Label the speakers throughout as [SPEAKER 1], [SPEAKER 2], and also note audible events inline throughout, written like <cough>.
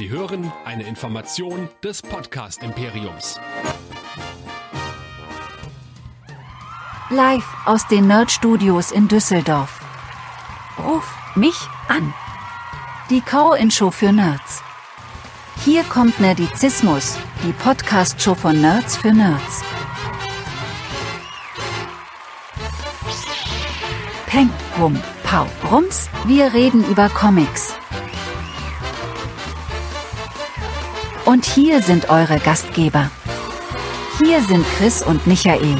[SPEAKER 1] Sie hören eine Information des Podcast Imperiums.
[SPEAKER 2] Live aus den Nerd Studios in Düsseldorf. Ruf mich an. Die Call-In-Show für Nerds. Hier kommt Nerdizismus, die Podcast-Show von Nerds für Nerds. Peng, Pum, Pau, Rums, wir reden über Comics. Und hier sind eure Gastgeber. Hier sind Chris und Michael.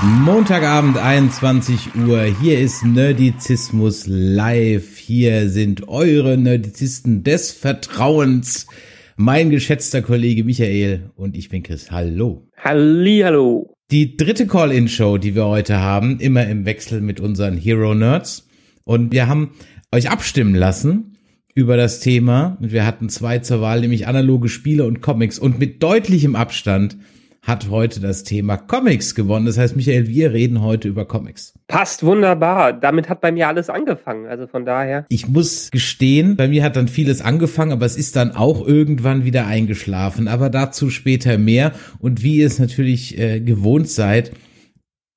[SPEAKER 3] Montagabend 21 Uhr. Hier ist Nerdizismus live. Hier sind eure Nerdizisten des Vertrauens. Mein geschätzter Kollege Michael und ich bin Chris. Hallo.
[SPEAKER 4] Hallihallo.
[SPEAKER 3] Die dritte Call-In-Show, die wir heute haben, immer im Wechsel mit unseren Hero Nerds. Und wir haben euch abstimmen lassen über das Thema. Und wir hatten zwei zur Wahl, nämlich analoge Spiele und Comics. Und mit deutlichem Abstand hat heute das Thema Comics gewonnen. Das heißt, Michael, wir reden heute über Comics.
[SPEAKER 4] Passt wunderbar. Damit hat bei mir alles angefangen. Also von daher.
[SPEAKER 3] Ich muss gestehen, bei mir hat dann vieles angefangen, aber es ist dann auch irgendwann wieder eingeschlafen. Aber dazu später mehr. Und wie ihr es natürlich äh, gewohnt seid,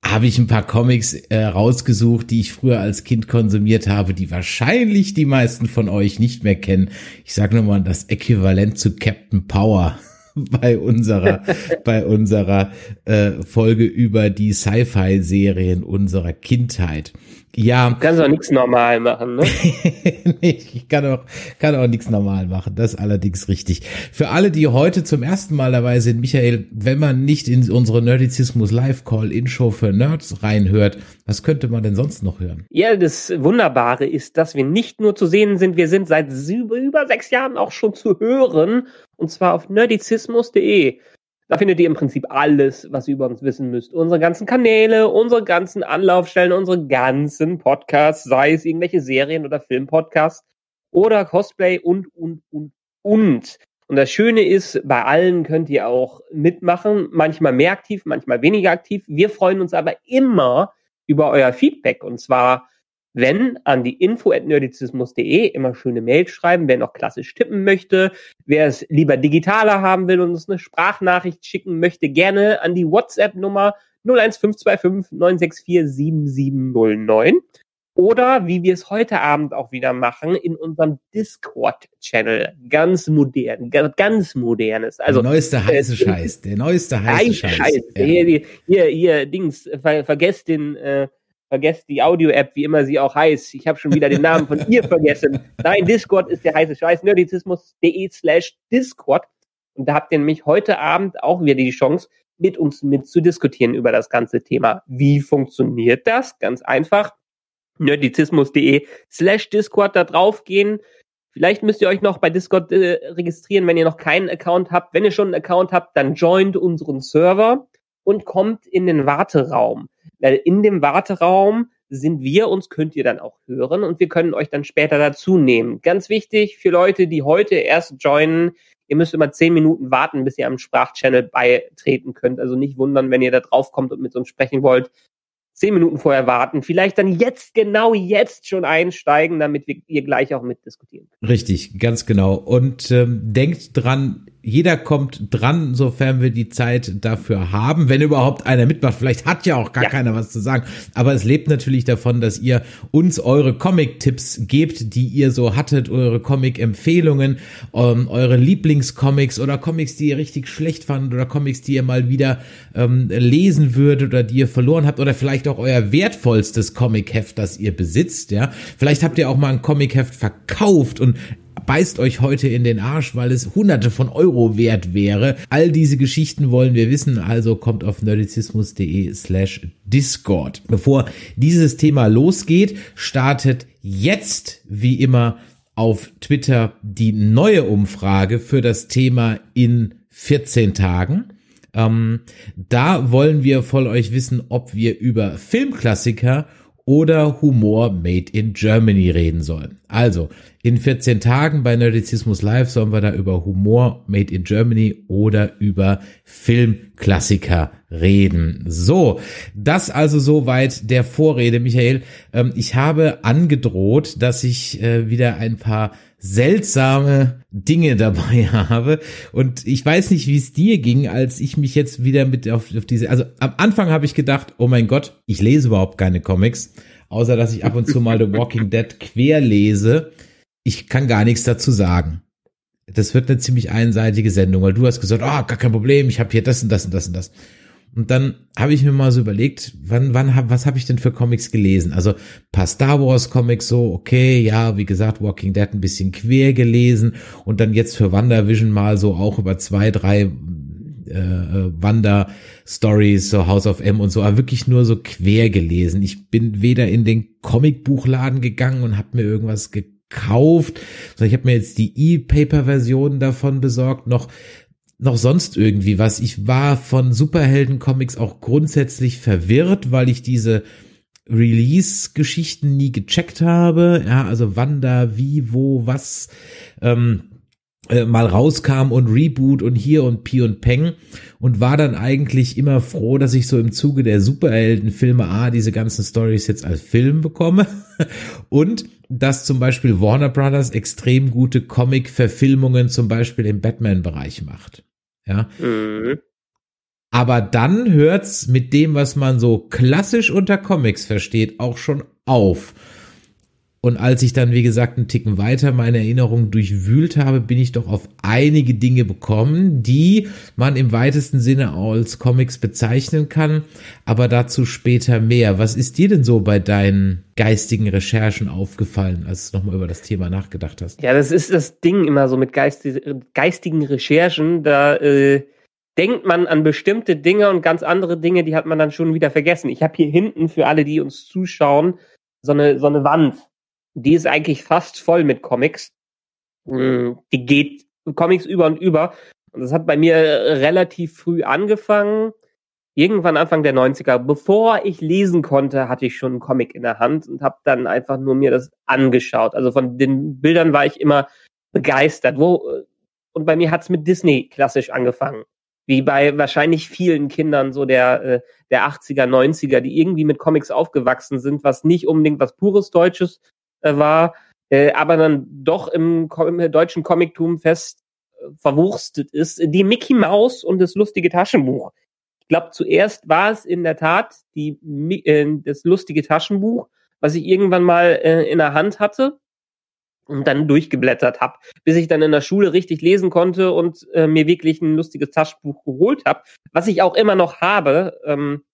[SPEAKER 3] habe ich ein paar Comics äh, rausgesucht, die ich früher als Kind konsumiert habe, die wahrscheinlich die meisten von euch nicht mehr kennen. Ich sage nochmal das Äquivalent zu Captain Power <laughs> bei unserer <laughs> bei unserer äh, Folge über die Sci-Fi-Serien unserer Kindheit. Ja.
[SPEAKER 4] Du kannst auch nichts normal machen, ne? <laughs>
[SPEAKER 3] nee, ich kann auch, kann auch nichts normal machen. Das ist allerdings richtig. Für alle, die heute zum ersten Mal dabei sind, Michael, wenn man nicht in unsere Nerdizismus Live Call In Show für Nerds reinhört, was könnte man denn sonst noch hören?
[SPEAKER 4] Ja, das Wunderbare ist, dass wir nicht nur zu sehen sind, wir sind seit über sechs Jahren auch schon zu hören. Und zwar auf nerdizismus.de. Da findet ihr im Prinzip alles, was ihr über uns wissen müsst. Unsere ganzen Kanäle, unsere ganzen Anlaufstellen, unsere ganzen Podcasts, sei es irgendwelche Serien oder Filmpodcasts oder Cosplay und, und, und, und. Und das Schöne ist, bei allen könnt ihr auch mitmachen, manchmal mehr aktiv, manchmal weniger aktiv. Wir freuen uns aber immer über euer Feedback und zwar wenn an die info at nerdizismus.de immer schöne Mails schreiben, wer noch klassisch tippen möchte, wer es lieber digitaler haben will und uns eine Sprachnachricht schicken möchte, gerne an die WhatsApp-Nummer 01525 964 7709 oder wie wir es heute Abend auch wieder machen, in unserem Discord-Channel. Ganz modern, ganz modernes. Also,
[SPEAKER 3] der neueste äh, heiße äh, Scheiß, der neueste heiße Scheiß. Scheiß.
[SPEAKER 4] Ja. Hier, hier, hier, Dings, ver, vergesst den, äh, vergesst die Audio-App, wie immer sie auch heißt. Ich habe schon wieder den Namen von ihr vergessen. Nein, Discord ist der heiße Scheiß. Nerdizismus.de slash Discord. Und da habt ihr nämlich heute Abend auch wieder die Chance, mit uns mitzudiskutieren über das ganze Thema. Wie funktioniert das? Ganz einfach. Nerdizismus.de slash Discord da drauf gehen. Vielleicht müsst ihr euch noch bei Discord äh, registrieren, wenn ihr noch keinen Account habt. Wenn ihr schon einen Account habt, dann joint unseren Server und kommt in den Warteraum. Weil in dem Warteraum sind wir, uns könnt ihr dann auch hören und wir können euch dann später dazu nehmen. Ganz wichtig für Leute, die heute erst joinen, ihr müsst immer zehn Minuten warten, bis ihr am Sprachchannel beitreten könnt. Also nicht wundern, wenn ihr da drauf kommt und mit uns sprechen wollt zehn Minuten vorher warten, vielleicht dann jetzt, genau jetzt schon einsteigen, damit wir ihr gleich auch mitdiskutieren.
[SPEAKER 3] Richtig, ganz genau. Und ähm, denkt dran, jeder kommt dran, sofern wir die Zeit dafür haben, wenn überhaupt einer mitmacht. Vielleicht hat ja auch gar ja. keiner was zu sagen. Aber es lebt natürlich davon, dass ihr uns eure Comic-Tipps gebt, die ihr so hattet, eure Comic-Empfehlungen, ähm, eure Lieblingscomics oder Comics, die ihr richtig schlecht fandet oder Comics, die ihr mal wieder ähm, lesen würdet oder die ihr verloren habt oder vielleicht auch euer wertvollstes Comic-Heft, das ihr besitzt, ja. Vielleicht habt ihr auch mal ein Comic-Heft verkauft und beißt euch heute in den Arsch, weil es hunderte von Euro wert wäre. All diese Geschichten wollen wir wissen, also kommt auf nerdizismus.de slash Discord. Bevor dieses Thema losgeht, startet jetzt wie immer auf Twitter die neue Umfrage für das Thema in 14 Tagen. Ähm, da wollen wir von euch wissen, ob wir über Filmklassiker oder Humor Made in Germany reden sollen. Also, in 14 Tagen bei Nerdizismus Live sollen wir da über Humor Made in Germany oder über Filmklassiker reden. So, das also soweit der Vorrede, Michael. Ähm, ich habe angedroht, dass ich äh, wieder ein paar seltsame Dinge dabei <laughs> habe. Und ich weiß nicht, wie es dir ging, als ich mich jetzt wieder mit auf, auf diese, also am Anfang habe ich gedacht, oh mein Gott, ich lese überhaupt keine Comics, außer dass ich ab und zu mal The Walking Dead quer lese. Ich kann gar nichts dazu sagen. Das wird eine ziemlich einseitige Sendung, weil du hast gesagt, ah, oh, gar kein Problem, ich habe hier das und das und das und das. Und dann habe ich mir mal so überlegt, wann, wann hab, was habe ich denn für Comics gelesen? Also paar Star Wars Comics so, okay, ja, wie gesagt, Walking Dead ein bisschen quer gelesen und dann jetzt für WandaVision mal so auch über zwei, drei äh, äh Wanda Stories, so House of M und so, aber wirklich nur so quer gelesen. Ich bin weder in den Comicbuchladen gegangen und habe mir irgendwas gekauft, sondern ich habe mir jetzt die E-Paper-Version davon besorgt, noch noch sonst irgendwie was. Ich war von Superhelden-Comics auch grundsätzlich verwirrt, weil ich diese Release-Geschichten nie gecheckt habe. Ja, also wann da, wie, wo, was ähm, äh, mal rauskam und Reboot und hier und Pi und Peng und war dann eigentlich immer froh, dass ich so im Zuge der Superheldenfilme A diese ganzen Stories jetzt als Film bekomme <laughs> und dass zum Beispiel Warner Brothers extrem gute Comic-Verfilmungen zum Beispiel im Batman-Bereich macht. Ja. Mhm. Aber dann hört's mit dem, was man so klassisch unter Comics versteht, auch schon auf. Und als ich dann, wie gesagt, einen Ticken weiter meine Erinnerungen durchwühlt habe, bin ich doch auf einige Dinge bekommen, die man im weitesten Sinne als Comics bezeichnen kann, aber dazu später mehr. Was ist dir denn so bei deinen geistigen Recherchen aufgefallen, als du nochmal über das Thema nachgedacht hast?
[SPEAKER 4] Ja, das ist das Ding immer so mit geistigen Recherchen, da äh, denkt man an bestimmte Dinge und ganz andere Dinge, die hat man dann schon wieder vergessen. Ich habe hier hinten für alle, die uns zuschauen, so eine, so eine Wand die ist eigentlich fast voll mit Comics. Mm, die geht Comics über und über. Und das hat bei mir relativ früh angefangen. Irgendwann Anfang der 90er. Bevor ich lesen konnte, hatte ich schon einen Comic in der Hand und habe dann einfach nur mir das angeschaut. Also von den Bildern war ich immer begeistert. Wo, und bei mir hat's mit Disney klassisch angefangen. Wie bei wahrscheinlich vielen Kindern so der, äh, der 80er, 90er, die irgendwie mit Comics aufgewachsen sind, was nicht unbedingt was pures Deutsches äh, war, äh, aber dann doch im, im deutschen Comictum fest äh, verwurstet ist. Die Mickey Mouse und das lustige Taschenbuch. Ich glaube, zuerst war es in der Tat die, äh, das lustige Taschenbuch, was ich irgendwann mal äh, in der Hand hatte und dann durchgeblättert habe, bis ich dann in der Schule richtig lesen konnte und äh, mir wirklich ein lustiges Taschenbuch geholt habe, was ich auch immer noch habe. Ähm,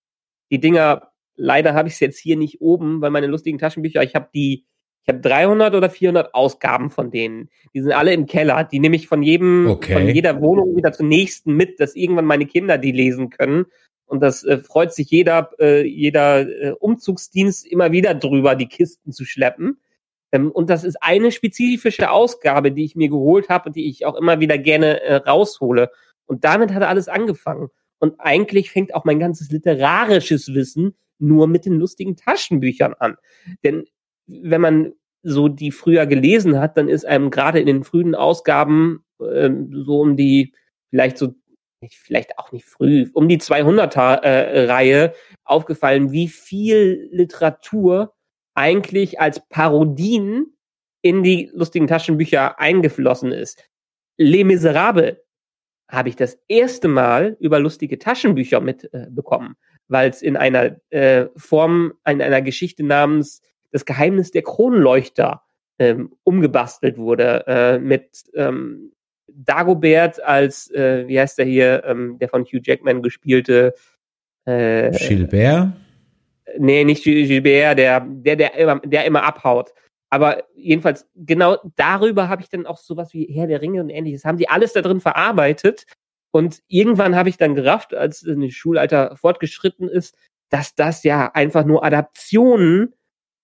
[SPEAKER 4] die Dinger, leider habe ich es jetzt hier nicht oben, weil meine lustigen Taschenbücher, ich habe die ich habe 300 oder 400 Ausgaben von denen. Die sind alle im Keller. Die nehme ich von jedem, okay. von jeder Wohnung wieder zur nächsten mit, dass irgendwann meine Kinder die lesen können. Und das äh, freut sich jeder, äh, jeder äh, Umzugsdienst immer wieder drüber, die Kisten zu schleppen. Ähm, und das ist eine spezifische Ausgabe, die ich mir geholt habe und die ich auch immer wieder gerne äh, raushole. Und damit hat alles angefangen. Und eigentlich fängt auch mein ganzes literarisches Wissen nur mit den lustigen Taschenbüchern an. Denn wenn man so die früher gelesen hat, dann ist einem gerade in den frühen Ausgaben ähm, so um die, vielleicht so, vielleicht auch nicht früh, um die 200er-Reihe äh, aufgefallen, wie viel Literatur eigentlich als Parodien in die lustigen Taschenbücher eingeflossen ist. Les Miserables habe ich das erste Mal über lustige Taschenbücher mitbekommen, äh, weil es in einer äh, Form, in einer Geschichte namens das Geheimnis der Kronleuchter ähm, umgebastelt wurde äh, mit ähm, Dagobert als, äh, wie heißt der hier, ähm, der von Hugh Jackman gespielte
[SPEAKER 3] äh, Gilbert?
[SPEAKER 4] Nee, nicht Gilbert, der, der, der immer, der immer abhaut. Aber jedenfalls, genau darüber habe ich dann auch sowas wie Herr der Ringe und ähnliches, haben die alles da drin verarbeitet. Und irgendwann habe ich dann gerafft, als das Schulalter fortgeschritten ist, dass das ja einfach nur Adaptionen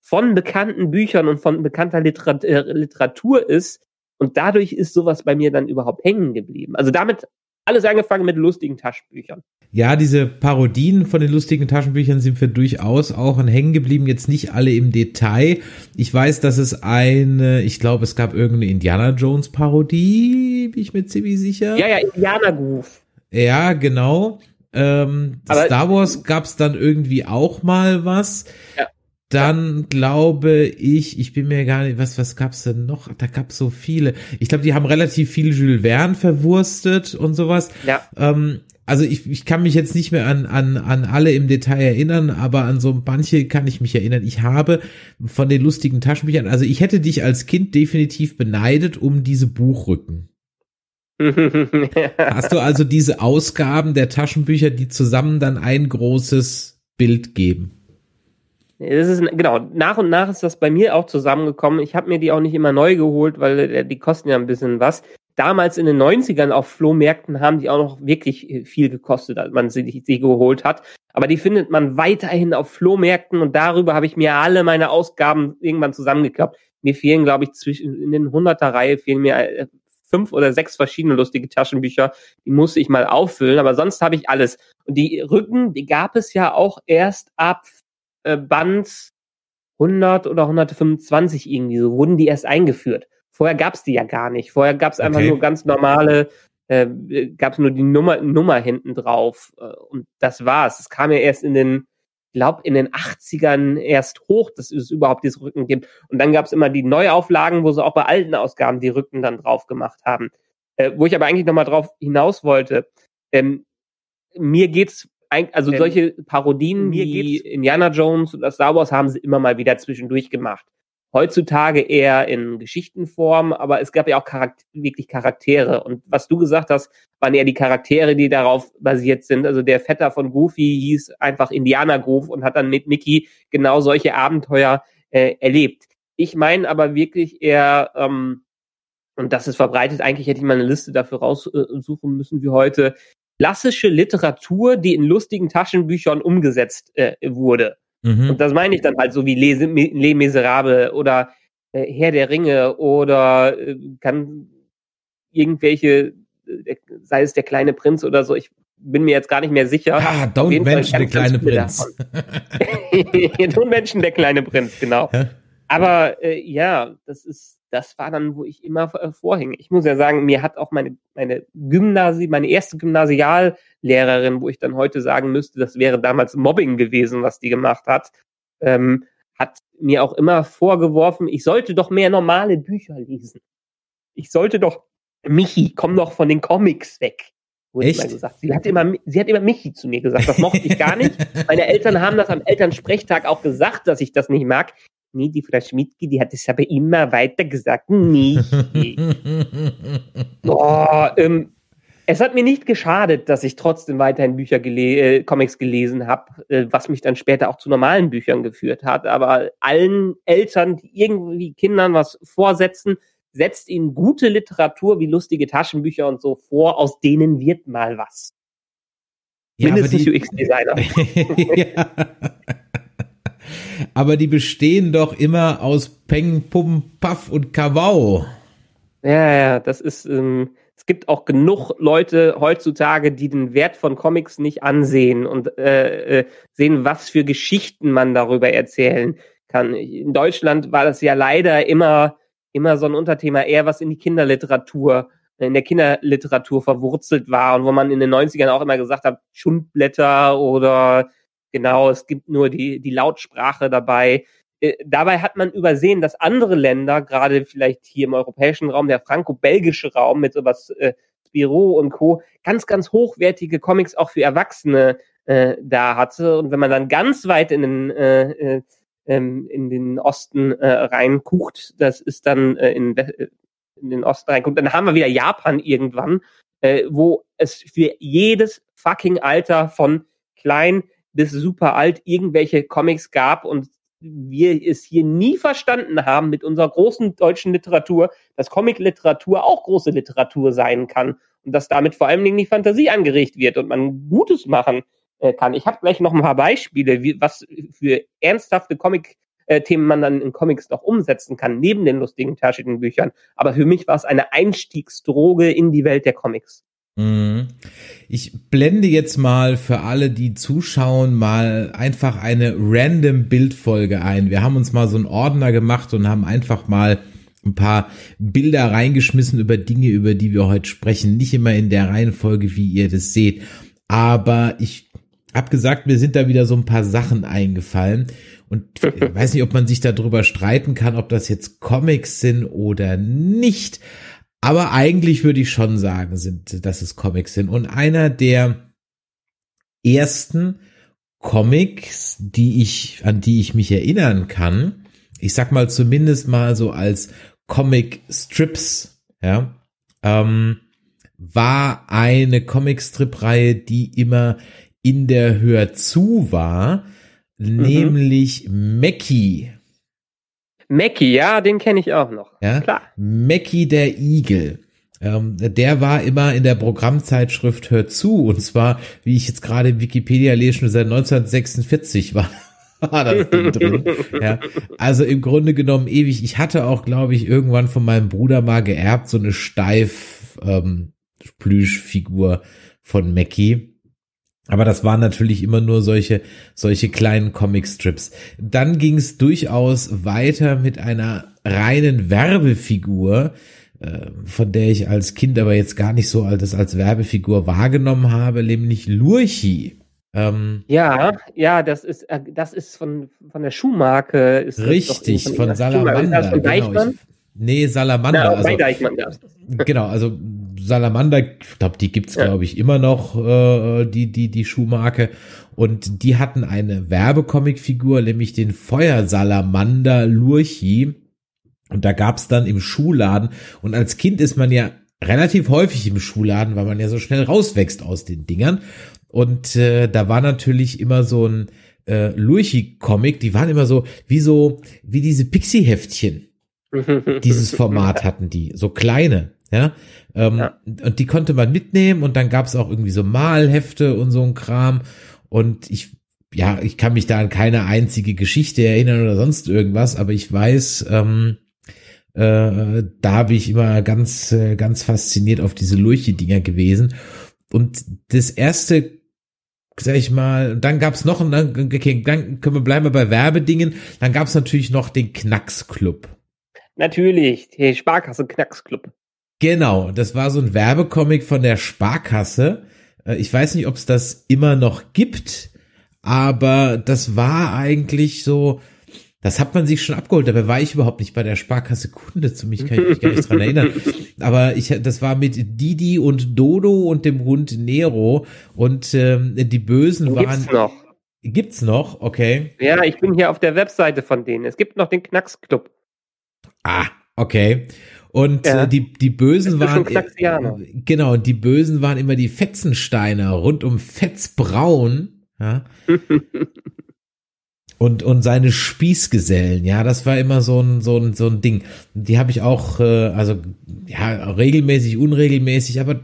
[SPEAKER 4] von bekannten Büchern und von bekannter Literat äh, Literatur ist. Und dadurch ist sowas bei mir dann überhaupt hängen geblieben. Also damit alles angefangen mit lustigen Taschenbüchern.
[SPEAKER 3] Ja, diese Parodien von den lustigen Taschenbüchern sind wir durchaus auch an hängen geblieben, jetzt nicht alle im Detail. Ich weiß, dass es eine, ich glaube, es gab irgendeine Indiana Jones Parodie, bin ich mir ziemlich sicher.
[SPEAKER 4] Ja, ja, Indiana Goof.
[SPEAKER 3] Ja, genau. Ähm, Star Wars gab's dann irgendwie auch mal was.
[SPEAKER 4] Ja.
[SPEAKER 3] Dann glaube ich, ich bin mir gar nicht, was, was gab's denn noch? Da gab's so viele. Ich glaube, die haben relativ viel Jules Verne verwurstet und sowas.
[SPEAKER 4] Ja.
[SPEAKER 3] Ähm, also ich, ich kann mich jetzt nicht mehr an, an, an alle im Detail erinnern, aber an so manche kann ich mich erinnern. Ich habe von den lustigen Taschenbüchern, also ich hätte dich als Kind definitiv beneidet um diese Buchrücken. <laughs> Hast du also diese Ausgaben der Taschenbücher, die zusammen dann ein großes Bild geben?
[SPEAKER 4] Das ist genau. Nach und nach ist das bei mir auch zusammengekommen. Ich habe mir die auch nicht immer neu geholt, weil äh, die kosten ja ein bisschen was. Damals in den 90ern auf Flohmärkten haben die auch noch wirklich äh, viel gekostet, als man sie, sie geholt hat. Aber die findet man weiterhin auf Flohmärkten und darüber habe ich mir alle meine Ausgaben irgendwann zusammengeklappt. Mir fehlen, glaube ich, zwischen in den 100er Reihe fehlen mir äh, fünf oder sechs verschiedene lustige Taschenbücher. Die musste ich mal auffüllen, aber sonst habe ich alles. Und die Rücken, die gab es ja auch erst ab äh, Band 100 oder 125 irgendwie, so wurden die erst eingeführt. Vorher gab's die ja gar nicht. Vorher gab's einfach
[SPEAKER 3] Okay.
[SPEAKER 4] nur ganz normale, äh, gab's nur die Nummer, Nummer hinten drauf. Äh, und das war's. Es kam ja erst in den, glaub, in den 80ern erst hoch, dass es überhaupt dieses Rücken gibt. Und dann gab's immer die Neuauflagen, wo sie auch bei alten Ausgaben die Rücken dann drauf gemacht haben. Äh, wo ich aber eigentlich nochmal drauf hinaus wollte. Ähm, mir geht's also
[SPEAKER 5] Ähm,
[SPEAKER 4] solche Parodien wie Indiana Jones oder Star Wars haben sie immer mal wieder zwischendurch gemacht. Heutzutage eher in Geschichtenform, aber es gab ja auch Charakter wirklich Charaktere. Und was du gesagt hast, waren eher die Charaktere, die darauf basiert sind. Also der Vetter von Goofy hieß einfach Indianer Goof und hat dann mit Mickey genau solche Abenteuer äh, erlebt. Ich meine aber wirklich eher, ähm, und das ist verbreitet, eigentlich hätte ich mal eine Liste dafür raussuchen müssen wie heute, klassische Literatur, die in lustigen Taschenbüchern umgesetzt äh, wurde.
[SPEAKER 3] Mhm.
[SPEAKER 4] Und das meine ich dann halt so wie Les, Les Miserables oder äh, Herr der Ringe oder äh, kann irgendwelche, äh, sei es der kleine Prinz oder so, ich bin mir jetzt gar nicht mehr sicher.
[SPEAKER 3] Ah, <laughs> Don't mention
[SPEAKER 4] ganz
[SPEAKER 3] kleine Prinz.
[SPEAKER 4] Don't Menschen, der kleine Prinz, genau.
[SPEAKER 3] Ja.
[SPEAKER 4] Aber äh, ja, das ist, das war dann, wo ich immer äh, vorhing. Ich muss ja sagen, mir hat auch meine, meine Gymnasi, meine erste Gymnasiallehrerin, wo ich dann heute sagen müsste, das wäre damals Mobbing gewesen, was die gemacht hat, ähm, hat mir auch immer vorgeworfen, ich sollte doch mehr normale Bücher lesen. Ich sollte doch, Michi, komm doch von den Comics weg. Wurde
[SPEAKER 3] Echt?
[SPEAKER 4] gesagt. Sie hat immer, sie hat immer Michi zu mir gesagt. Das mochte ich gar nicht. Meine Eltern haben das am Elternsprechtag auch gesagt, dass ich das nicht mag. Nee, die Frau Schmidtke, die hat es aber immer weiter gesagt. Nicht. <laughs> Boah, ähm, es hat mir nicht geschadet, dass ich trotzdem weiterhin Bücher gele äh, Comics gelesen habe, äh, was mich dann später auch zu normalen Büchern geführt hat. Aber allen Eltern, die irgendwie Kindern was vorsetzen, setzt ihnen gute Literatur wie lustige Taschenbücher und so vor, aus denen wird mal was.
[SPEAKER 3] Ja,
[SPEAKER 4] Mindestens UX-Designer. <laughs>
[SPEAKER 3] ja. Aber die bestehen doch immer aus Peng, Pum, Puff und Kawau.
[SPEAKER 4] Ja, ja, das ist, ähm, es gibt auch genug Leute heutzutage, die den Wert von Comics nicht ansehen und äh, äh, sehen, was für Geschichten man darüber erzählen kann. In Deutschland war das ja leider immer, immer so ein Unterthema, eher was in die Kinderliteratur, in der Kinderliteratur verwurzelt war und wo man in den 90ern auch immer gesagt hat, Schundblätter oder genau, es gibt nur die, die Lautsprache dabei. Äh, Dabei hat man übersehen, dass andere Länder, gerade vielleicht hier im europäischen Raum, der franco-belgische Raum mit sowas äh, Spiro und Co., ganz, ganz hochwertige Comics auch für Erwachsene äh, da hatte. Und wenn man dann ganz weit in den, äh, äh, ähm, in den Osten äh, reinguckt, das ist dann äh, in, We- in den Osten reinguckt, dann haben wir wieder Japan irgendwann, äh, wo es für jedes fucking Alter von klein bis super alt irgendwelche Comics gab und wir es hier nie verstanden haben mit unserer großen deutschen Literatur, dass Comic-Literatur auch große Literatur sein kann und dass damit vor allen Dingen die Fantasie angeregt wird und man Gutes machen äh, kann. Ich habe gleich noch ein paar Beispiele, wie, was für ernsthafte Comic-Themen man dann in Comics noch umsetzen kann, neben den lustigen Taschenbüchern. Aber für mich war es eine Einstiegsdroge in die Welt der Comics.
[SPEAKER 3] Mhm. Ich blende jetzt mal für alle, die zuschauen, mal einfach eine random Bildfolge ein. Wir haben uns mal so einen Ordner gemacht und haben einfach mal ein paar Bilder reingeschmissen über Dinge, über die wir heute sprechen. Nicht immer in der Reihenfolge, wie ihr das seht. aber ich hab gesagt, mir sind da wieder so ein paar Sachen eingefallen und ich <laughs> weiß nicht, ob man sich darüber streiten kann, ob das jetzt Comics sind oder nicht. Aber eigentlich würde ich schon sagen, sind, dass es Comics sind. Und einer der ersten Comics, die ich, an die ich mich erinnern kann, ich sag mal zumindest mal so als Comic Strips, ja, ähm, war eine Comic-Strip-Reihe, die immer in der Hör zu war, mhm. nämlich Mackie.
[SPEAKER 4] Mackie, ja, den kenne ich auch noch.
[SPEAKER 3] Ja, klar. Mackie der Igel. Ähm, der war immer in der Programmzeitschrift Hör zu und zwar, wie ich jetzt gerade in Wikipedia lese, schon seit 1946 war. <laughs> war das Ding drin. Ja, also im Grunde genommen ewig. Ich hatte auch, glaube ich, irgendwann von meinem Bruder mal geerbt, so eine steif ähm, Plüschfigur von Mackie. Aber das waren natürlich immer nur solche, solche kleinen Comicstrips. Dann ging es durchaus weiter mit einer reinen Werbefigur, äh, von der ich als Kind aber jetzt gar nicht so als, als Werbefigur wahrgenommen habe, nämlich Lurchi.
[SPEAKER 4] Ähm, ja, ja, das ist, äh, das ist von, von der Schuhmarke. Ist
[SPEAKER 3] richtig, von, von Salamander. Das von genau, ich, nee, Salamander. Na, also. Genau, also Salamander, ich glaube, die gibt's ja. glaube ich immer noch, äh, die die die Schuhmarke. Und die hatten eine Werbecomicfigur, nämlich den Feuersalamander Lurchi. Und da gab's dann im Schuhladen. Und als Kind ist man ja relativ häufig im Schuhladen, weil man ja so schnell rauswächst aus den Dingern. Und äh, da war natürlich immer so ein äh, Lurchi-Comic, die waren immer so wie so, wie diese Pixie-Heftchen. <laughs> Dieses Format hatten die, so kleine. Ja? Ähm, ja. Und die konnte man mitnehmen und dann gab es auch irgendwie so Malhefte und so ein Kram. Und ich, ja, ich kann mich da an keine einzige Geschichte erinnern oder sonst irgendwas, aber ich weiß, ähm, äh, da bin ich immer ganz, äh, ganz fasziniert auf diese Lurche-Dinger gewesen. Und das erste, sag ich mal, dann gab's noch, dann, okay, dann können wir bleiben wir bei Werbedingen, dann gab's natürlich noch den Knacksclub.
[SPEAKER 4] Natürlich, der Sparkasse Knacksclub.
[SPEAKER 3] Genau, das war so ein Werbecomic von der Sparkasse. Äh, ich weiß nicht, ob es das immer noch gibt, aber das war eigentlich so, das hat man sich schon abgeholt. Dabei war ich überhaupt nicht bei der Sparkasse Kunde. Zu mich kann ich mich gar nicht dran erinnern. <laughs> Aber ich, das war mit Didi und Dodo und dem Hund Nero und ähm, die Bösen waren. Gibt's noch? Gibt's noch? Okay.
[SPEAKER 4] Ja, ich bin hier auf der Webseite von denen. Es gibt noch den Knacksclub.
[SPEAKER 3] Ah, okay. Und ja. äh, die, die Bösen waren. Äh, genau, die Bösen waren immer die Fetzensteiner rund um Fetzbraun. Ja. <laughs> und, und seine Spießgesellen, ja, das war immer so ein, so ein, so ein Ding. Die habe ich auch, äh, also ja, regelmäßig, unregelmäßig, aber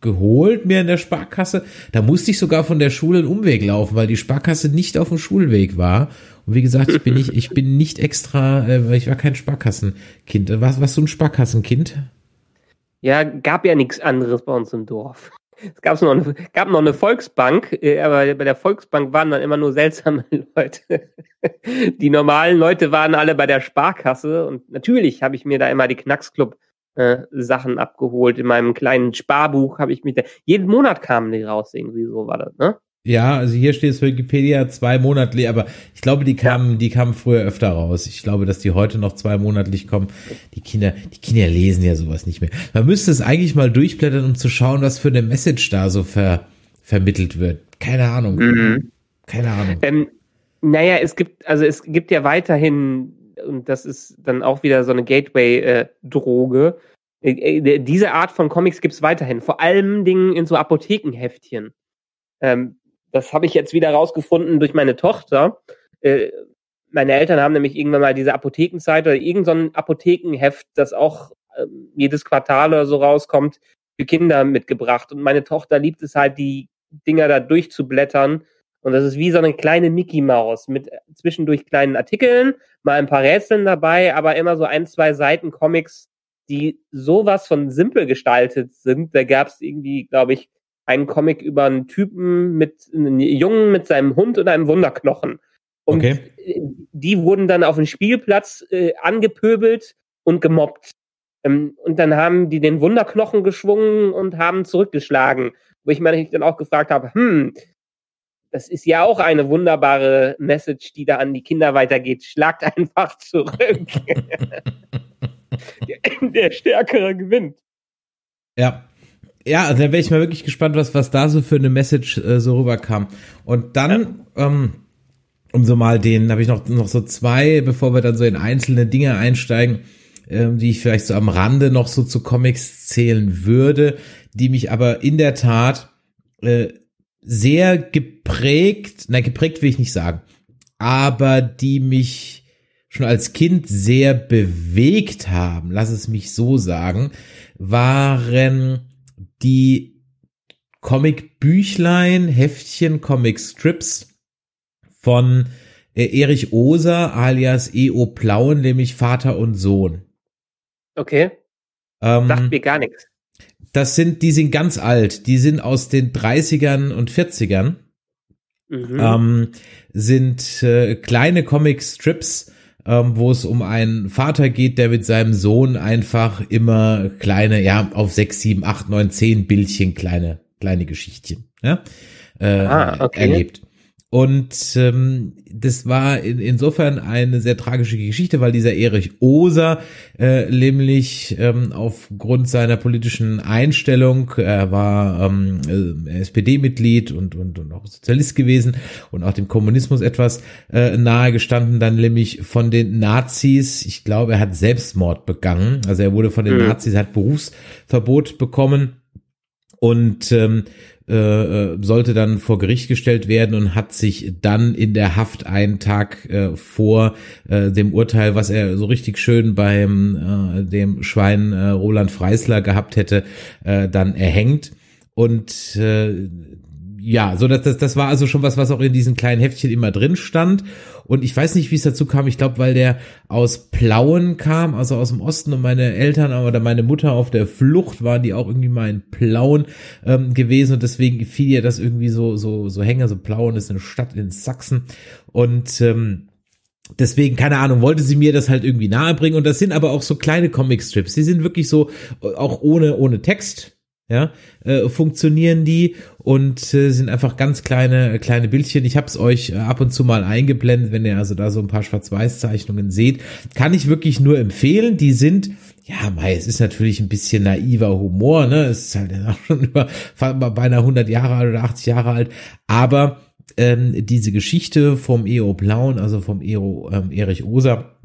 [SPEAKER 3] geholt mir in der Sparkasse. Da musste ich sogar von der Schule einen Umweg laufen, weil die Sparkasse nicht auf dem Schulweg war. Und wie gesagt, ich bin nicht, ich bin nicht extra, äh, ich war kein Sparkassenkind. Was, was so ein Sparkassenkind?
[SPEAKER 4] Ja, gab ja nichts anderes bei uns im Dorf. Es gab noch eine, gab noch eine Volksbank, äh, aber bei der Volksbank waren dann immer nur seltsame <laughs> Leute. Die normalen Leute waren alle bei der Sparkasse und natürlich habe ich mir da immer die Knacksclub äh, Sachen abgeholt. In meinem kleinen Sparbuch habe ich mich da, jeden Monat kamen die raus, irgendwie so war das, ne?
[SPEAKER 3] Ja, also hier steht es für Wikipedia zwei monatlich, aber ich glaube, die kamen, die kamen früher öfter raus. Ich glaube, dass die heute noch zwei monatlich kommen. Die Kinder, die Kinder lesen ja sowas nicht mehr. Man müsste es eigentlich mal durchblättern, um zu schauen, was für eine Message da so ver, vermittelt wird. Keine Ahnung. Mhm. Keine Ahnung.
[SPEAKER 4] Ähm, naja, es gibt, also es gibt ja weiterhin, und das ist dann auch wieder so eine Gateway-Droge. Äh, äh, diese Art von Comics gibt es weiterhin, vor allem Dingen in so Apothekenheftchen. Ähm, das habe ich jetzt wieder rausgefunden durch meine Tochter. Äh, meine Eltern haben nämlich irgendwann mal diese Apothekenzeit oder irgendein Apothekenheft, das auch äh, jedes Quartal oder so rauskommt, für Kinder mitgebracht. Und meine Tochter liebt es halt, die Dinger da durchzublättern. Und das ist wie so eine kleine Mickey Maus mit zwischendurch kleinen Artikeln, mal ein paar Rätseln dabei, aber immer so ein, zwei Seiten Comics, die sowas von simpel gestaltet sind. Da gab es irgendwie, glaube ich, einen Comic über einen Typen mit einem Jungen mit seinem Hund und einem Wunderknochen. Und okay. die wurden dann auf dem Spielplatz äh, angepöbelt und gemobbt. Ähm, und dann haben die den Wunderknochen geschwungen und haben zurückgeschlagen. Wo ich mich dann auch gefragt habe, hm, das ist ja auch eine wunderbare Message, die da an die Kinder weitergeht. Schlagt einfach zurück. <laughs> <laughs> der Stärkere gewinnt.
[SPEAKER 3] Ja. Ja, also da wäre ich mal wirklich gespannt, was, was da so für eine Message äh, so rüberkam. Und dann, ja. ähm, um so mal den, habe ich noch, noch so zwei, bevor wir dann so in einzelne Dinge einsteigen, ähm, die ich vielleicht so am Rande noch so zu Comics zählen würde, die mich aber in der Tat äh, sehr geprägt, nein, geprägt will ich nicht sagen, aber die mich schon als Kind sehr bewegt haben, lass es mich so sagen, waren die Comic-Büchlein, Heftchen, Comic-Strips von äh, Erich Oser alias E.O. Plauen, nämlich Vater und Sohn.
[SPEAKER 4] Okay. Ähm, Sagt mir gar nichts.
[SPEAKER 3] Das sind, die sind ganz alt. Die sind aus den 30ern und 40ern. Mhm. Ähm, sind äh, kleine Comic-Strips, ähm, wo es um einen Vater geht, der mit seinem Sohn einfach immer kleine, ja, auf sechs, sieben, acht, neun, zehn Bildchen kleine, kleine Geschichtchen, ja, äh, ah, okay. erlebt. Und ähm, das war in, insofern eine sehr tragische Geschichte, weil dieser Erich Oser äh, nämlich ähm, aufgrund seiner politischen Einstellung, er war ähm, äh, SPD-Mitglied und, und, und auch Sozialist gewesen und auch dem Kommunismus etwas äh, nahe gestanden, dann nämlich von den Nazis, ich glaube, er hat Selbstmord begangen, also er wurde von den mhm. Nazis, hat Berufsverbot bekommen. Und ähm, äh, äh, sollte dann vor Gericht gestellt werden und hat sich dann in der Haft einen Tag äh, vor äh, dem Urteil, was er so richtig schön beim äh, dem Schwein äh, Roland Freisler gehabt hätte, äh, dann erhängt. Und äh, ja, so das, das, das war also schon was, was auch in diesen kleinen Heftchen immer drin stand. Und ich weiß nicht, wie es dazu kam. Ich glaube, weil der aus Plauen kam, also aus dem Osten und meine Eltern oder meine Mutter auf der Flucht waren die auch irgendwie mal in Plauen ähm, gewesen und deswegen fiel ja das irgendwie so so so hängen. So Plauen ist eine Stadt in Sachsen und ähm, Deswegen, keine Ahnung, wollte sie mir das halt irgendwie nahebringen. Und das sind aber auch so kleine Comicstrips. Die sind wirklich so, äh, auch ohne, ohne Text ja, äh, funktionieren die und äh, sind einfach ganz kleine kleine Bildchen. Ich habe es euch äh, ab und zu mal eingeblendet, wenn ihr also da so ein paar Schwarz-Weiß-Zeichnungen seht, kann ich wirklich nur empfehlen. Die sind ja, mei, es ist natürlich ein bisschen naiver Humor, ne? Es ist halt <laughs> auch schon über beinahe 100 Jahre alt oder 80 Jahre alt, aber ähm, diese Geschichte vom EO Blauen, also vom EO ähm, Erich Oser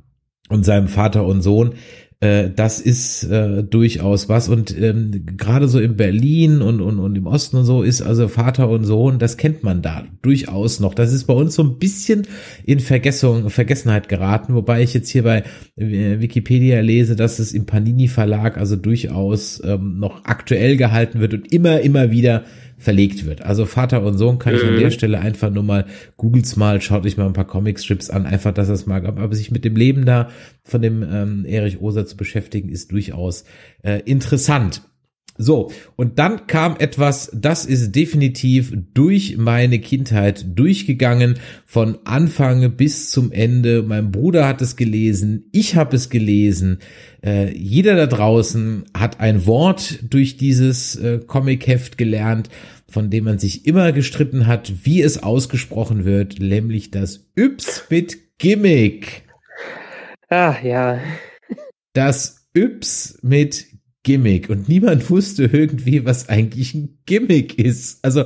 [SPEAKER 3] und seinem Vater und Sohn, äh, das ist äh, durchaus was. Und ähm, gerade so in Berlin und, und, und im Osten und so ist also Vater und Sohn, das kennt man da durchaus noch. Das ist bei uns so ein bisschen in Vergessung, Vergessenheit geraten, wobei ich jetzt hier bei äh, Wikipedia lese, dass es im Panini Verlag also durchaus ähm, noch aktuell gehalten wird und immer, immer wieder verlegt wird. Also Vater und Sohn kann ich an der mhm. Stelle einfach nur mal, googelt's mal, schaut euch mal ein paar Comicstrips an, einfach, dass es mal, aber sich mit dem Leben da von dem ähm, Erich Oser zu beschäftigen, ist durchaus äh, interessant. So, und dann kam etwas, das ist definitiv durch meine Kindheit durchgegangen, von Anfang bis zum Ende. Mein Bruder hat es gelesen, ich habe es gelesen. Äh, jeder da draußen hat ein Wort durch dieses äh, Comic-Heft gelernt, von dem man sich immer gestritten hat, wie es ausgesprochen wird, nämlich das Yps mit Gimmick.
[SPEAKER 4] Ah, ja.
[SPEAKER 3] Das Yps mit Gimmick und niemand wusste irgendwie, was eigentlich ein Gimmick ist. Also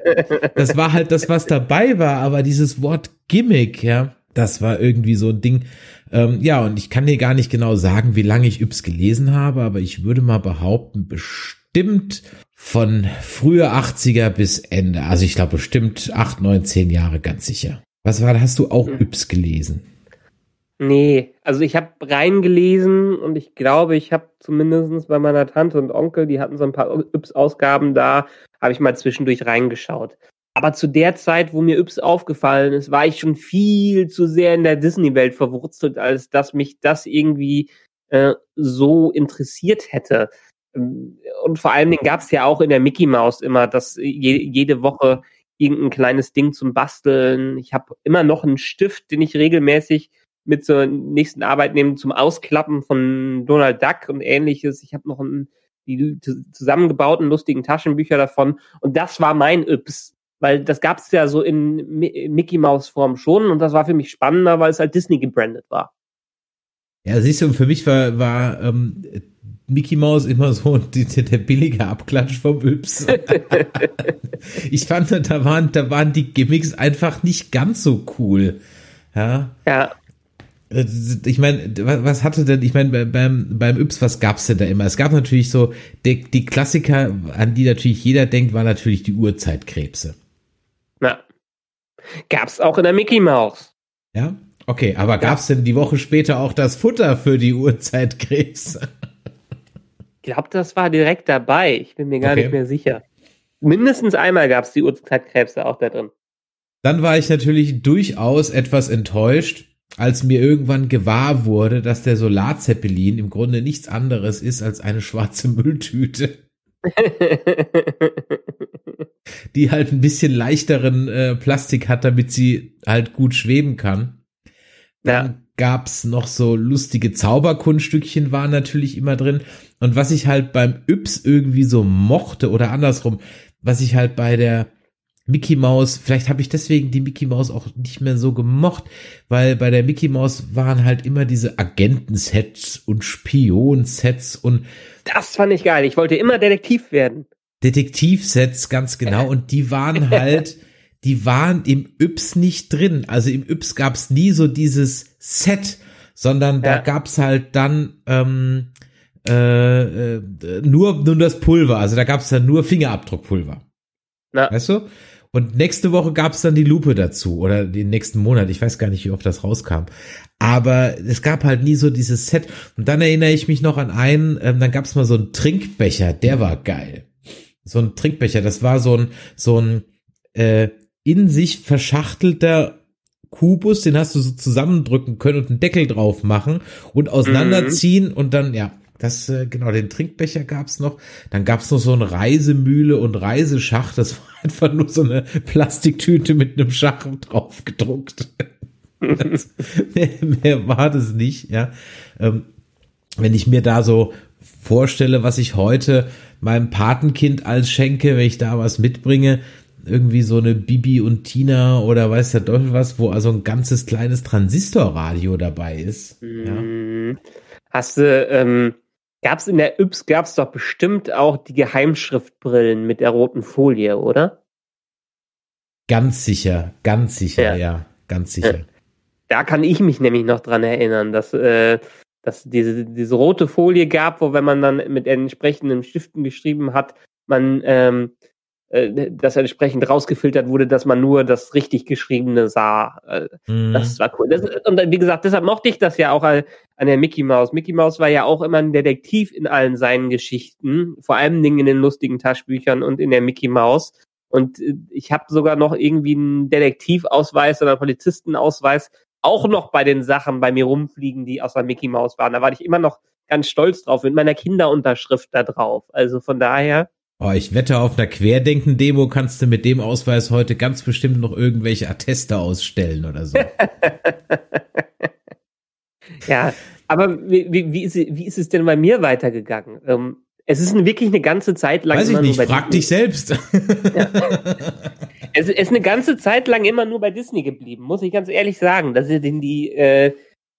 [SPEAKER 3] <laughs> das war halt das, was dabei war, aber dieses Wort Gimmick, ja, das war irgendwie so ein Ding. Ähm, ja, und ich kann dir gar nicht genau sagen, wie lange ich Yps gelesen habe, aber ich würde mal behaupten, bestimmt von frühe 80er bis Ende. Also ich glaube bestimmt acht, neun, zehn Jahre ganz sicher. Was war, hast du auch Yps gelesen?
[SPEAKER 4] Nee, also ich habe reingelesen und ich glaube, ich habe zumindest bei meiner Tante und Onkel, die hatten so ein paar Yps-Ausgaben da, habe ich mal zwischendurch reingeschaut. Aber zu der Zeit, wo mir Yps aufgefallen ist, war ich schon viel zu sehr in der Disney-Welt verwurzelt, als dass mich das irgendwie äh, so interessiert hätte. Ähm, und vor Dingen gab es ja auch in der Mickey Mouse immer, dass je, jede Woche irgendein kleines Ding zum Basteln. Ich habe immer noch einen Stift, den ich regelmäßig mit zur nächsten Arbeit nehmen zum Ausklappen von Donald Duck und ähnliches. Ich habe noch ein, die zusammengebauten lustigen Taschenbücher davon und das war mein Yps, weil das gab es ja so in Mickey Mouse Form schon und das war für mich spannender, weil es halt Disney gebrandet war.
[SPEAKER 3] Ja, siehst du, für mich war, war ähm, Mickey Mouse immer so <laughs> die, der billige Abklatsch vom Yps. <laughs> ich fand, da waren, da waren die Gimmicks einfach nicht ganz so cool. Ja.
[SPEAKER 4] Ja.
[SPEAKER 3] Äh, ich meine, was hatte denn, ich meine, beim, beim Yps, was gab's denn da immer? Es gab natürlich so, die, die Klassiker, an die natürlich jeder denkt, war natürlich die Urzeitkrebse.
[SPEAKER 4] Gab's auch in der Mickey Mouse.
[SPEAKER 3] Ja? Okay, aber gab's denn die Woche später auch das Futter für die Urzeitkrebse?
[SPEAKER 4] Ich glaube, das war direkt dabei. Ich bin mir gar okay. nicht mehr sicher. Mindestens einmal gab es die Urzeitkrebse auch da drin.
[SPEAKER 3] Dann war ich natürlich durchaus etwas enttäuscht, als mir irgendwann gewahr wurde, dass der Solarzeppelin im Grunde nichts anderes ist als eine schwarze Mülltüte. <laughs> die halt ein bisschen leichteren äh, Plastik hat, damit sie halt gut schweben kann. Dann ja. gab's noch so lustige Zauberkunststückchen waren natürlich immer drin. Und was ich halt beim Yps irgendwie so mochte oder andersrum, was ich halt bei der Mickey Mouse, vielleicht habe ich deswegen die Mickey Mouse auch nicht mehr so gemocht, weil bei der Mickey Mouse waren halt immer diese Agentensets und Spionsets und
[SPEAKER 4] das fand ich geil. Ich wollte immer Detektiv werden.
[SPEAKER 3] Detektivsets, ganz genau. Und die waren halt, <laughs> die waren im Yps nicht drin. Also im Yps gab's nie so dieses Set, sondern ja. da gab's halt dann ähm, äh, äh, nur, nur das Pulver. Also da gab's dann nur Fingerabdruckpulver. Ja. Weißt du? Und nächste Woche gab's dann die Lupe dazu oder den nächsten Monat. Ich weiß gar nicht, wie oft das rauskam. Aber es gab halt nie so dieses Set. Und dann erinnere ich mich noch an einen, ähm, dann gab's mal so einen Trinkbecher, der war geil. So ein Trinkbecher, das war so ein, so ein äh, in sich verschachtelter Kubus, den hast du so zusammendrücken können und einen Deckel drauf machen und auseinanderziehen mhm. und dann, ja, das, äh, genau, den Trinkbecher gab's noch. Dann gab's noch so eine Reisemühle und Reiseschacht. Das war <laughs> einfach nur so eine Plastiktüte mit einem Schach drauf gedruckt. das, <laughs> mehr, mehr, war das nicht, ja. Ähm, wenn ich mir da so vorstelle, was ich heute meinem Patenkind als schenke, wenn ich da was mitbringe, irgendwie so eine Bibi und Tina oder weiß der Teufel was, wo also ein ganzes kleines Transistorradio dabei ist. Ja.
[SPEAKER 4] Mhm. Hast du, ähm, gab es in der Yps, gab es doch bestimmt auch die Geheimschriftbrillen mit der roten Folie, oder?
[SPEAKER 3] Ganz sicher, ganz sicher, ja, ja ganz sicher.
[SPEAKER 4] Da kann ich mich nämlich noch dran erinnern, dass äh, dass diese, diese rote Folie gab, wo wenn man dann mit entsprechenden Stiften geschrieben hat, man ähm, äh, das entsprechend rausgefiltert wurde, dass man nur das richtig geschriebene sah. Äh, mhm. Das war cool. Das, und wie gesagt, deshalb mochte ich das ja auch an der Mickey Mouse. Mickey Mouse war ja auch immer ein Detektiv in allen seinen Geschichten, vor allen Dingen in den lustigen Taschbüchern und in der Mickey Mouse. Und äh, ich habe sogar noch irgendwie einen Detektivausweis oder einen Polizistenausweis auch noch bei den Sachen bei mir rumfliegen, die aus der Mickey Mouse waren. Da war ich immer noch ganz stolz drauf, mit meiner Kinderunterschrift da drauf. Also von daher
[SPEAKER 3] Oh, ich wette, auf einer Querdenken-Demo kannst du mit dem Ausweis heute ganz bestimmt noch irgendwelche Atteste ausstellen oder so. <laughs>
[SPEAKER 4] ja, aber wie, wie, wie, ist, wie ist es denn bei mir weitergegangen? Ähm, es ist wirklich eine ganze Zeit lang.
[SPEAKER 3] Weiß ich nicht, frag dich selbst. Ja. <laughs>
[SPEAKER 4] Es ist eine ganze Zeit lang immer nur bei Disney geblieben, muss ich ganz ehrlich sagen. Dass er den die, äh,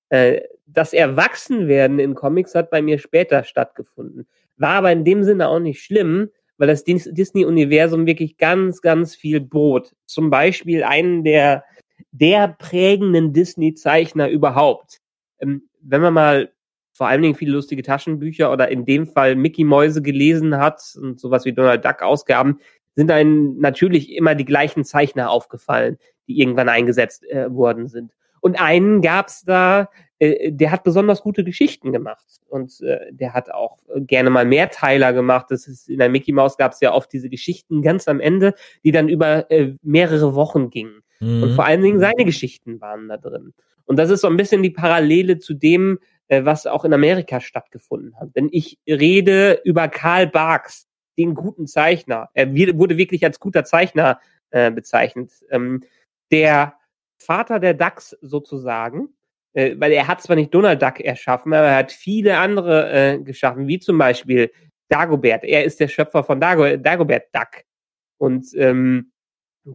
[SPEAKER 4] äh, das Erwachsenwerden in Comics hat bei mir später stattgefunden. War aber in dem Sinne auch nicht schlimm, weil das Disney-Universum wirklich ganz, ganz viel bot. Zum Beispiel einen der, der prägenden Disney-Zeichner überhaupt. Ähm, wenn man mal vor allen Dingen viele lustige Taschenbücher oder in dem Fall Mickey Mäuse gelesen hat und sowas wie Donald Duck Ausgaben, sind einem natürlich immer die gleichen Zeichner aufgefallen, die irgendwann eingesetzt äh, worden sind. Und einen gab's da, äh, der hat besonders gute Geschichten gemacht und äh, der hat auch gerne mal Mehrteiler gemacht. Das ist in der Mickey Mouse gab es ja oft diese Geschichten ganz am Ende, die dann über äh, mehrere Wochen gingen. Mhm. Und vor allen Dingen seine Geschichten waren da drin. Und das ist so ein bisschen die Parallele zu dem, äh, was auch in Amerika stattgefunden hat. Denn ich rede über Karl Barks, den guten Zeichner. Er wurde wirklich als guter Zeichner äh, bezeichnet. Ähm, der Vater der DAX sozusagen äh, weil er hat zwar nicht Donald Duck erschaffen, aber er hat viele andere äh, geschaffen, wie zum Beispiel Dagobert. Er ist der Schöpfer von Dago, Dagobert Duck. Und ähm,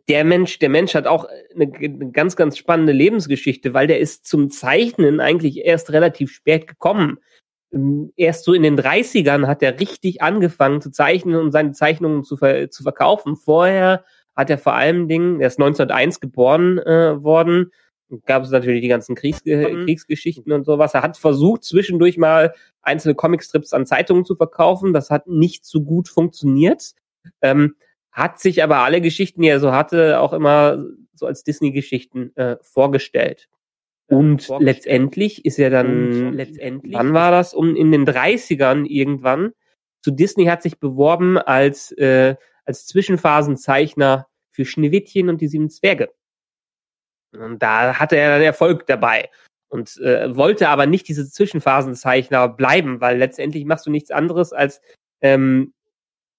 [SPEAKER 4] der Mensch, der Mensch hat auch eine, eine, ganz, ganz spannende Lebensgeschichte, weil der ist zum Zeichnen eigentlich erst relativ spät gekommen. Ähm, erst so in den 30ern hat er richtig angefangen zu zeichnen und seine Zeichnungen zu, ver zu verkaufen. Vorher hat er vor allem Dingen, er ist 1901 geboren äh, worden, gab es natürlich die ganzen Kriegs mhm. Kriegsgeschichten und sowas. Er hat versucht, zwischendurch mal einzelne Comicstrips an Zeitungen zu verkaufen. Das hat nicht so gut funktioniert. Ähm, hat sich aber alle Geschichten, die er so hatte, auch immer so als Disney-Geschichten äh, vorgestellt. Und letztendlich ist er dann, Und letztendlich, wann war das? Um in den 30ern irgendwann, zu Disney hat sich beworben als, äh, als Zwischenphasenzeichner für Schneewittchen und die sieben Zwerge. Und da hatte er dann Erfolg dabei und äh, wollte aber nicht diese Zwischenphasenzeichner bleiben, weil letztendlich machst du nichts anderes als ähm,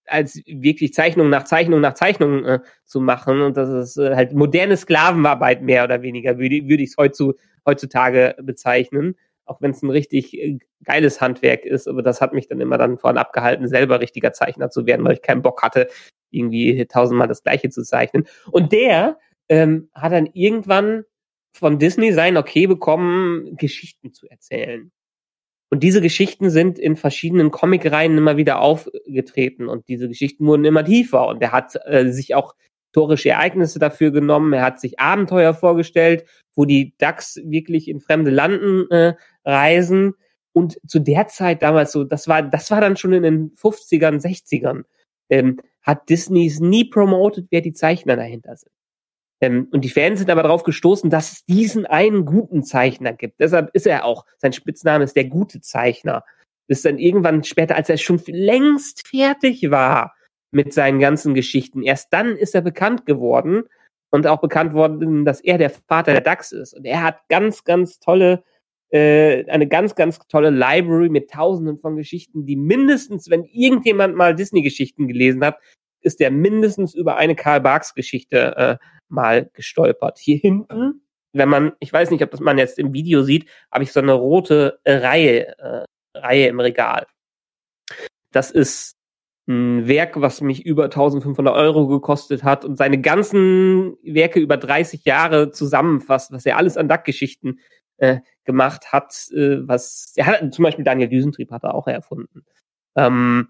[SPEAKER 4] als wirklich Zeichnung nach Zeichnung nach Zeichnung äh, zu machen und das ist äh, halt moderne Sklavenarbeit mehr oder weniger würde würde ich es heutzu, heutzutage bezeichnen, auch wenn es ein richtig äh, geiles Handwerk ist, aber das hat mich dann immer dann vorhin abgehalten, selber richtiger Zeichner zu werden, weil ich keinen Bock hatte, irgendwie tausendmal das Gleiche zu zeichnen. Und der ähm, hat dann irgendwann von Disney sein Okay bekommen, Geschichten zu erzählen. Und diese Geschichten sind in verschiedenen Comicreihen immer wieder aufgetreten und diese Geschichten wurden immer tiefer und er hat äh, sich auch historische Ereignisse dafür genommen, er hat sich Abenteuer vorgestellt, wo die Ducks wirklich in fremde Landen äh, reisen und zu der Zeit damals so, das war, das war dann schon in den 50ern, 60ern, ähm, hat Disney nie promoted, wer die Zeichner dahinter sind. Ähm, und die Fans sind aber darauf gestoßen, dass es diesen einen guten Zeichner gibt. Deshalb ist er auch, sein Spitzname ist der gute Zeichner. Bis dann irgendwann später, als er schon längst fertig war mit seinen ganzen Geschichten, erst dann ist er bekannt geworden und auch bekannt worden, dass er der Vater der DAX ist. Und er hat ganz, ganz tolle, äh, eine ganz, ganz tolle Library mit tausenden von Geschichten, die mindestens, wenn irgendjemand mal Disney-Geschichten gelesen hat, ist der mindestens über eine Karl Barks Geschichte äh, mal gestolpert. Hier hinten, wenn man, ich weiß nicht, ob das man jetzt im Video sieht, habe ich so eine rote Reihe, äh, Reihe im Regal. Das ist ein Werk, was mich über 1500 Euro gekostet hat und seine ganzen Werke über 30 Jahre zusammenfasst, was er alles an Duck-Geschichten äh, gemacht hat, äh, was er hat zum Beispiel Daniel Düsentrieb hat er auch erfunden. Ähm,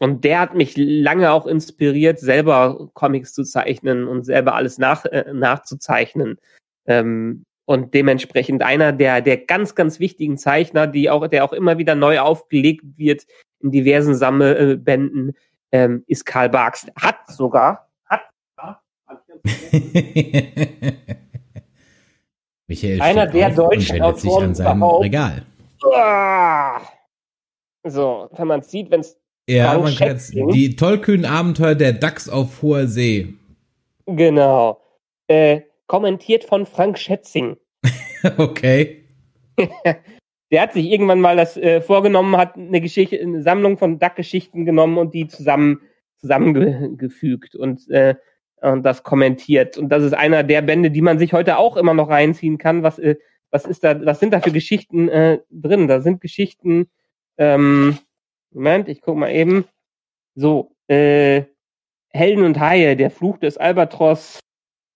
[SPEAKER 4] und der hat mich lange auch inspiriert, selber Comics zu zeichnen und selber alles nach, äh, nachzuzeichnen. Ähm, und dementsprechend einer der, der ganz, ganz wichtigen Zeichner, die auch, der auch immer wieder neu aufgelegt wird in diversen Sammelbänden, ähm, ist Karl Barks. Hat sogar, hat, <laughs>
[SPEAKER 3] Michael
[SPEAKER 4] einer der deutschen Autoren
[SPEAKER 3] an seinem Regal.
[SPEAKER 4] So, wenn man sieht, wenn es
[SPEAKER 3] ja, man kann jetzt die tollkühnen Abenteuer der Dachs auf hoher See.
[SPEAKER 4] Genau. Äh, kommentiert von Frank Schätzing. <laughs>
[SPEAKER 3] okay.
[SPEAKER 4] der hat sich irgendwann mal das äh, vorgenommen, hat eine Geschichte, eine Sammlung von Duck-Geschichten genommen und die zusammen zusammengefügt und äh, und das kommentiert. Und das ist einer der Bände, die man sich heute auch immer noch reinziehen kann. Was äh, was ist da? Was sind da für Geschichten äh, drin? Da sind Geschichten. Ähm, Moment, ich guck mal eben. So, äh, Helden und Haie, der Fluch des Albatros,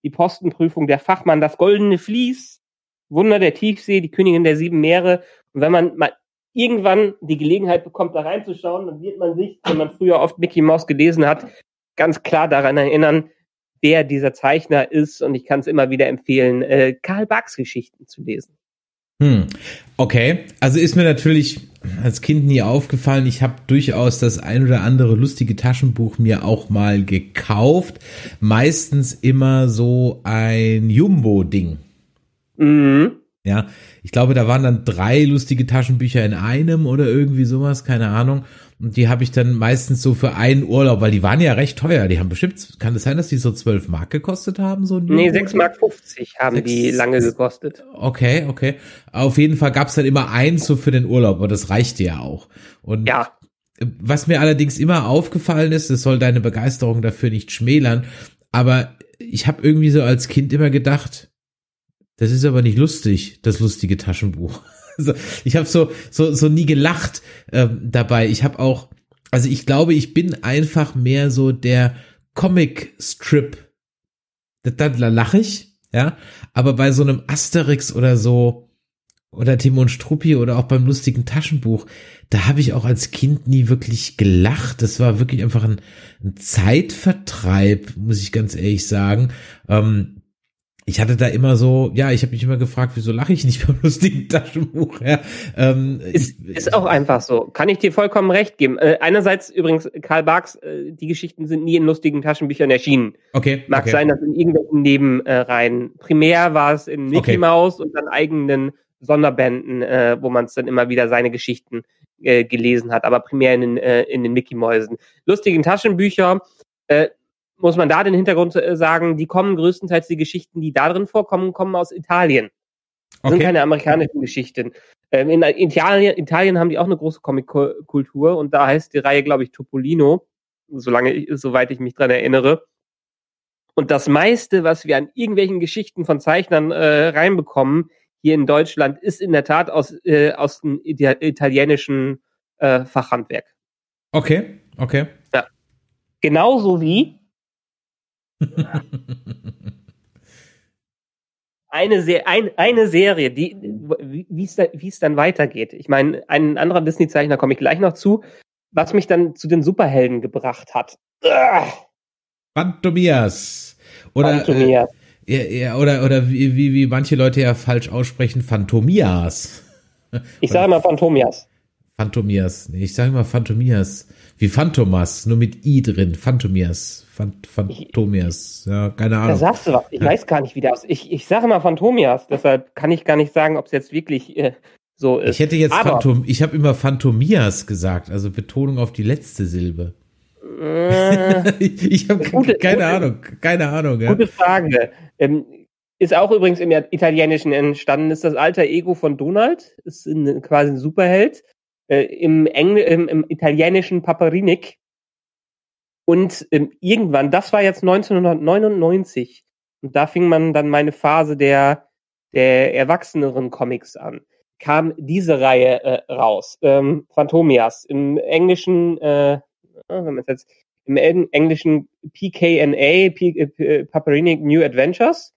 [SPEAKER 4] die Postenprüfung, der Fachmann, das goldene Vlies, Wunder der Tiefsee, die Königin der sieben Meere. Und wenn man mal irgendwann die Gelegenheit bekommt, da reinzuschauen, dann wird man sich, wenn man früher oft Mickey Mouse gelesen hat, ganz klar daran erinnern, wer dieser Zeichner ist. Und ich kann es immer wieder empfehlen, äh, Karl Barks Geschichten zu lesen.
[SPEAKER 3] Hm. Okay, also ist mir natürlich als Kind nie aufgefallen. Ich habe durchaus das ein oder andere lustige Taschenbuch mir auch mal gekauft. Meistens immer so ein Jumbo-Ding.
[SPEAKER 4] Mhm.
[SPEAKER 3] Ja, ich glaube, da waren dann drei lustige Taschenbücher in einem oder irgendwie sowas, keine Ahnung. Und die habe ich dann meistens so für einen Urlaub, weil die waren ja recht teuer. Die haben bestimmt, kann es das sein, dass die so 12 Mark gekostet haben? So
[SPEAKER 4] nee, 6 Mark 50 haben 6, die lange gekostet.
[SPEAKER 3] Okay, okay. Auf jeden Fall gab es dann immer eins so für den Urlaub und das reichte ja auch. Und
[SPEAKER 4] ja.
[SPEAKER 3] Was mir allerdings immer aufgefallen ist, das soll deine Begeisterung dafür nicht schmälern, aber ich habe irgendwie so als Kind immer gedacht, Das ist aber nicht lustig, das lustige Taschenbuch. <laughs> Also, ich habe so, so, so nie gelacht ähm, dabei. Ich habe auch, also ich glaube, ich bin einfach mehr so der Comic-Strip. Da, da lache ich, ja. Aber bei so einem Asterix oder so, oder Timon Struppi oder auch beim lustigen Taschenbuch, da habe ich auch als Kind nie wirklich gelacht. Das war wirklich einfach ein, ein Zeitvertreib, muss ich ganz ehrlich sagen. Ähm, ich hatte da immer so, ja, ich habe mich immer gefragt, wieso lache ich nicht <laughs> beim lustigen Taschenbuch? Ja,
[SPEAKER 4] ähm, ist, ist auch einfach so. Kann ich dir vollkommen recht geben. Äh, einerseits übrigens, Karl Barks, äh, die Geschichten sind nie in lustigen Taschenbüchern erschienen.
[SPEAKER 3] Okay.
[SPEAKER 4] Mag
[SPEAKER 3] okay.
[SPEAKER 4] sein, dass in irgendwelchen Nebenreihen. Primär war es in Mickey okay. Mouse und dann eigenen Sonderbänden, äh, wo man es dann immer wieder seine Geschichten äh, gelesen hat, aber primär in den, äh, in den Mickey Mäusen. Lustigen Taschenbücher, äh, muss man da den Hintergrund äh, sagen, die kommen größtenteils die Geschichten, die da drin vorkommen, kommen aus Italien. Das okay. sind keine amerikanischen Geschichten. Ähm, in Italien, Italien haben die auch eine große Comic-Kultur und da heißt die Reihe, glaube ich, Topolino, solange, soweit ich mich dran erinnere. Und das meiste, was wir an irgendwelchen Geschichten von Zeichnern äh, reinbekommen, hier in Deutschland, ist in der Tat aus, äh, aus dem italienischen äh, Fachhandwerk.
[SPEAKER 3] Okay, okay.
[SPEAKER 4] Ja. Genauso wie <laughs> eine, Se ein, eine Serie, die, wie es da, dann weitergeht. Ich meine, ein anderer Disney-Zeichner komme ich gleich noch zu, was mich dann zu den Superhelden gebracht hat.
[SPEAKER 3] Phantomias. Oder,
[SPEAKER 4] Phantomias.
[SPEAKER 3] Äh, ja, ja, oder, oder wie, wie, wie manche Leute ja falsch aussprechen, Phantomias.
[SPEAKER 4] Ich sage immer Phantomias.
[SPEAKER 3] Phantomias. Nee, ich sage immer Phantomias. Wie Phantomas, nur mit I drin. Phantomias. Phant Phantomias. Ja, keine Ahnung. Da
[SPEAKER 4] sagst du was. Ich ja. weiß gar nicht, wie der aus. Ich, ich sage immer Phantomias, deshalb kann ich gar nicht sagen, ob es jetzt wirklich äh, so ist.
[SPEAKER 3] Ich hätte jetzt Aber, Phantom, ich habe immer Phantomias gesagt, also Betonung auf die letzte Silbe. Äh, <laughs> ich ich habe keine gute, Ahnung, keine Ahnung.
[SPEAKER 4] Ja. Gute Frage. Ähm, ist auch übrigens im Italienischen entstanden, ist das alter Ego von Donald, ist ein, quasi ein Superheld. Äh, im, Engl im, im italienischen Paperinik. Und ähm, irgendwann, das war jetzt 1999, und da fing man dann meine Phase der, der erwachseneren Comics an, kam diese Reihe äh, raus. Ähm, Phantomias. Im Englischen, äh, man jetzt im Englischen PKNA, P äh, Paperinik New Adventures.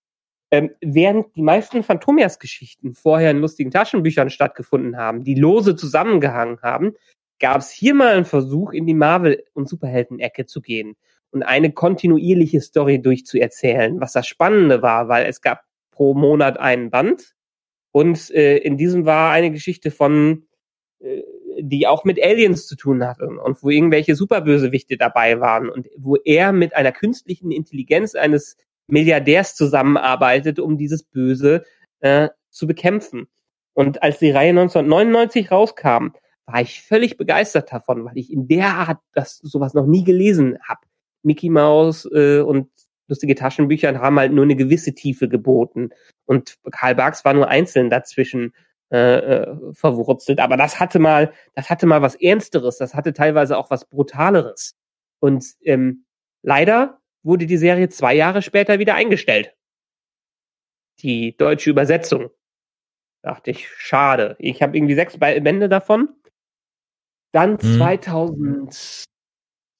[SPEAKER 4] Ähm, während die meisten Phantomias-Geschichten vorher in lustigen Taschenbüchern stattgefunden haben, die lose zusammengehangen haben, gab es hier mal einen Versuch, in die Marvel- und Superhelden-Ecke zu gehen und eine kontinuierliche Story durchzuerzählen, was das Spannende war, weil es gab pro Monat einen Band und äh, in diesem war eine Geschichte von, äh, die auch mit Aliens zu tun hatte und wo irgendwelche Superbösewichte dabei waren und wo er mit einer künstlichen Intelligenz eines Milliardärs zusammenarbeitet, um dieses Böse äh, zu bekämpfen. Und als die Reihe 1999 rauskam, war ich völlig begeistert davon, weil ich in der Art das sowas noch nie gelesen habe. Mickey Mouse äh, und lustige Taschenbücher haben halt nur eine gewisse Tiefe geboten. Und Karl Barks war nur einzeln dazwischen äh, äh, verwurzelt. Aber das hatte mal, das hatte mal was Ernsteres, das hatte teilweise auch was Brutaleres. Und ähm, leider wurde die Serie zwei Jahre später wieder eingestellt. Die deutsche Übersetzung. Dachte ich, schade. Ich habe irgendwie sechs Bände davon. Dann hm. 2000,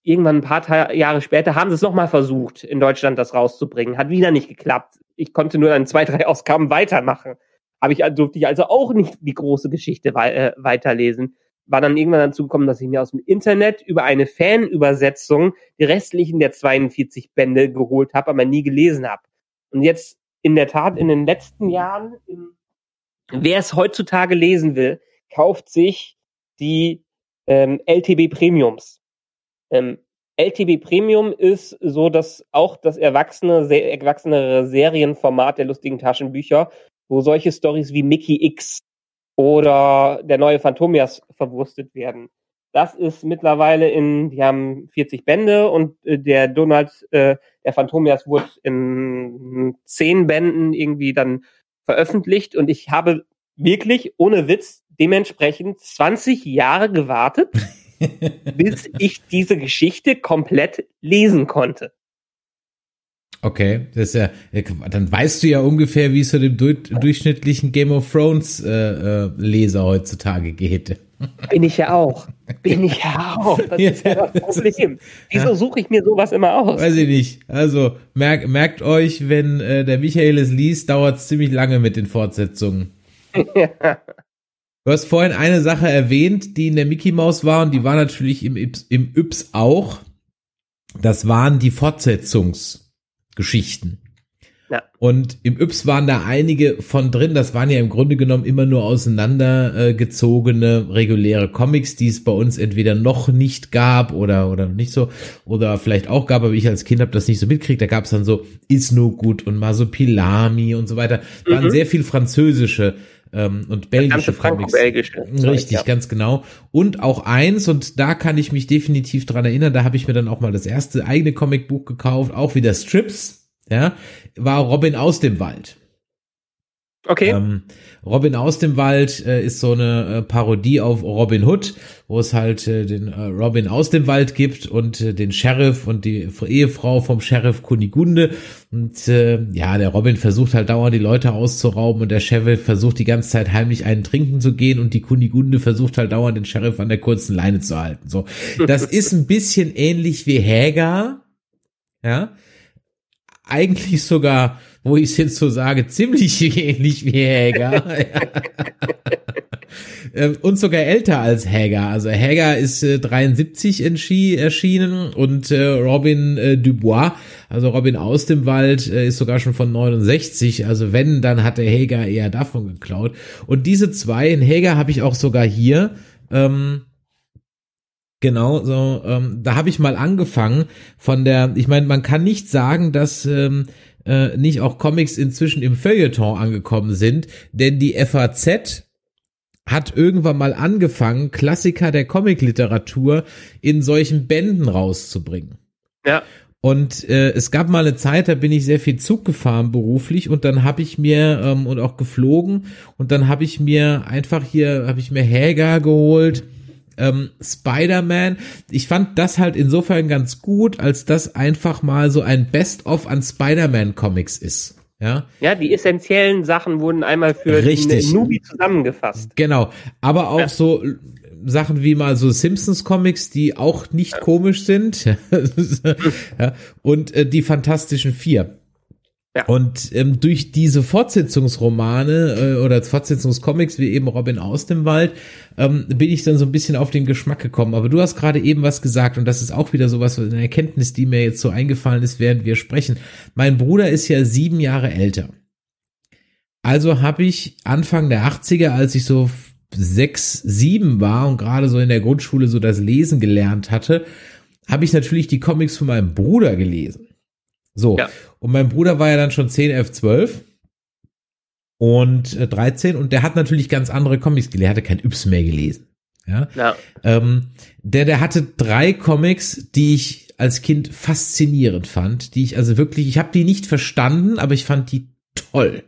[SPEAKER 4] irgendwann ein paar Jahre später, haben sie es nochmal versucht, in Deutschland das rauszubringen. Hat wieder nicht geklappt. Ich konnte nur dann zwei, drei Ausgaben weitermachen. Aber ich durfte ich also auch nicht die große Geschichte äh, weiterlesen war dann irgendwann dazu gekommen, dass ich mir aus dem Internet über eine Fanübersetzung die restlichen der 42 Bände geholt habe, aber nie gelesen habe. Und jetzt in der Tat in den letzten Jahren, wer es heutzutage lesen will, kauft sich die ähm, LTB Premiums. Ähm, LTB Premium ist so, dass auch das erwachsene, sehr, erwachsenere Serienformat der lustigen Taschenbücher, wo solche Stories wie Mickey X oder der neue Phantomias verwurstet werden. Das ist mittlerweile in, die haben 40 Bände und äh, der Donald, äh, der Phantomias wurde in zehn Bänden irgendwie dann veröffentlicht und ich habe wirklich ohne Witz dementsprechend 20 Jahre gewartet, <laughs> bis ich diese Geschichte komplett lesen konnte.
[SPEAKER 3] Okay, das ist ja, dann weißt du ja ungefähr, wie es so dem du durchschnittlichen Game of Thrones äh, äh, Leser heutzutage geht.
[SPEAKER 4] Bin ich ja auch. Bin ich ja auch. Das ist ja das <laughs> Problem. Wieso suche ich mir sowas immer aus?
[SPEAKER 3] Weiß ich nicht. Also merk, merkt euch, wenn äh, der Michael es liest, dauert es ziemlich lange mit den Fortsetzungen. ja. <laughs> Du hast vorhin eine Sache erwähnt, die in der Mickey Mouse war und die war natürlich im, im Yps auch. Das waren die Fortsetzungsgeschichten. Ja. Und im Yps waren da einige von drin. Das waren ja im Grunde genommen immer nur auseinandergezogene reguläre Comics, die es bei uns entweder noch nicht gab oder oder nicht so oder vielleicht auch gab, aber ich als Kind habe das nicht so mitkriegt. Da gab es dann so Is no gut und Masopilami und so weiter. Waren mhm. sehr viel französische ähm, und belgische Comics. Richtig, ja. ganz genau. Und auch eins, und da kann ich mich definitiv dran erinnern, da habe ich mir dann auch mal das erste eigene Comicbuch gekauft, auch wieder Strips ja, war Robin aus dem Wald.
[SPEAKER 4] Okay. Ähm,
[SPEAKER 3] Robin aus dem Wald äh, ist so eine äh, Parodie auf Robin Hood, wo es halt äh, den äh, Robin aus dem Wald gibt und äh, den Sheriff und die Ehefrau vom Sheriff Kunigunde. Und äh, ja, der Robin versucht halt dauernd die Leute auszurauben und der Sheriff versucht die ganze Zeit heimlich einen trinken zu gehen und die Kunigunde versucht halt dauernd den Sheriff an der kurzen Leine zu halten. So, das <laughs> ist ein bisschen ähnlich wie Hagar, ja eigentlich sogar, wo ich es jetzt so sage, ziemlich <laughs> ähnlich wie Hager. <laughs> <laughs> Ähm, und sogar älter als Hager. Also Hager ist äh, 73 erschienen und äh, Robin äh, Dubois, also Robin aus dem Wald, äh, ist sogar schon von 69. Also wenn, dann hat der Hager eher davon geklaut. Und diese zwei, in Hager habe ich auch sogar hier. Ähm, Genau, so, ähm, da habe ich mal angefangen von der, ich meine, man kann nicht sagen, dass ähm, äh, nicht auch Comics inzwischen im Feuilleton angekommen sind, denn die FAZ hat irgendwann mal angefangen, Klassiker der Comicliteratur in solchen Bänden rauszubringen.
[SPEAKER 4] Ja.
[SPEAKER 3] Und äh, es gab mal eine Zeit, da bin ich sehr viel Zug gefahren beruflich und dann habe ich mir ähm, und auch geflogen und dann habe ich mir einfach hier habe ich mir Häger geholt ähm, Spider-Man. Ich fand das halt insofern ganz gut, als das einfach mal so ein Best-of an Spider-Man-Comics ist. Ja.
[SPEAKER 4] ja, die essentiellen Sachen wurden einmal für
[SPEAKER 3] Richtig.
[SPEAKER 4] Nubi zusammengefasst.
[SPEAKER 3] Genau, aber auch ja. so Sachen wie mal so Simpsons Comics, die auch nicht ja. komisch sind. <laughs> ja. Und äh, die Fantastischen Vier. Ja. Und ähm, durch diese Fortsetzungsromane äh, oder Fortsetzungscomics wie eben Robin aus dem Wald ähm, bin ich dann so ein bisschen auf den Geschmack gekommen. Aber du hast gerade eben was gesagt und das ist auch wieder sowas, eine Erkenntnis, die mir jetzt so eingefallen ist, während wir sprechen. Mein Bruder ist ja sieben Jahre älter. Also habe ich Anfang der 80er, als ich so sechs, sieben war und gerade so in der Grundschule so das Lesen gelernt hatte, habe ich natürlich die Comics von meinem Bruder gelesen. So. Ja. Und mein Bruder war ja dann schon 10, 11, 12 und äh, 13 und der hat natürlich ganz andere Comics gelesen. Er hatte kein Yps mehr gelesen. Ja. ja. Ähm, der, der hatte drei Comics, die ich als Kind faszinierend fand, die ich also wirklich, ich habe die nicht verstanden, aber ich fand die toll.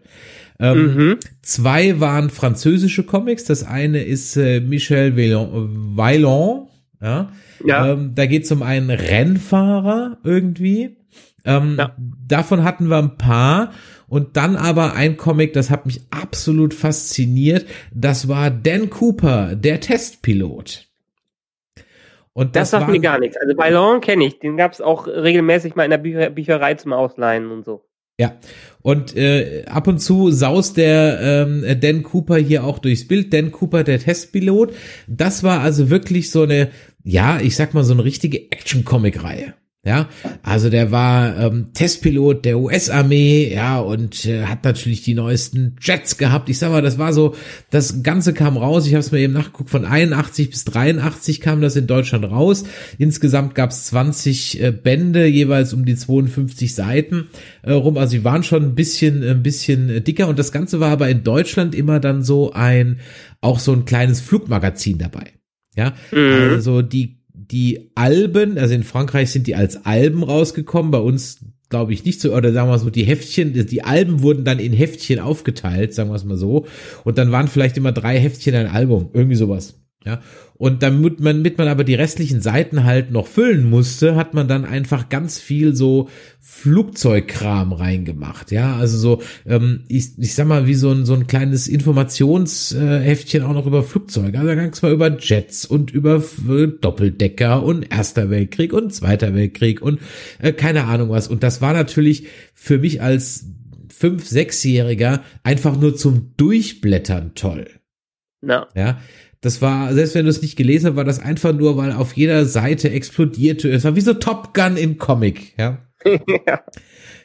[SPEAKER 3] Ähm, mhm. Zwei waren französische Comics. Das eine ist äh, Michel Vaillant. Ja. ja. Ähm, da geht es um einen Rennfahrer irgendwie. Ähm, ja. Davon hatten wir ein paar. Und dann aber ein Comic, das hat mich absolut fasziniert. Das war Dan Cooper, der Testpilot.
[SPEAKER 4] Und das, das sagt mir gar nichts. Also Ballon kenne ich. Den gab es auch regelmäßig mal in der Bücher Bücherei zum Ausleihen und so.
[SPEAKER 3] Ja, und äh, ab und zu saust der ähm, Dan Cooper hier auch durchs Bild. Dan Cooper, der Testpilot. Das war also wirklich so eine, ja, ich sag mal so eine richtige Action-Comic-Reihe. Ja, also der war ähm, Testpilot der US-Armee, ja, und äh, hat natürlich die neuesten Jets gehabt. Ich sag mal, das war so, das Ganze kam raus, ich habe es mir eben nachgeguckt, von 81 bis 83 kam das in Deutschland raus. Insgesamt gab es 20 äh, Bände, jeweils um die 52 Seiten äh, rum. Also sie waren schon ein bisschen, ein bisschen dicker und das Ganze war aber in Deutschland immer dann so ein, auch so ein kleines Flugmagazin dabei. Ja, mhm. also die die Alben, also in Frankreich sind die als Alben rausgekommen, bei uns glaube ich nicht so, oder sagen wir so, die Heftchen, die Alben wurden dann in Heftchen aufgeteilt, sagen wir es mal so, und dann waren vielleicht immer drei Heftchen ein Album, irgendwie sowas. Ja, und damit man, damit man aber die restlichen Seiten halt noch füllen musste, hat man dann einfach ganz viel so Flugzeugkram reingemacht. Ja, also so, ähm, ich, ich sag mal, wie so ein, so ein kleines Informationsheftchen auch noch über Flugzeuge. Also da ging es mal über Jets und über äh, Doppeldecker und Erster Weltkrieg und Zweiter Weltkrieg und äh, keine Ahnung was. Und das war natürlich für mich als fünf, sechsjähriger einfach nur zum Durchblättern toll.
[SPEAKER 4] No.
[SPEAKER 3] Ja, das war, selbst wenn du es nicht gelesen hast, war das einfach nur, weil auf jeder Seite explodierte. Es war wie so Top Gun im Comic, ja. <laughs> ja.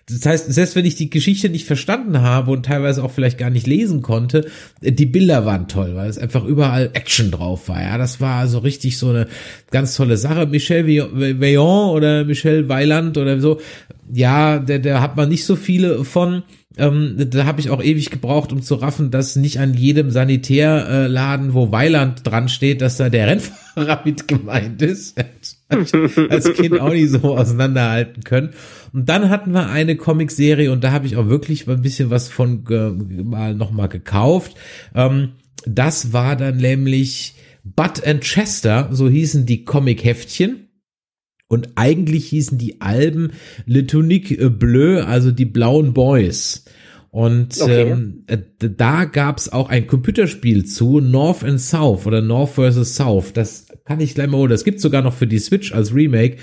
[SPEAKER 3] Das heißt, selbst wenn ich die Geschichte nicht verstanden habe und teilweise auch vielleicht gar nicht lesen konnte, die Bilder waren toll, weil es einfach überall Action drauf war. Ja, das war so richtig so eine ganz tolle Sache. Michel Vaillant oder Michel Weiland oder so, ja, der, der hat man nicht so viele von. Ähm, da habe ich auch ewig gebraucht, um zu raffen, dass nicht an jedem Sanitärladen, wo Weiland dran steht, dass da der Rennfahrer <laughs> mit gemeint ist. Als Kind auch nicht so auseinanderhalten können. Und dann hatten wir eine Comicserie und da habe ich auch wirklich ein bisschen was von äh, mal nochmal gekauft. Ähm, das war dann nämlich Bud and Chester, so hießen die Comic-Heftchen. Und eigentlich hießen die Alben Le Tunique Bleu, also die blauen Boys. Und okay. ähm, äh, da gab's auch ein Computerspiel zu, North and South oder North vs. South. Das kann ich gleich mal holen. Das gibt's sogar noch für die Switch als Remake.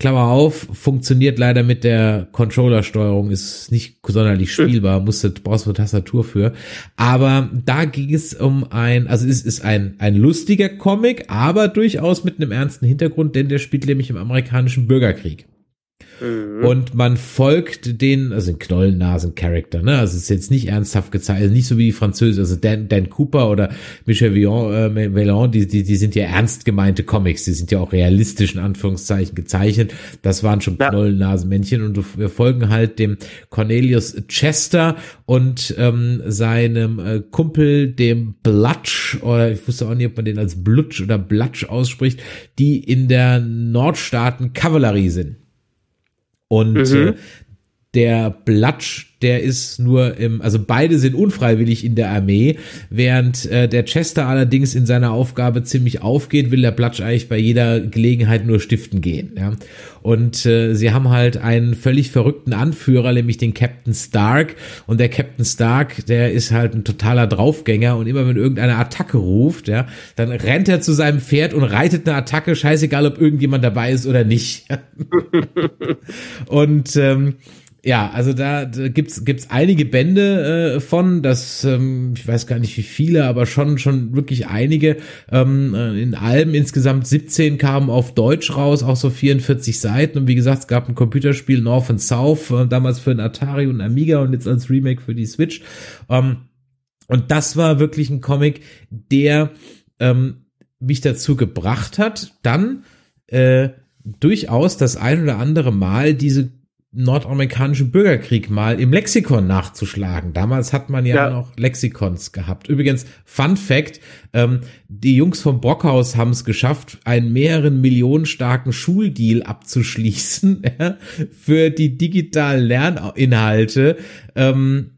[SPEAKER 3] Klammer auf, funktioniert leider mit der Controller-Steuerung, ist nicht sonderlich spielbar, musst brauchst du eine Tastatur für. Aber da ging es um ein, also es ist ein, ein lustiger Comic, aber durchaus mit einem ernsten Hintergrund, denn der spielt nämlich im amerikanischen Bürgerkrieg. Mhm. Und man folgt den, also den Knollennasen-Charakter, ne? Also es ist jetzt nicht ernsthaft gezeichnet, also nicht so wie die Französischen, also Dan, Dan Cooper oder Michel Villon, äh, Villon, die, die, die sind ja ernst gemeinte Comics, die sind ja auch realistisch in Anführungszeichen gezeichnet. Das waren schon ja. Knollennasenmännchen und wir folgen halt dem Cornelius Chester und ähm, seinem äh, Kumpel, dem Blutsch, oder ich wusste auch nicht, ob man den als Blutsch oder Blatsch ausspricht, die in der Nordstaaten Kavallerie sind. Und mhm. äh, der Blatsch, der ist nur im, also beide sind unfreiwillig in der Armee, während äh, der Chester allerdings in seiner Aufgabe ziemlich aufgeht, will der Blatsch eigentlich bei jeder Gelegenheit nur stiften gehen. Ja? Und äh, sie haben halt einen völlig verrückten Anführer, nämlich den Captain Stark. Und der Captain Stark, der ist halt ein totaler Draufgänger und immer wenn irgendeine Attacke ruft, ja, dann rennt er zu seinem Pferd und reitet eine Attacke, scheißegal ob irgendjemand dabei ist oder nicht. <laughs> und ähm, ja, also da, da gibt's gibt's einige Bände äh, von, das ähm, ich weiß gar nicht wie viele, aber schon schon wirklich einige ähm, äh, in Alben insgesamt 17 kamen auf Deutsch raus, auch so 44 Seiten und wie gesagt, es gab ein Computerspiel North and South äh, damals für den Atari und Amiga und jetzt als Remake für die Switch. Ähm, und das war wirklich ein Comic, der ähm, mich dazu gebracht hat, dann äh, durchaus das ein oder andere Mal diese nordamerikanischen Bürgerkrieg mal im Lexikon nachzuschlagen. Damals hat man ja, ja. noch Lexikons gehabt. Übrigens, Fun Fact, ähm, die Jungs vom Brockhaus haben es geschafft, einen mehreren Millionen starken Schuldeal abzuschließen <laughs> für die digitalen Lerninhalte. Ähm,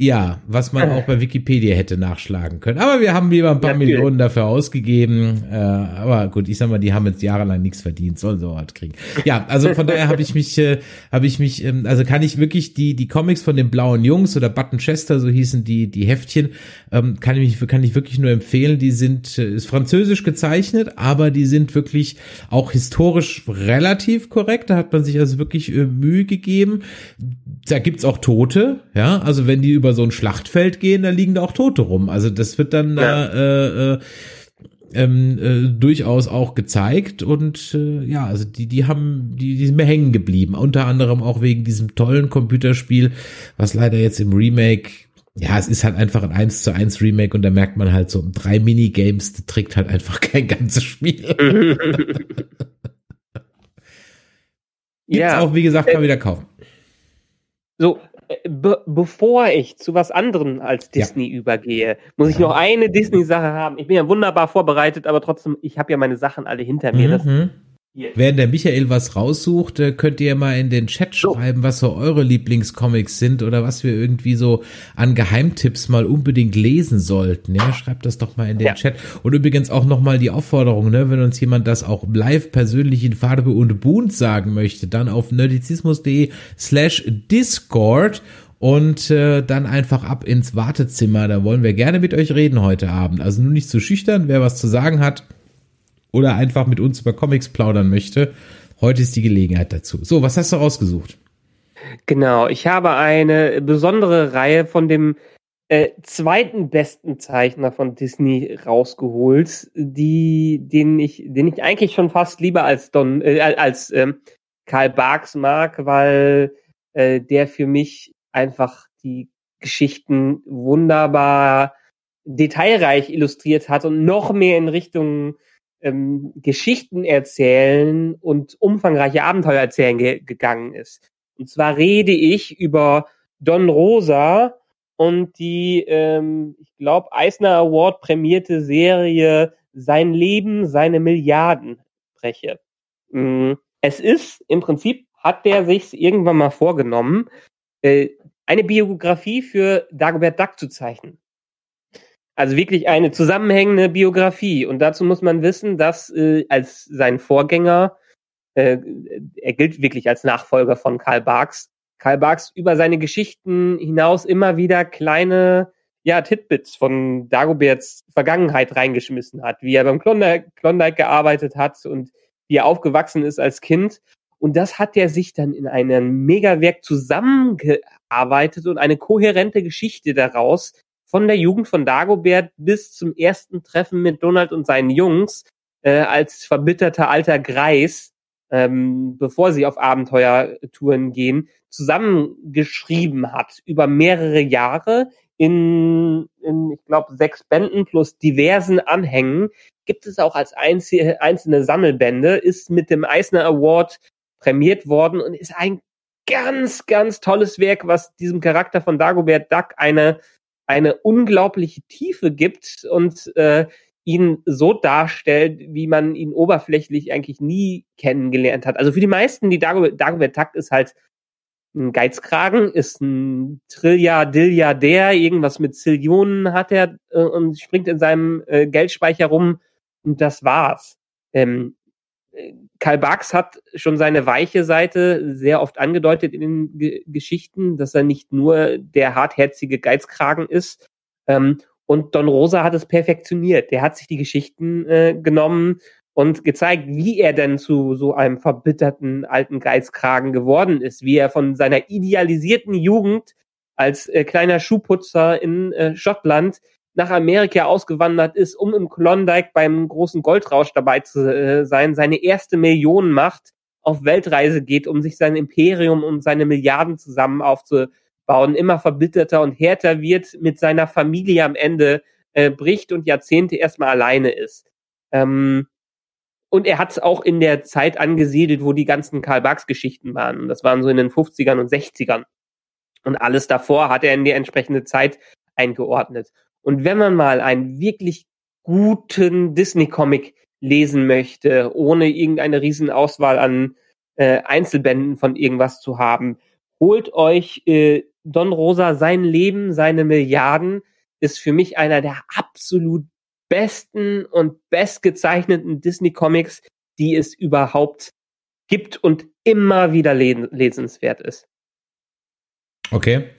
[SPEAKER 3] ja, was man auch bei Wikipedia hätte nachschlagen können. Aber wir haben lieber ein paar Natürlich. Millionen dafür ausgegeben. Äh, aber gut, ich sag mal, die haben jetzt jahrelang nichts verdient, sollen so was kriegen. Ja, also von daher habe ich mich, äh, habe ich mich, ähm, also kann ich wirklich die die Comics von den blauen Jungs oder Button Chester, so hießen die die Heftchen, ähm, kann ich mich, kann ich wirklich nur empfehlen. Die sind äh, ist französisch gezeichnet, aber die sind wirklich auch historisch relativ korrekt. Da hat man sich also wirklich äh, Mühe gegeben. Da gibt's auch Tote, ja, also wenn die über über so ein Schlachtfeld gehen, da liegen da auch Tote rum. Also das wird dann ja. äh, äh, ähm, äh, durchaus auch gezeigt und äh, ja, also die, die haben, die, die sind mir hängen geblieben. Unter anderem auch wegen diesem tollen Computerspiel, was leider jetzt im Remake ja, es ist halt einfach ein 1 zu 1 Remake und da merkt man halt so, drei Minigames, das trägt halt einfach <laughs> kein ganzes Spiel. <laughs> Gibt's ja. auch, wie gesagt, kann man wieder kaufen.
[SPEAKER 4] So, Be bevor ich zu was anderem als Disney ja. übergehe, muss ich noch eine Disney-Sache haben. Ich bin ja wunderbar vorbereitet, aber trotzdem, ich habe ja meine Sachen alle hinter mir. Mhm. Das,
[SPEAKER 3] Während der Michael was raussucht, äh, könnt ihr mal in den Chat schreiben, was so eure Lieblingscomics sind oder was wir irgendwie so an Geheimtipps mal unbedingt lesen sollten. Ja, schreibt das doch mal in den ja. Chat. Und übrigens auch nochmal die Aufforderung, ne, wenn uns jemand das auch live persönlich in Farbe und Bunt sagen möchte, dann auf nerdizismus.de slash Discord und äh, dann einfach ab ins Wartezimmer. Da wollen wir gerne mit euch reden heute Abend. Also nur nicht zu schüchtern, wer was zu sagen hat oder einfach mit uns über Comics plaudern möchte, heute ist die Gelegenheit dazu. So, was hast du rausgesucht?
[SPEAKER 4] Genau, ich habe eine besondere Reihe von dem äh, zweiten besten Zeichner von Disney rausgeholt, die, den ich, den ich eigentlich schon fast lieber als Don, äh, als ähm, Karl Barks mag, weil äh, der für mich einfach die Geschichten wunderbar detailreich illustriert hat und noch mehr in Richtung ähm, Geschichten erzählen und umfangreiche Abenteuer erzählen ge gegangen ist. Und zwar rede ich über Don Rosa und die, ähm, ich glaube, Eisner Award prämierte Serie Sein Leben, seine Milliarden spreche. Mm, es ist im Prinzip, hat der sich irgendwann mal vorgenommen, äh, eine Biografie für Dagobert Duck zu zeichnen. Also wirklich eine zusammenhängende Biografie. Und dazu muss man wissen, dass äh, als sein Vorgänger, äh, er gilt wirklich als Nachfolger von Karl Barks, Karl Barks über seine Geschichten hinaus immer wieder kleine ja, Titbits von Dagoberts Vergangenheit reingeschmissen hat, wie er beim Klondike, Klondike gearbeitet hat und wie er aufgewachsen ist als Kind. Und das hat er sich dann in einem Megawerk zusammengearbeitet und eine kohärente Geschichte daraus von der Jugend von Dagobert bis zum ersten Treffen mit Donald und seinen Jungs äh, als verbitterter alter Greis, ähm, bevor sie auf Abenteuertouren gehen, zusammengeschrieben hat über mehrere Jahre in, in ich glaube, sechs Bänden plus diversen Anhängen. Gibt es auch als einzelne, einzelne Sammelbände, ist mit dem Eisner Award prämiert worden und ist ein ganz, ganz tolles Werk, was diesem Charakter von Dagobert Duck eine eine unglaubliche Tiefe gibt und äh, ihn so darstellt, wie man ihn oberflächlich eigentlich nie kennengelernt hat. Also für die meisten, die Dagobert, Dagobert Takt ist halt ein Geizkragen, ist ein Trilliardilliardär, irgendwas mit Zillionen hat er äh, und springt in seinem äh, Geldspeicher rum und das war's. Ähm, Karl Barks hat schon seine weiche Seite sehr oft angedeutet in den G Geschichten, dass er nicht nur der hartherzige Geizkragen ist. Ähm, und Don Rosa hat es perfektioniert. Der hat sich die Geschichten äh, genommen und gezeigt, wie er denn zu so einem verbitterten alten Geizkragen geworden ist, wie er von seiner idealisierten Jugend als äh, kleiner Schuhputzer in äh, Schottland nach Amerika ausgewandert ist, um im Klondike beim großen Goldrausch dabei zu äh, sein, seine erste Million macht, auf Weltreise geht, um sich sein Imperium und seine Milliarden zusammen aufzubauen, immer verbitterter und härter wird, mit seiner Familie am Ende äh, bricht und Jahrzehnte erstmal alleine ist. Ähm, und er hat es auch in der Zeit angesiedelt, wo die ganzen Karl Barks Geschichten waren. Das waren so in den 50ern und 60ern. Und alles davor hat er in die entsprechende Zeit eingeordnet. Und wenn man mal einen wirklich guten Disney-Comic lesen möchte, ohne irgendeine Riesenauswahl an äh, Einzelbänden von irgendwas zu haben, holt euch äh, Don Rosa sein Leben, seine Milliarden, ist für mich einer der absolut besten und bestgezeichneten Disney-Comics, die es überhaupt gibt und immer wieder lesenswert ist.
[SPEAKER 3] Okay.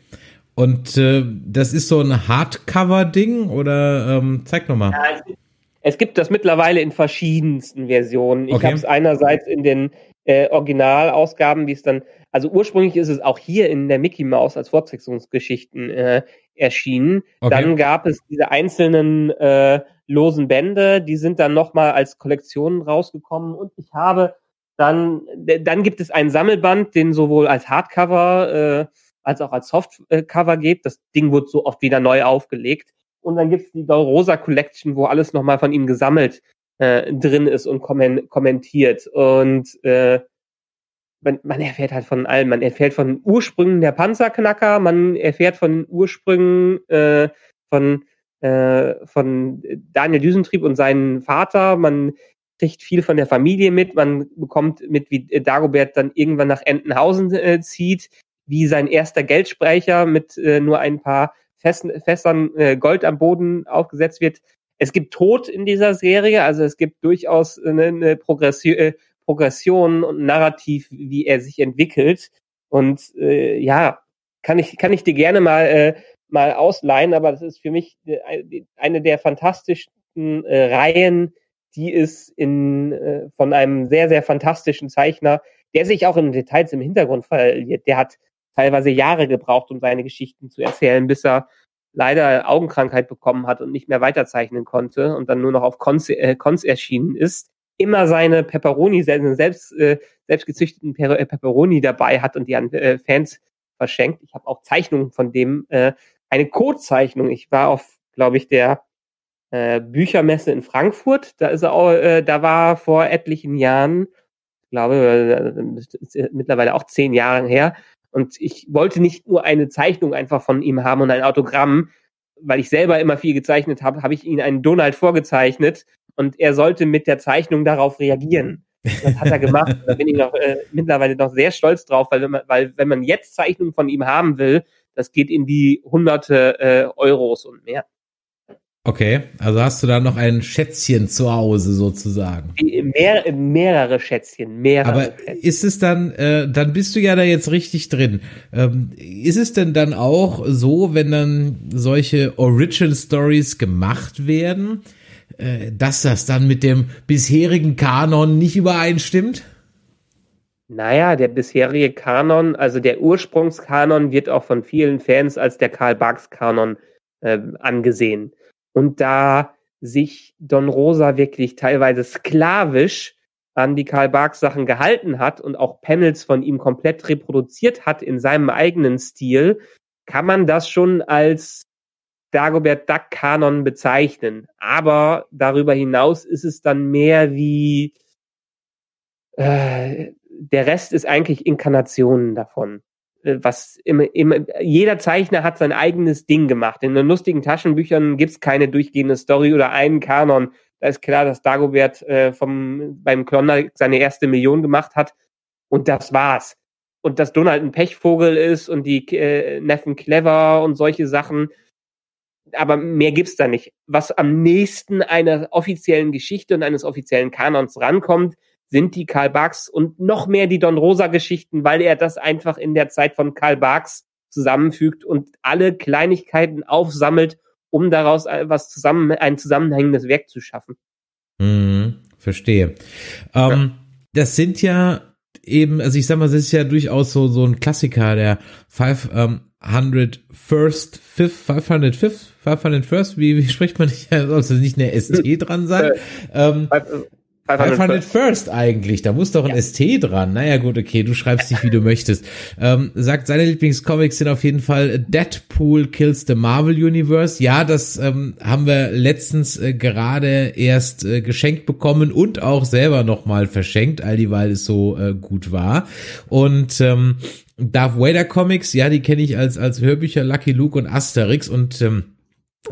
[SPEAKER 3] Und äh, das ist so ein Hardcover-Ding oder ähm, zeig nochmal. Ja,
[SPEAKER 4] es, es, gibt das mittlerweile in verschiedensten Versionen. Ich okay. habe es einerseits in den äh, Originalausgaben, wie es dann, also ursprünglich ist es auch hier in der Mickey Mouse als Fortsetzungsgeschichten äh, erschienen. Okay. Dann gab es diese einzelnen äh, losen Bände, die sind dann nochmal als Kollektionen rausgekommen und ich habe dann, dann gibt es einen Sammelband, den sowohl als Hardcover äh, als auch als Softcover geht. Das Ding wird so oft wieder neu aufgelegt. Und dann gibt's die Rosa Collection, wo alles nochmal von ihm gesammelt äh, drin ist und kommentiert. Und äh, man, man erfährt halt von allem. Man erfährt von Ursprüngen der Panzerknacker, man erfährt von Ursprüngen äh, von, äh, von Daniel Düsentrieb und seinen Vater, man kriegt viel von der Familie mit. Man bekommt mit, wie Dagobert dann irgendwann nach Entenhausen äh, zieht, wie sein erster Geldspeicher mit äh, nur ein paar Festen, Fässern äh, Gold am Boden aufgesetzt wird. Es gibt Tod in dieser Serie, also es gibt durchaus eine, eine Progression, äh, Progression und Narrativ, wie er sich entwickelt. Und äh, ja, kann ich, kann ich dir gerne mal, äh, mal ausleihen, aber das ist für mich äh, eine der fantastischsten äh, Reihen, die ist in, äh, von einem sehr, sehr fantastischen Zeichner, der sich auch in Details im Hintergrund verliert. Der hat teilweise Jahre gebraucht, um seine Geschichten zu erzählen, bis er leider Augenkrankheit bekommen hat und nicht mehr weiterzeichnen konnte und dann nur noch auf Cons, äh, Cons erschienen ist. Immer seine Pepperoni, seine selbst, äh, selbst gezüchteten per äh, Pepperoni dabei hat und die an äh, Fans verschenkt. Ich habe auch Zeichnungen von dem, äh, eine Codezeichnung. Ich war auf, glaube ich, der äh, Büchermesse in Frankfurt. Da ist er auch, äh, da war vor etlichen Jahren, glaube, äh, mittlerweile auch zehn Jahre her. Und ich wollte nicht nur eine Zeichnung einfach von ihm haben und ein Autogramm, weil ich selber immer viel gezeichnet habe, habe ich ihn einen Donald vorgezeichnet und er sollte mit der Zeichnung darauf reagieren. Das hat er gemacht. da bin ich noch, äh, mittlerweile noch sehr stolz drauf, weil wenn, man, weil wenn man jetzt Zeichnungen von ihm haben will, das geht in die hunderte äh, Euros und mehr.
[SPEAKER 3] Okay, also hast du da noch ein Schätzchen zu Hause sozusagen.
[SPEAKER 4] Mehr, mehrere Schätzchen, mehrere.
[SPEAKER 3] Aber ist es dann, äh, dann bist du ja da jetzt richtig drin. Ähm, ist es denn dann auch so, wenn dann solche Original Stories gemacht werden, äh, dass das dann mit dem bisherigen Kanon nicht übereinstimmt?
[SPEAKER 4] Naja, der bisherige Kanon, also der Ursprungskanon wird auch von vielen Fans als der Karl Barks Kanon äh, angesehen. Und da sich Don Rosa wirklich teilweise sklavisch an die Karl Barks Sachen gehalten hat und auch Panels von ihm komplett reproduziert hat in seinem eigenen Stil, kann man das schon als Dagobert Duck Kanon bezeichnen. Aber darüber hinaus ist es dann mehr wie äh, der Rest ist eigentlich Inkarnationen davon. Äh, was immer, immer, jeder Zeichner hat sein eigenes Ding gemacht. In den lustigen Taschenbüchern gibt's keine durchgehende Story oder einen Kanon. Da ist klar, dass Dagobert äh, vom, beim Klondike seine erste Million gemacht hat. Und das war's. Und dass Donald ein Pechvogel ist und die äh, Neffen clever und solche Sachen. Aber mehr gibt's da nicht. Was am nächsten einer offiziellen Geschichte und eines offiziellen Kanons rankommt, sind die Karl Barks und noch mehr die Don Rosa Geschichten, weil er das einfach in der Zeit von Karl Barks zusammenfügt und alle Kleinigkeiten aufsammelt, um daraus was zusammen, ein zusammenhängendes Werk zu schaffen.
[SPEAKER 3] Hm, verstehe. Ähm, ja. Das sind ja eben, also ich sag mal, das ist ja durchaus so, so ein Klassiker, der 500 First, Fifth, 500 Fifth, 500 First, wie, wie spricht man nicht, <laughs> sollte nicht eine ST dran sein? ähm, 500 First eigentlich, da muss doch ein ja. ST dran. Naja gut, okay, du schreibst dich, wie du möchtest. Ähm, sagt, seine Lieblingscomics sind auf jeden Fall Deadpool Kills the Marvel Universe. Ja, das ähm, haben wir letztens äh, gerade erst äh, geschenkt bekommen und auch selber nochmal verschenkt, all die, weil es so äh, gut war. Und ähm, Darth Vader Comics, ja, die kenne ich als, als Hörbücher Lucky Luke und Asterix und ähm,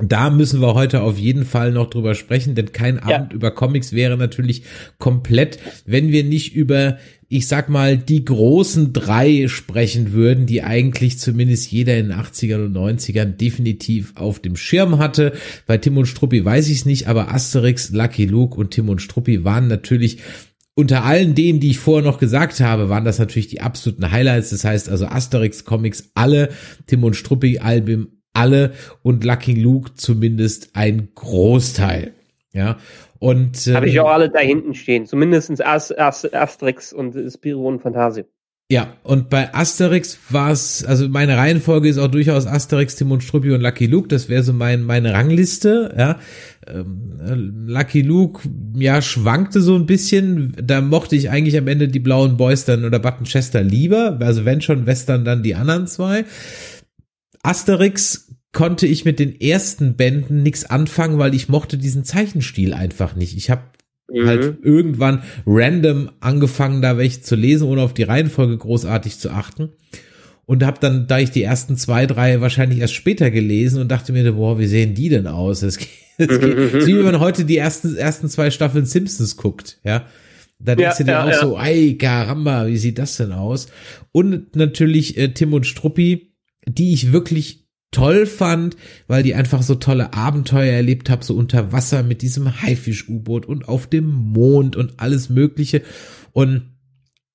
[SPEAKER 3] da müssen wir heute auf jeden Fall noch drüber sprechen, denn kein Abend ja. über Comics wäre natürlich komplett, wenn wir nicht über, ich sag mal, die großen drei sprechen würden, die eigentlich zumindest jeder in den 80ern und 90ern definitiv auf dem Schirm hatte. Bei Tim und Struppi weiß ich es nicht, aber Asterix, Lucky Luke und Tim und Struppi waren natürlich unter allen denen, die ich vorher noch gesagt habe, waren das natürlich die absoluten Highlights. Das heißt also Asterix Comics alle, Tim und Struppi Album alle und Lucky Luke zumindest ein Großteil. Ja. Und
[SPEAKER 4] ähm, habe ich auch alle da hinten stehen, zumindestens Ast Ast Asterix und Spiro und Fantasie.
[SPEAKER 3] Ja, und bei Asterix war es, also meine Reihenfolge ist auch durchaus Asterix, Timon Struppi und Lucky Luke, das wäre so mein, meine Rangliste, ja. Ähm, Lucky Luke, ja, schwankte so ein bisschen, da mochte ich eigentlich am Ende die blauen Boys dann oder Button Chester lieber, also wenn schon Western, dann die anderen zwei. Asterix konnte ich mit den ersten Bänden nichts anfangen, weil ich mochte diesen Zeichenstil einfach nicht. Ich habe mhm. halt irgendwann random angefangen, da welche zu lesen, ohne auf die Reihenfolge großartig zu achten. Und habe dann, da ich die ersten zwei, drei wahrscheinlich erst später gelesen und dachte mir, boah, wie sehen die denn aus? Es geht, <laughs> es ist <laughs> wie wenn man heute die ersten, ersten zwei Staffeln Simpsons guckt, ja. Da denkst
[SPEAKER 4] Ja,
[SPEAKER 3] du dir
[SPEAKER 4] ja,
[SPEAKER 3] auch
[SPEAKER 4] ja.
[SPEAKER 3] so, ey, Karamba, wie sieht das denn aus? Und natürlich äh, Tim und Struppi, die ich wirklich toll fand, weil die einfach so tolle Abenteuer erlebt habe, so unter Wasser mit diesem Haifisch-U-Boot und auf dem Mond und alles Mögliche. Und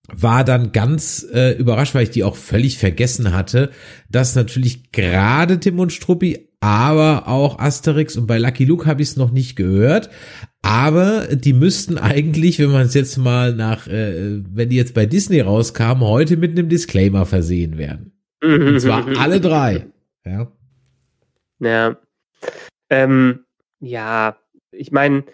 [SPEAKER 3] war dann ganz äh, überrascht, weil ich die auch völlig vergessen hatte, dass natürlich gerade Tim und Struppi, aber auch Asterix und bei Lucky Luke habe ich es noch nicht gehört, aber die müssten eigentlich, wenn man es jetzt mal nach, äh, wenn die jetzt bei Disney rauskamen, heute mit einem Disclaimer versehen werden. Und zwar <laughs> alle drei. Ja.
[SPEAKER 4] Ja. Ähm, ja, ich meine,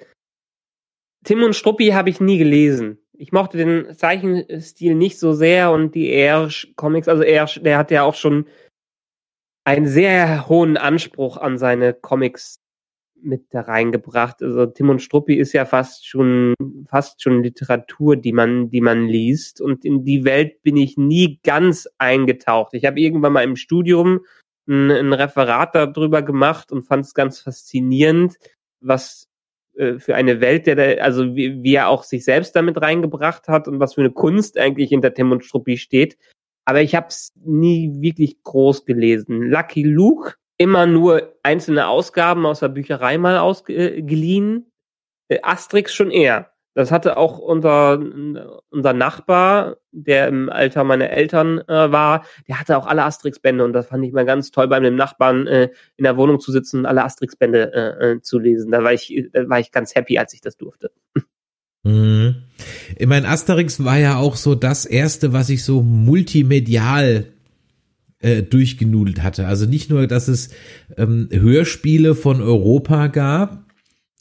[SPEAKER 4] Tim und Struppi habe ich nie gelesen. Ich mochte den Zeichenstil nicht so sehr und die Ersch-Comics, also Ersch, der hat ja auch schon einen sehr hohen Anspruch an seine Comics mit da reingebracht. Also Tim und Struppi ist ja fast schon fast schon Literatur, die man die man liest und in die Welt bin ich nie ganz eingetaucht. Ich habe irgendwann mal im Studium ein, ein Referat darüber gemacht und fand es ganz faszinierend, was äh, für eine Welt, der da, also wie, wie er auch sich selbst damit reingebracht hat und was für eine Kunst eigentlich hinter Tim und Struppi steht. Aber ich habe es nie wirklich groß gelesen. Lucky Luke immer nur einzelne Ausgaben aus der Bücherei mal ausgeliehen. Äh, Asterix schon eher. Das hatte auch unser, unser Nachbar, der im Alter meiner Eltern äh, war, der hatte auch alle Asterix-Bände und das fand ich mal ganz toll, bei dem Nachbarn äh, in der Wohnung zu sitzen und alle Asterix-Bände äh, äh, zu lesen. Da war ich, da war ich ganz happy, als ich das durfte.
[SPEAKER 3] Mhm. Ich meine, Asterix war ja auch so das erste, was ich so multimedial äh, durchgenudelt hatte. Also nicht nur, dass es ähm, Hörspiele von Europa gab,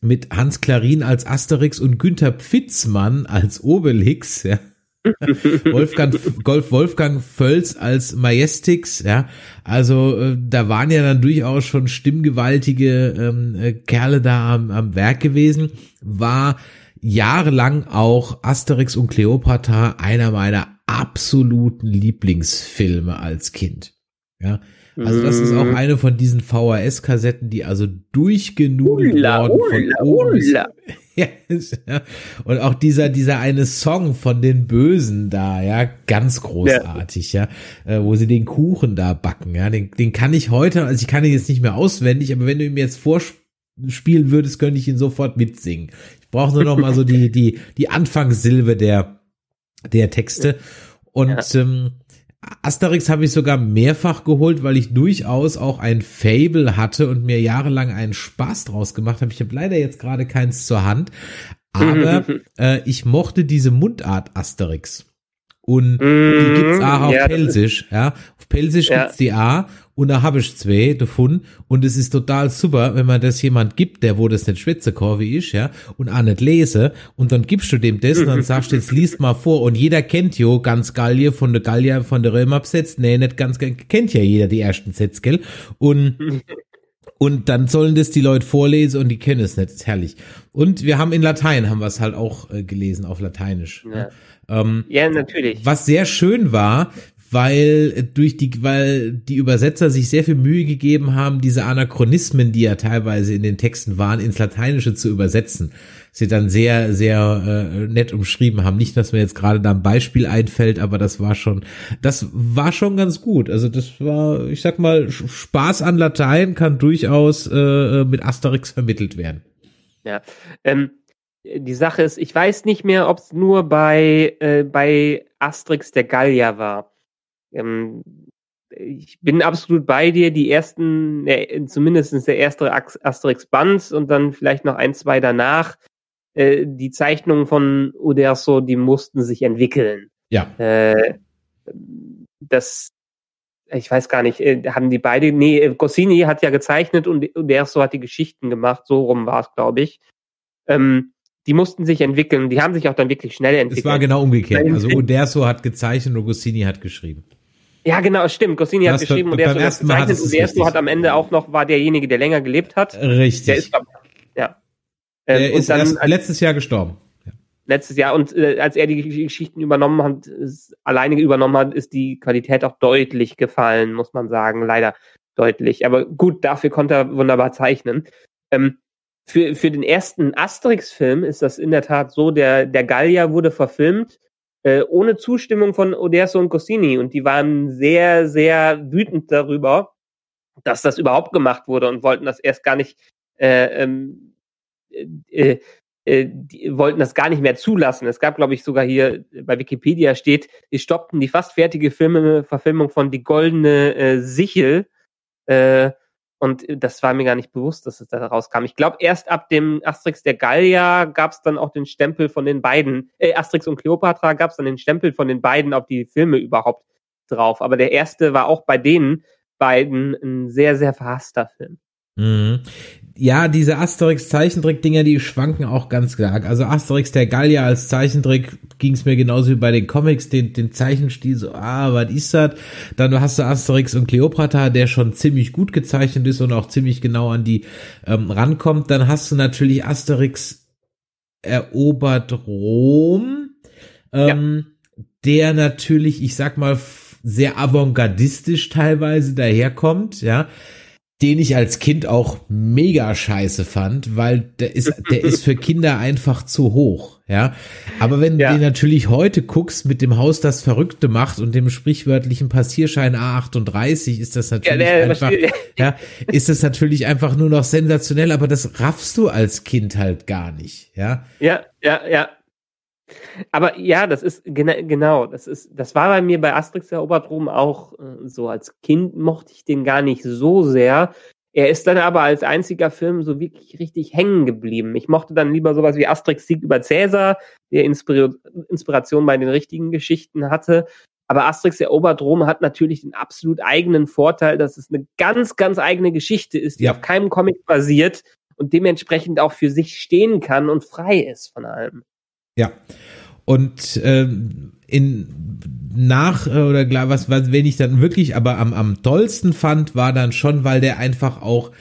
[SPEAKER 3] mit Hans Klarin als Asterix und Günther Pfitzmann als Obelix, ja. <laughs> Wolfgang, Golf, Wolfgang Völz als Majestix, ja. Also äh, da waren ja dann durchaus schon stimmgewaltige ähm, äh, Kerle da am, am Werk gewesen. War jahrelang auch Asterix und Cleopatra einer meiner absoluten Lieblingsfilme als Kind. Ja, also das ist auch
[SPEAKER 4] Mhm.
[SPEAKER 3] eine von diesen VHS-Kassetten, die also durchgenudelt
[SPEAKER 4] Ulla,
[SPEAKER 3] worden von oben
[SPEAKER 4] ulla.
[SPEAKER 3] ja, <laughs> ja. Und auch dieser, dieser eine Song von den Bösen da, ja, ganz großartig, ja, äh, wo sie den Kuchen da backen, ja, den, den kann ich heute, also ich kann ihn jetzt nicht mehr auswendig, aber wenn du ihm jetzt vorspielen würdest, könnte ich ihn sofort mitsingen. Ich brauche nur noch mal so die, die, die Anfangssilbe der, der Texte. Und ähm, Asterix habe ich sogar mehrfach geholt, weil ich durchaus auch ein Fable hatte und mir jahrelang einen Spaß draus gemacht habe. Ich habe leider jetzt gerade keins zur Hand, aber <laughs> äh, ich mochte diese Mundart Asterix. Und die gibt's auch auf
[SPEAKER 4] Mhm. Ja, das
[SPEAKER 3] Pelsisch, ja. Auf Pelsisch
[SPEAKER 4] Ja.
[SPEAKER 3] gibt's die A und da habe ich zwei davon und es ist total super, wenn man das jemand gibt, der wo das nicht schwätze kann, wie ich, ja, und auch nicht lese und dann gibst du dem das und dann sagst du, jetzt liest mal vor und jeder kennt jo ganz Gallier von der Gallier von der Römer besetzt, nee, nicht ganz, kennt ja jeder die ersten Sätze, gell, und und dann sollen das die Leute vorlesen und die kennen es nicht. Das ist herrlich. Und wir haben in Latein, haben wir es halt auch äh, gelesen, auf Lateinisch. ne? Ähm,
[SPEAKER 4] Ja, natürlich.
[SPEAKER 3] was sehr schön war, weil äh, durch die, weil die Übersetzer sich sehr viel Mühe gegeben haben, diese Anachronismen, die ja teilweise in den Texten waren, ins Lateinische zu übersetzen. Sie dann sehr, sehr äh, nett umschrieben haben. Nicht, dass mir jetzt gerade da ein Beispiel einfällt, aber das war schon, das war schon ganz gut. Also das war, ich sag mal, Spaß an Latein kann durchaus äh, mit Asterix vermittelt werden.
[SPEAKER 4] Ja. Ähm, die Sache ist, ich weiß nicht mehr, ob es nur bei, äh, bei Asterix der Gallier war. Ähm, ich bin absolut bei dir. Die ersten, äh, zumindest der erste Ax- Asterix-Band und dann vielleicht noch ein, zwei danach. Äh, die Zeichnungen von Uderzo, die mussten sich entwickeln.
[SPEAKER 3] Ja.
[SPEAKER 4] Äh, das, ich weiß gar nicht, äh, haben die beide, nee, äh, Goscinny hat ja gezeichnet und Uderzo hat die Geschichten gemacht, so rum war es, glaube ich. Ähm, die mussten sich entwickeln, die haben sich auch dann wirklich schnell entwickelt.
[SPEAKER 3] Es war genau umgekehrt. Also <laughs> Uderzo hat gezeichnet und Goscinny hat geschrieben.
[SPEAKER 4] Ja, genau, stimmt. Goscinny hat
[SPEAKER 3] Das-
[SPEAKER 4] geschrieben und
[SPEAKER 3] ersten Mal
[SPEAKER 4] gezeichnet und Uderzo
[SPEAKER 3] richtig.
[SPEAKER 4] hat am Ende auch noch, war derjenige, der länger gelebt hat.
[SPEAKER 3] Richtig.
[SPEAKER 4] Der ist, glaub, ja. Ähm,
[SPEAKER 3] Der
[SPEAKER 4] und
[SPEAKER 3] ist
[SPEAKER 4] dann als-
[SPEAKER 3] letztes Jahr gestorben.
[SPEAKER 4] letztes Jahr und äh, als er die Gesch- Geschichten übernommen hat, ist, alleine übernommen hat, ist die Qualität auch deutlich gefallen, muss man sagen, leider deutlich. Aber gut, dafür konnte er wunderbar zeichnen. Ähm, für, für den ersten Asterix-Film ist das in der Tat so, der, der Gallier wurde verfilmt äh, ohne Zustimmung von Oderso und Goscinny und die waren sehr, sehr wütend darüber, dass das überhaupt gemacht wurde und wollten das erst gar nicht äh, ähm, äh, äh, die wollten das gar nicht mehr zulassen. Es gab, glaube ich, sogar hier bei Wikipedia steht, die stoppten die fast fertige Filme, Verfilmung von Die Goldene äh, Sichel. Äh, und das war mir gar nicht bewusst, dass es da rauskam. Ich glaube, erst ab dem Asterix der Gallier gab es dann auch den Stempel von den beiden, äh, Asterix und Cleopatra gab es dann den Stempel von den beiden auf die Filme überhaupt drauf. Aber der erste war auch bei denen beiden ein sehr, sehr verhasster Film.
[SPEAKER 3] Mhm. Ja, diese Asterix-Zeichentrick-Dinger, die schwanken auch ganz stark. Also Asterix der Gallier als Zeichentrick ging es mir genauso wie bei den Comics, den, den Zeichenstil so, ah, was ist das? Dann hast du Asterix und Cleopatra, der schon ziemlich gut gezeichnet ist und auch ziemlich genau an die ähm, rankommt. Dann hast du natürlich Asterix erobert Rom, ähm, ja. der natürlich, ich sag mal, sehr avantgardistisch teilweise daherkommt, ja den ich als Kind auch mega scheiße fand, weil der ist, der ist für Kinder einfach zu hoch, ja. Aber wenn ja. du den natürlich heute guckst mit dem Haus, das Verrückte macht und dem sprichwörtlichen Passierschein A38, ist das natürlich ja, einfach, <laughs> ja, ist das natürlich einfach nur noch sensationell, aber das raffst du als Kind halt gar nicht, ja.
[SPEAKER 4] Ja, ja, ja. Aber ja, das ist gena genau, das ist, das war bei mir bei Asterix erobert Rom auch äh, so. Als Kind mochte ich den gar nicht so sehr. Er ist dann aber als einziger Film so wirklich richtig hängen geblieben. Ich mochte dann lieber sowas wie Asterix Sieg über Cäsar, der Inspir Inspiration bei den richtigen Geschichten hatte. Aber Asterix erobert Rom hat natürlich den absolut eigenen Vorteil, dass es eine ganz, ganz eigene Geschichte ist, die ja. auf keinem Comic basiert und dementsprechend auch für sich stehen kann und frei ist von allem.
[SPEAKER 3] Ja. Und ähm, in nach äh, oder klar, was, was wenn ich dann wirklich aber am, am tollsten fand, war dann schon, weil der einfach auch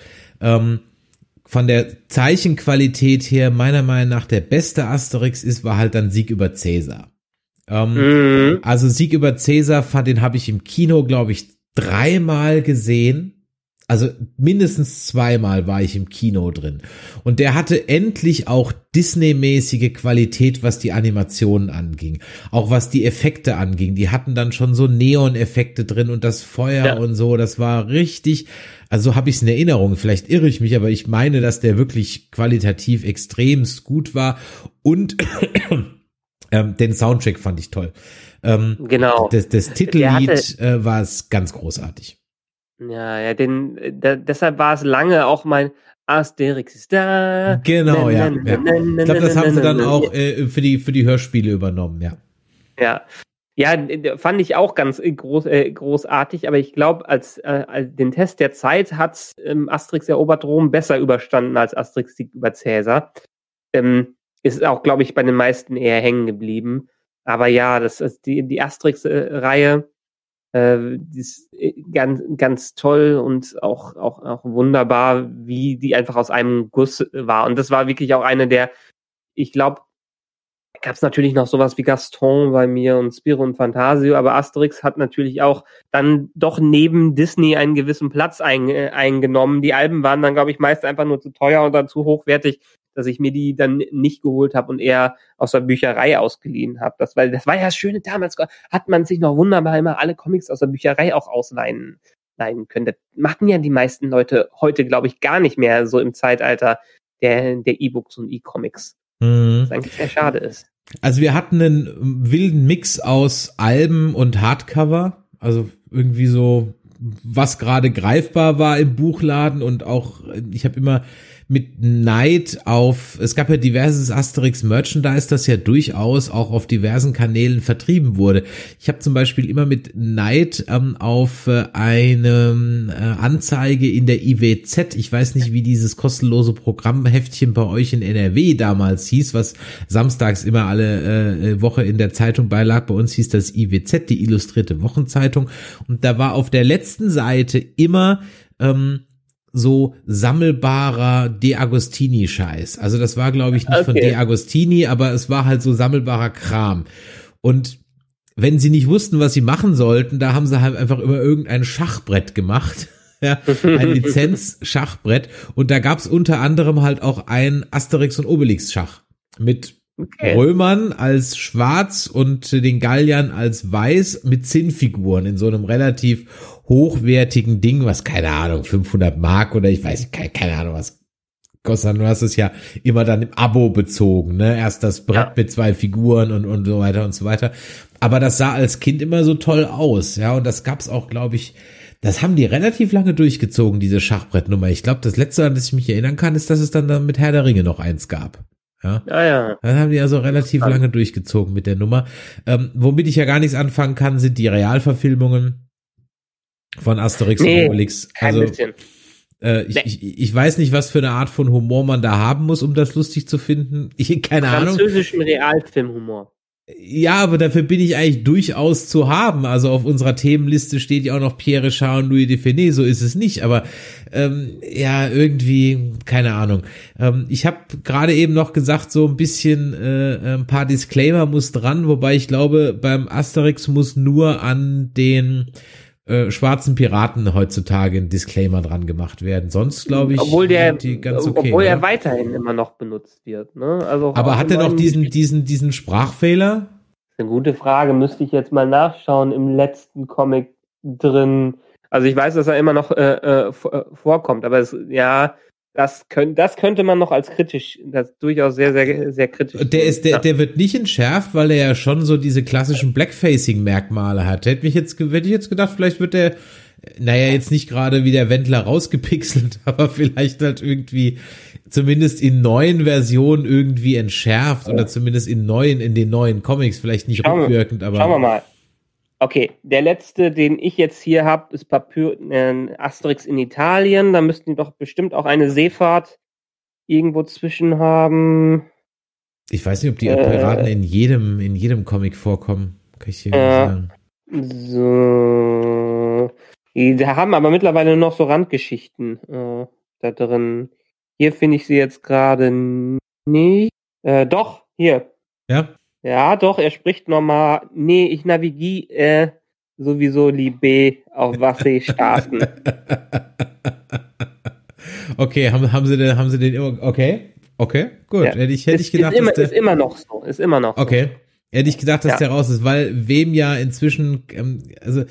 [SPEAKER 3] ähm, von der Zeichenqualität her meiner Meinung nach der beste Asterix ist, war halt dann Sieg über Cäsar. Ähm, mhm. Also Sieg über Cäsar, fand, den habe ich im Kino, glaube ich, dreimal gesehen also mindestens zweimal war ich im Kino drin. Und der hatte endlich auch Disney-mäßige Qualität, was die Animationen anging. Auch was die Effekte anging. Die hatten dann schon so Neon-Effekte drin und das Feuer ja. und so. Das war richtig, also habe ich es in Erinnerung. Vielleicht irre ich mich, aber ich meine, dass der wirklich qualitativ extremst gut war. Und <clears throat> ähm, den Soundtrack fand ich toll. Ähm,
[SPEAKER 4] genau.
[SPEAKER 3] Das, das Titellied äh, war es ganz großartig.
[SPEAKER 4] Ja, ja, den, äh, da, deshalb war es lange auch mein Asterix ist da.
[SPEAKER 3] Genau, ja. Ich glaube, das haben sie dann auch äh, für die für die Hörspiele übernommen, ja.
[SPEAKER 4] Ja. Ja, fand ich auch ganz äh, groß, äh, großartig, aber ich glaube, als, äh, als den Test der Zeit hat ähm, Asterix erobert Rom besser überstanden als Asterix Sieg über Cäsar. Ähm, ist auch, glaube ich, bei den meisten eher hängen geblieben. Aber ja, das ist die, die Asterix-Reihe äh, ist äh, ganz, ganz toll und auch, auch, auch wunderbar, wie die einfach aus einem Guss war. Und das war wirklich auch eine der, ich glaube, gab es natürlich noch sowas wie Gaston bei mir und Spiro und Fantasio, aber Asterix hat natürlich auch dann doch neben Disney einen gewissen Platz ein, äh, eingenommen. Die Alben waren dann, glaube ich, meist einfach nur zu teuer oder zu hochwertig, dass ich mir die dann nicht geholt habe und eher aus der Bücherei ausgeliehen habe. Das, das war ja das Schöne damals, hat man sich noch wunderbar immer alle Comics aus der Bücherei auch ausleihen leihen können. Das machen ja die meisten Leute heute, glaube ich, gar nicht mehr so im Zeitalter der der E-Books und E-Comics. Mhm. Was eigentlich sehr schade ist.
[SPEAKER 3] Also wir hatten einen wilden Mix aus Alben und Hardcover, also irgendwie so was gerade greifbar war im Buchladen und auch ich habe immer mit Neid auf, es gab ja diverses Asterix Merchandise, das ja durchaus auch auf diversen Kanälen vertrieben wurde. Ich habe zum Beispiel immer mit Neid ähm, auf äh, eine äh, Anzeige in der IWZ, ich weiß nicht, wie dieses kostenlose Programmheftchen bei euch in NRW damals hieß, was samstags immer alle äh, Woche in der Zeitung beilag. Bei uns hieß das IWZ, die illustrierte Wochenzeitung. Und da war auf der letzten Seite immer ähm, so sammelbarer De Agostini Scheiß. Also das war glaube ich nicht okay. von De Agostini, aber es war halt so sammelbarer Kram. Und wenn sie nicht wussten, was sie machen sollten, da haben sie halt einfach immer irgendein Schachbrett gemacht. <laughs> ja, ein <laughs> Lizenz-Schachbrett. Und da gab's unter anderem halt auch ein Asterix und Obelix Schach mit okay. Römern als schwarz und den Galliern als weiß mit Zinnfiguren in so einem relativ hochwertigen Ding, was keine Ahnung, 500 Mark oder ich weiß keine, keine Ahnung was kostet. Du hast es ja immer dann im Abo bezogen, ne? Erst das Brett ja. mit zwei Figuren und, und so weiter und so weiter. Aber das sah als Kind immer so toll aus, ja, und das gab's auch, glaube ich, das haben die relativ lange durchgezogen, diese Schachbrettnummer. Ich glaube, das letzte, an das ich mich erinnern kann, ist, dass es dann mit Herr der Ringe noch eins gab. Ja,
[SPEAKER 4] ja. ja.
[SPEAKER 3] Dann haben die also relativ Spannend. lange durchgezogen mit der Nummer. Ähm, womit ich ja gar nichts anfangen kann, sind die Realverfilmungen von Asterix nee, und Obelix. Also, äh, ich, nee. ich, ich weiß nicht, was für eine Art von Humor man da haben muss, um das lustig zu finden. Ich keine Ahnung.
[SPEAKER 4] Französischen Realfilmhumor.
[SPEAKER 3] Ja, aber dafür bin ich eigentlich durchaus zu haben. Also auf unserer Themenliste steht ja auch noch Pierre Richard und Louis Define, so ist es nicht. Aber ähm, ja, irgendwie, keine Ahnung. Ähm, ich habe gerade eben noch gesagt, so ein bisschen äh, ein paar Disclaimer muss dran, wobei ich glaube, beim Asterix muss nur an den äh, schwarzen Piraten heutzutage ein Disclaimer dran gemacht werden. Sonst glaube ich,
[SPEAKER 4] obwohl der, die ganz okay, obwohl ne? er weiterhin immer noch benutzt wird. Ne?
[SPEAKER 3] Also aber hat er noch diesen diesen diesen Sprachfehler?
[SPEAKER 4] Das ist eine gute Frage. Müsste ich jetzt mal nachschauen im letzten Comic drin. Also ich weiß, dass er immer noch äh, äh, äh vorkommt, aber es, ja, das, könnt, das könnte man noch als kritisch, das durchaus sehr, sehr, sehr kritisch.
[SPEAKER 3] Der ist, der, ja. der wird nicht entschärft, weil er ja schon so diese klassischen Blackfacing-Merkmale hat. Hätte mich jetzt, hätte ich jetzt gedacht, vielleicht wird der, naja, jetzt nicht gerade wie der Wendler rausgepixelt, <laughs> aber vielleicht halt irgendwie zumindest in neuen Versionen irgendwie entschärft oder zumindest in neuen, in den neuen Comics, vielleicht nicht rückwirkend, aber.
[SPEAKER 4] Schauen wir mal. Okay, der letzte, den ich jetzt hier habe, ist Papyr äh, Asterix in Italien. Da müssten die doch bestimmt auch eine Seefahrt irgendwo zwischen haben.
[SPEAKER 3] Ich weiß nicht, ob die äh, Piraten in jedem, in jedem Comic vorkommen. Kann ich hier äh, sagen.
[SPEAKER 4] So. Die haben aber mittlerweile noch so Randgeschichten äh, da drin. Hier finde ich sie jetzt gerade nicht. Äh, doch, hier.
[SPEAKER 3] Ja.
[SPEAKER 4] Ja, doch, er spricht nochmal, nee, ich navigiere äh, sowieso Liebe auf Wasserstraßen. <laughs>
[SPEAKER 3] okay, haben, haben sie den, haben sie den immer, okay, okay, gut. Ja. Hätte ich, hätte ich gedacht,
[SPEAKER 4] ist immer, der, ist immer noch so, ist immer noch
[SPEAKER 3] Okay. So. Hätte ich gedacht, dass ja. der raus ist, weil wem ja inzwischen, ähm, also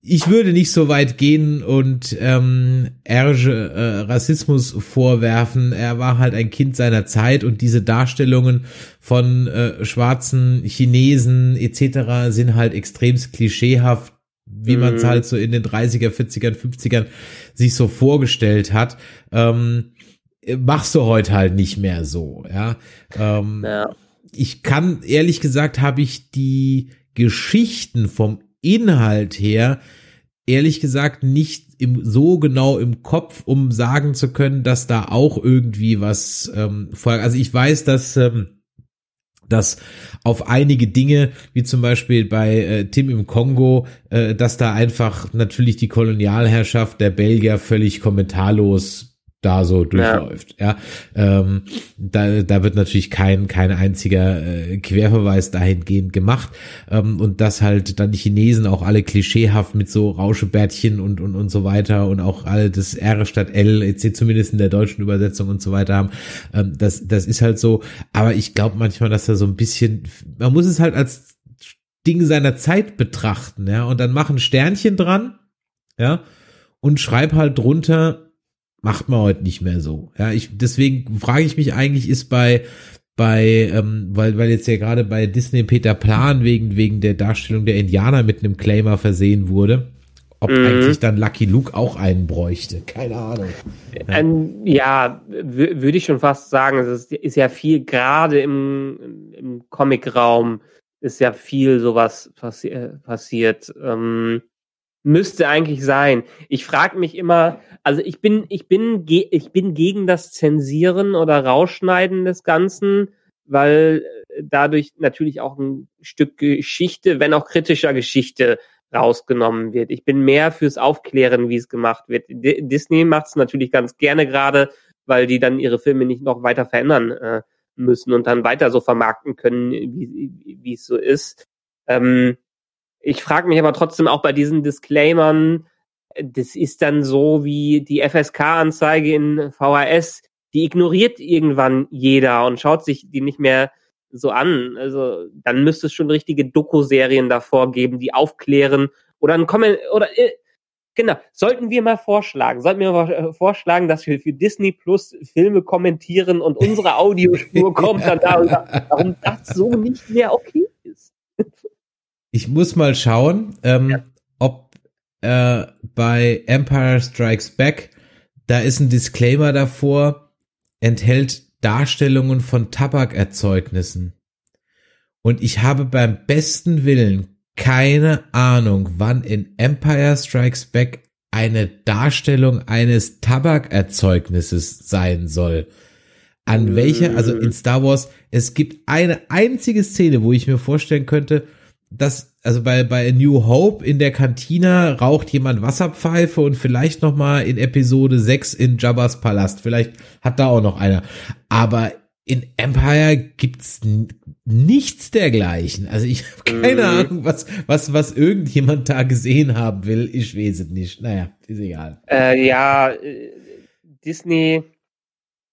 [SPEAKER 3] ich würde nicht so weit gehen und ähm, Erge äh, Rassismus vorwerfen. Er war halt ein Kind seiner Zeit und diese Darstellungen von äh, schwarzen Chinesen etc. sind halt extremst klischeehaft, wie mhm. man es halt so in den 30er, 40er, 50ern sich so vorgestellt hat. Ähm, machst du heute halt nicht mehr so, ja. Ähm, ja. Ich kann, ehrlich gesagt, habe ich die Geschichten vom Inhalt her ehrlich gesagt nicht im, so genau im Kopf, um sagen zu können, dass da auch irgendwie was ähm, Also ich weiß, dass ähm, dass auf einige Dinge, wie zum Beispiel bei äh, Tim im Kongo, äh, dass da einfach natürlich die Kolonialherrschaft der Belgier völlig kommentarlos da so durchläuft. Ja, ja ähm, da, da wird natürlich kein kein einziger äh, Querverweis dahingehend gemacht ähm, und dass halt dann die Chinesen auch alle klischeehaft mit so Rauschebärtchen und und und so weiter und auch alle das R statt L etc. zumindest in der deutschen Übersetzung und so weiter haben. Ähm, das das ist halt so. Aber ich glaube manchmal, dass da so ein bisschen man muss es halt als Ding seiner Zeit betrachten, ja und dann machen Sternchen dran, ja und schreib halt drunter macht man heute nicht mehr so. Ja, ich deswegen frage ich mich eigentlich, ist bei bei, ähm, weil, weil jetzt ja gerade bei Disney Peter Plan wegen, wegen der Darstellung der Indianer mit einem Claimer versehen wurde, ob mhm. eigentlich dann Lucky Luke auch einen bräuchte. Keine Ahnung.
[SPEAKER 4] Ja, ähm, ja würde ich schon fast sagen, es ist, ist ja viel, gerade im, im Comic-Raum ist ja viel sowas passi passiert. Ähm, müsste eigentlich sein. Ich frage mich immer, also ich bin, ich bin, ich bin gegen das Zensieren oder Rausschneiden des Ganzen, weil äh, dadurch natürlich auch ein Stück Geschichte, wenn auch kritischer Geschichte rausgenommen wird. Ich bin mehr fürs Aufklären, wie es gemacht wird. Disney macht es natürlich ganz gerne gerade, weil die dann ihre Filme nicht noch weiter verändern äh, müssen und dann weiter so vermarkten können, wie es so ist. Ähm, ich frage mich aber trotzdem auch bei diesen Disclaimern, das ist dann so wie die FSK-Anzeige in VHS, die ignoriert irgendwann jeder und schaut sich die nicht mehr so an. Also dann müsste es schon richtige Doku-Serien davor geben, die aufklären oder ein Comment oder äh, genau. Sollten wir mal vorschlagen, sollten wir mal vorschlagen, dass wir für Disney Plus Filme kommentieren und unsere Audiospur <laughs> kommt dann darüber, warum das so nicht mehr okay ist.
[SPEAKER 3] Ich muss mal schauen, ähm, ja. ob äh, bei Empire Strikes Back da ist ein Disclaimer davor, enthält Darstellungen von Tabakerzeugnissen. Und ich habe beim besten Willen keine Ahnung, wann in Empire Strikes Back eine Darstellung eines Tabakerzeugnisses sein soll. An welcher, also in Star Wars, es gibt eine einzige Szene, wo ich mir vorstellen könnte, dass, also bei, bei A New Hope in der Kantine raucht jemand Wasserpfeife und vielleicht noch mal in Episode 6 in Jabba's Palast. Vielleicht hat da auch noch einer. Aber in Empire gibt's nichts dergleichen. Also ich habe keine mhm. Ahnung, was, was, was irgendjemand da gesehen haben will. Ich weiß es nicht. Naja, ist egal.
[SPEAKER 4] Äh, ja, äh, Disney,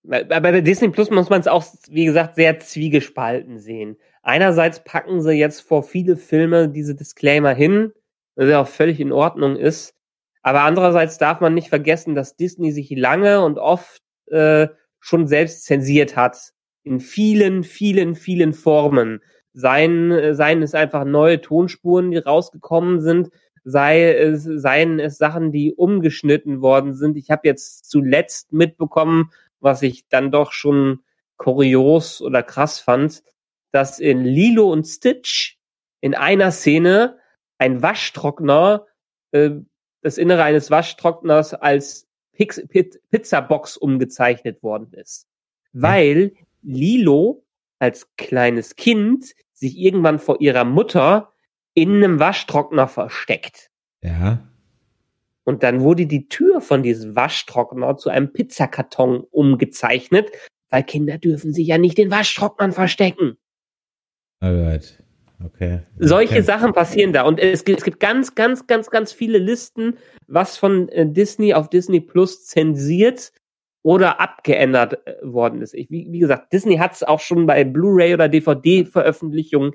[SPEAKER 4] bei, bei Disney Plus muss man es auch, wie gesagt, sehr zwiegespalten sehen. Einerseits packen sie jetzt vor viele Filme diese Disclaimer hin, was ja auch völlig in Ordnung ist. Aber andererseits darf man nicht vergessen, dass Disney sich lange und oft äh, schon selbst zensiert hat in vielen, vielen, vielen Formen. Seien, äh, seien es einfach neue Tonspuren, die rausgekommen sind, sei es, seien es Sachen, die umgeschnitten worden sind. Ich habe jetzt zuletzt mitbekommen, was ich dann doch schon kurios oder krass fand, dass in Lilo und Stitch in einer Szene ein Waschtrockner, äh, das Innere eines Waschtrockners als Pix Pizzabox umgezeichnet worden ist. Weil Lilo als kleines Kind sich irgendwann vor ihrer Mutter in einem Waschtrockner versteckt.
[SPEAKER 3] Ja.
[SPEAKER 4] Und dann wurde die Tür von diesem Waschtrockner zu einem Pizzakarton umgezeichnet, weil Kinder dürfen sich ja nicht in Waschtrocknern verstecken.
[SPEAKER 3] Alright. Okay.
[SPEAKER 4] Solche
[SPEAKER 3] okay.
[SPEAKER 4] Sachen passieren da. Und es gibt, es gibt ganz, ganz, ganz, ganz viele Listen, was von äh, Disney auf Disney Plus zensiert oder abgeändert äh, worden ist. Ich, wie, wie gesagt, Disney hat es auch schon bei Blu-ray oder DVD-Veröffentlichungen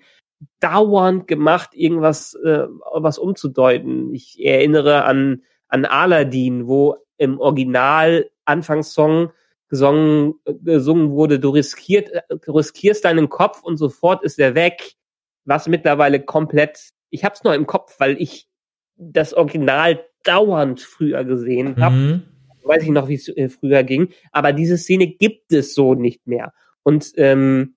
[SPEAKER 4] dauernd gemacht, irgendwas äh, was umzudeuten. Ich erinnere an an Aladdin, wo im Original Anfangssong gesungen, gesungen wurde, du riskiert, du riskierst deinen Kopf und sofort ist er weg, was mittlerweile komplett, ich hab's nur im Kopf, weil ich das Original dauernd früher gesehen habe. Mhm weiß ich noch, wie es äh, früher ging, aber diese Szene gibt es so nicht mehr. Und ähm,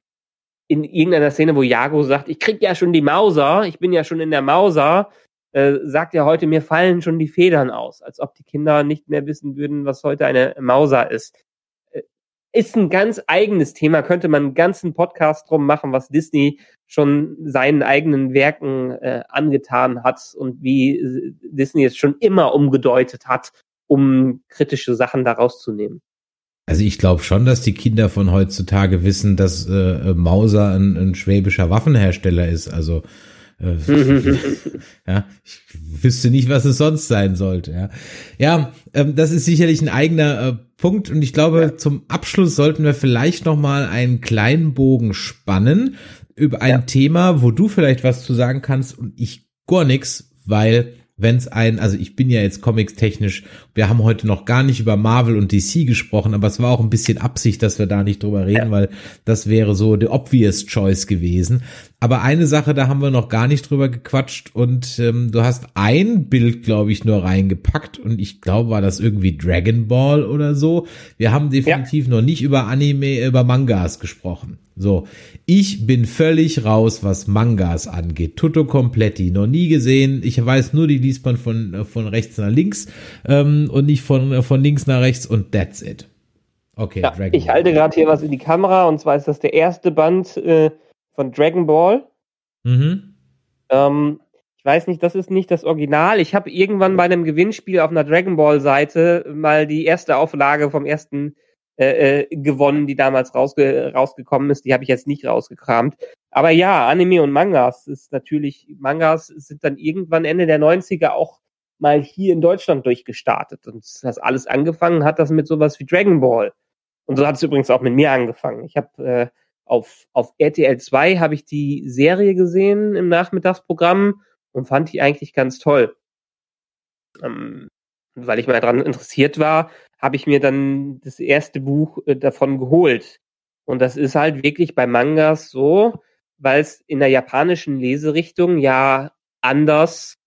[SPEAKER 4] in irgendeiner Szene, wo Jago sagt, ich krieg ja schon die Mauser, ich bin ja schon in der Mauser, äh, sagt er heute, mir fallen schon die Federn aus, als ob die Kinder nicht mehr wissen würden, was heute eine Mauser ist. Ist ein ganz eigenes Thema, könnte man einen ganzen Podcast drum machen, was Disney schon seinen eigenen Werken äh, angetan hat und wie äh, Disney es schon immer umgedeutet hat um kritische Sachen daraus zu nehmen.
[SPEAKER 3] Also ich glaube schon, dass die Kinder von heutzutage wissen, dass äh, Mauser ein, ein schwäbischer Waffenhersteller ist. Also <laughs> ja, ich wüsste nicht, was es sonst sein sollte. Ja, ja ähm, das ist sicherlich ein eigener äh, Punkt und ich glaube, ja. zum Abschluss sollten wir vielleicht noch mal einen kleinen Bogen spannen über ein ja. Thema, wo du vielleicht was zu sagen kannst und ich gar nichts, weil wenn es ein, also ich bin ja jetzt comics technisch, wir haben heute noch gar nicht über Marvel und DC gesprochen, aber es war auch ein bisschen Absicht, dass wir da nicht drüber reden, ja. weil das wäre so the obvious choice gewesen. Aber eine Sache, da haben wir noch gar nicht drüber gequatscht und ähm, du hast ein Bild, glaube ich, nur reingepackt und ich glaube, war das irgendwie Dragon Ball oder so. Wir haben definitiv ja. noch nicht über Anime, über Mangas gesprochen. So, ich bin völlig raus, was Mangas angeht. Tutto Kompletti, noch nie gesehen. Ich weiß nur, die liest man von, von rechts nach links ähm, und nicht von, von links nach rechts und that's it.
[SPEAKER 4] Okay, ja, Dragon Ich halte gerade hier was in die Kamera und zwar ist das der erste Band äh, von Dragon Ball. Mhm. Ähm, ich weiß nicht, das ist nicht das Original. Ich habe irgendwann bei einem Gewinnspiel auf einer Dragon Ball Seite mal die erste Auflage vom ersten äh, äh, gewonnen, die damals rausge rausgekommen ist. Die habe ich jetzt nicht rausgekramt. Aber ja, Anime und Mangas ist natürlich, Mangas sind dann irgendwann Ende der 90er auch mal hier in Deutschland durchgestartet. Und das alles angefangen hat das mit sowas wie Dragon Ball. Und so hat es übrigens auch mit mir angefangen. Ich habe äh, auf, auf RTL 2 habe ich die Serie gesehen im Nachmittagsprogramm und fand die eigentlich ganz toll. Ähm, weil ich mal daran interessiert war, habe ich mir dann das erste Buch äh, davon geholt. Und das ist halt wirklich bei Mangas so, weil es in der japanischen Leserichtung ja anders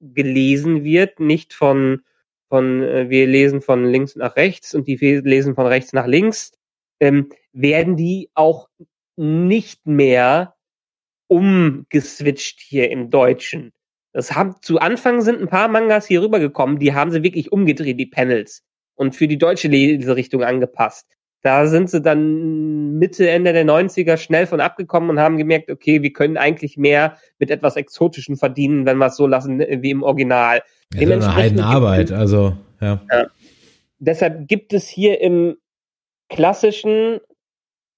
[SPEAKER 4] gelesen wird, nicht von von äh, wir lesen von links nach rechts und die lesen von rechts nach links, ähm, werden die auch nicht mehr umgeswitcht hier im Deutschen. Das haben zu Anfang sind ein paar Mangas hier rübergekommen, die haben sie wirklich umgedreht, die Panels, und für die deutsche Leserichtung angepasst. Da sind sie dann Mitte, Ende der 90er schnell von abgekommen und haben gemerkt, okay, wir können eigentlich mehr mit etwas Exotischen verdienen, wenn wir es so lassen äh, wie im Original.
[SPEAKER 3] Ja, Dementsprechend eine Arbeit, also, ja. ja.
[SPEAKER 4] Deshalb gibt es hier im klassischen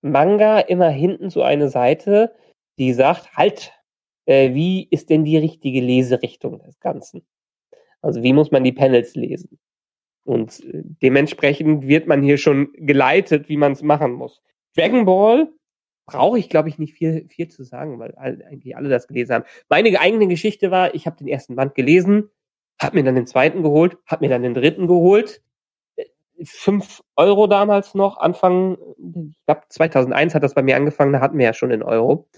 [SPEAKER 4] Manga immer hinten so eine Seite, die sagt, halt, äh, wie ist denn die richtige Leserichtung des Ganzen? Also wie muss man die Panels lesen? Und äh, dementsprechend wird man hier schon geleitet, wie man es machen muss. Dragon Ball brauche ich, glaube ich, nicht viel, viel zu sagen, weil all, eigentlich alle das gelesen haben. Meine eigene Geschichte war, ich habe den ersten Band gelesen, habe mir dann den zweiten geholt, habe mir dann den dritten geholt. Äh, fünf Euro damals noch, Anfang, ich glaube 2001 hat das bei mir angefangen, da hatten wir ja schon in Euro.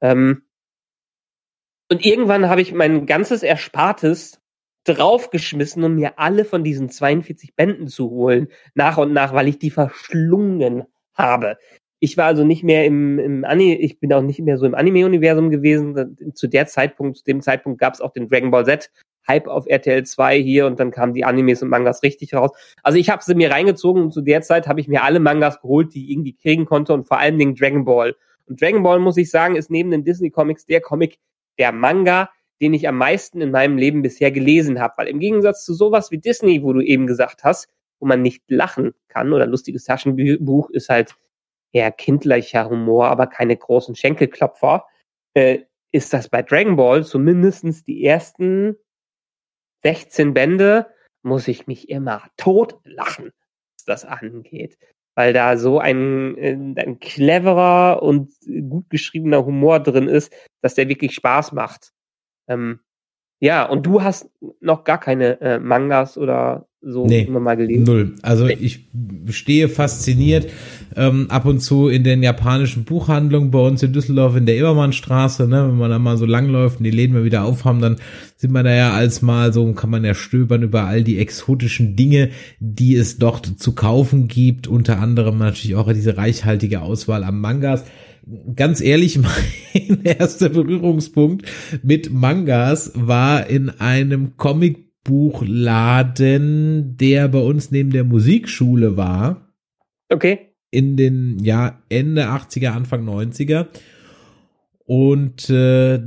[SPEAKER 4] Ähm, und irgendwann habe ich mein ganzes Erspartes draufgeschmissen, um mir alle von diesen 42 Bänden zu holen, nach und nach, weil ich die verschlungen habe. Ich war also nicht mehr im, im Anime, ich bin auch nicht mehr so im Anime-Universum gewesen. Zu der Zeitpunkt, zu dem Zeitpunkt gab es auch den Dragon Ball Z Hype auf RTL 2 hier und dann kamen die Animes und Mangas richtig raus. Also ich habe sie mir reingezogen und zu der Zeit habe ich mir alle Mangas geholt, die ich irgendwie kriegen konnte und vor allen Dingen Dragon Ball. Und Dragon Ball, muss ich sagen, ist neben den Disney Comics der Comic, der Manga, den ich am meisten in meinem Leben bisher gelesen habe. Weil im Gegensatz zu sowas wie Disney, wo du eben gesagt hast, wo man nicht lachen kann oder lustiges Taschenbuch ist halt eher kindlicher Humor, aber keine großen Schenkelklopfer, äh, ist das bei Dragon Ball zumindestens die ersten 16 Bände, muss ich mich immer tot lachen, was das angeht weil da so ein, äh, ein cleverer und gut geschriebener Humor drin ist, dass der wirklich Spaß macht. Ähm, ja, und du hast noch gar keine äh, Mangas oder so
[SPEAKER 3] nee, immer mal gelesen? Null. Also ich stehe fasziniert ähm, ab und zu in den japanischen Buchhandlungen bei uns in Düsseldorf in der Immermannstraße, ne, wenn man da mal so langläuft und die Läden mal wieder aufhaben, dann sind wir da ja als mal so, kann man ja stöbern über all die exotischen Dinge, die es dort zu kaufen gibt, unter anderem natürlich auch diese reichhaltige Auswahl an Mangas ganz ehrlich, <laughs> mein erster Berührungspunkt mit Mangas war in einem Comic Buchladen, der bei uns neben der Musikschule war.
[SPEAKER 4] Okay.
[SPEAKER 3] In den, ja, Ende 80er, Anfang 90er. Und äh,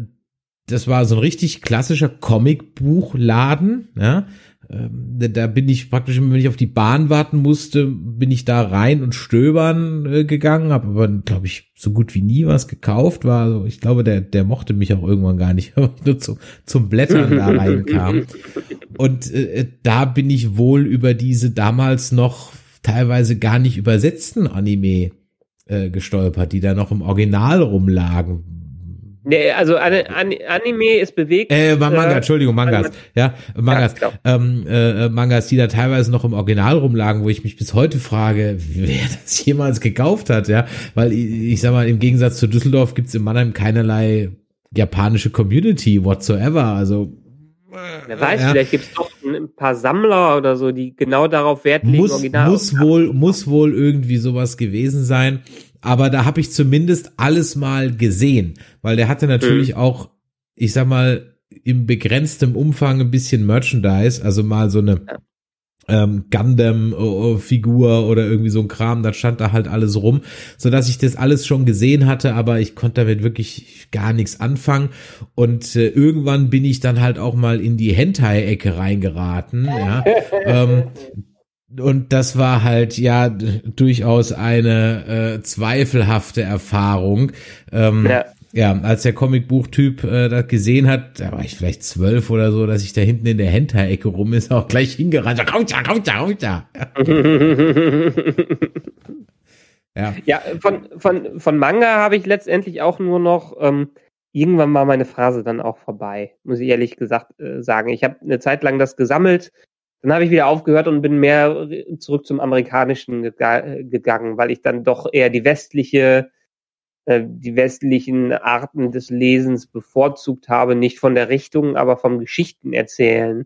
[SPEAKER 3] das war so ein richtig klassischer Comicbuchladen, ja. Ähm, da bin ich praktisch, wenn ich auf die Bahn warten musste, bin ich da rein und stöbern äh, gegangen, habe aber, glaube ich, so gut wie nie was gekauft. War also, ich glaube, der, der mochte mich auch irgendwann gar nicht, <laughs> weil ich nur zum, zum Blättern da <laughs> reinkam. Und äh, da bin ich wohl über diese damals noch teilweise gar nicht übersetzten Anime äh, gestolpert, die da noch im Original rumlagen
[SPEAKER 4] Nee, also Anime ist bewegt.
[SPEAKER 3] Äh, Manga, äh, Entschuldigung, Mangas. Ja, Mangas. Ja, ähm, äh, Mangas, die da teilweise noch im Original rumlagen, wo ich mich bis heute frage, wer <laughs> das jemals gekauft hat, ja. Weil ich, ich sag mal, im Gegensatz zu Düsseldorf gibt's in Mannheim keinerlei japanische Community whatsoever. Also
[SPEAKER 4] Wer weiß, ja. vielleicht gibt es doch ein paar Sammler oder so, die genau darauf Wert legen,
[SPEAKER 3] muss, muss wohl muss wohl irgendwie sowas gewesen sein aber da habe ich zumindest alles mal gesehen, weil der hatte natürlich mhm. auch, ich sag mal, im begrenztem Umfang ein bisschen Merchandise, also mal so eine ähm, Gundam-Figur oder irgendwie so ein Kram, da stand da halt alles rum, so dass ich das alles schon gesehen hatte, aber ich konnte damit wirklich gar nichts anfangen. Und äh, irgendwann bin ich dann halt auch mal in die Hentai-Ecke reingeraten, ja, <laughs> ähm, und das war halt ja durchaus eine äh, zweifelhafte Erfahrung. Ähm, ja. ja, als der Comicbuchtyp äh, das gesehen hat, da war ich vielleicht zwölf oder so, dass ich da hinten in der Hentai-Ecke rum ist, auch gleich hingerannt. Raus da, raus da, raus da.
[SPEAKER 4] Ja, ja von, von, von Manga habe ich letztendlich auch nur noch, ähm, irgendwann war meine Phase dann auch vorbei, muss ich ehrlich gesagt äh, sagen. Ich habe eine Zeit lang das gesammelt, dann habe ich wieder aufgehört und bin mehr zurück zum Amerikanischen gegangen, weil ich dann doch eher die westliche, äh, die westlichen Arten des Lesens bevorzugt habe, nicht von der Richtung, aber vom Geschichten erzählen.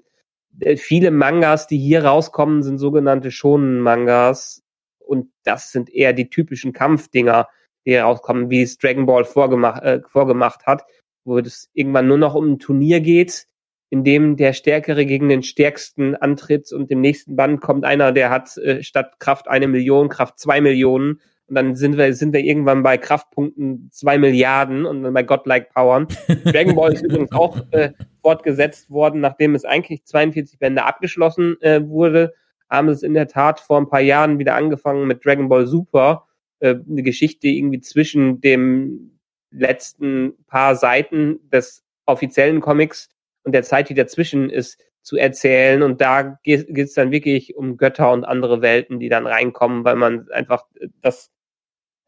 [SPEAKER 4] Äh, viele Mangas, die hier rauskommen, sind sogenannte Shonen-Mangas, und das sind eher die typischen Kampfdinger, die herauskommen, wie es Dragon Ball vorgemacht, äh, vorgemacht hat, wo es irgendwann nur noch um ein Turnier geht, in dem der Stärkere gegen den Stärksten antritt und im nächsten Band kommt einer, der hat äh, statt Kraft eine Million, Kraft zwei Millionen und dann sind wir, sind wir irgendwann bei Kraftpunkten zwei Milliarden und dann bei Godlike Powern. <laughs> Dragon Ball ist übrigens auch äh, fortgesetzt worden, nachdem es eigentlich 42 Bände abgeschlossen äh, wurde haben es in der Tat vor ein paar Jahren wieder angefangen mit Dragon Ball Super, äh, eine Geschichte irgendwie zwischen dem letzten paar Seiten des offiziellen Comics und der Zeit, die dazwischen ist, zu erzählen. Und da geht es dann wirklich um Götter und andere Welten, die dann reinkommen, weil man einfach das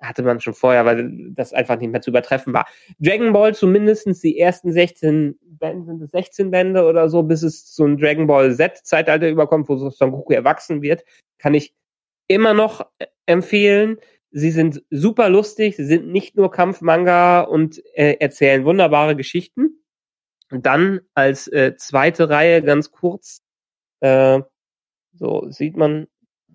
[SPEAKER 4] hatte man schon vorher, weil das einfach nicht mehr zu übertreffen war. Dragon Ball zumindestens die ersten 16 Bände, sind es 16 Bände oder so, bis es zu einem Dragon Ball Z-Zeitalter überkommt, wo Son Goku erwachsen wird, kann ich immer noch äh, empfehlen. Sie sind super lustig, sie sind nicht nur Kampfmanga und äh, erzählen wunderbare Geschichten. Und dann als äh, zweite Reihe ganz kurz, äh, so sieht man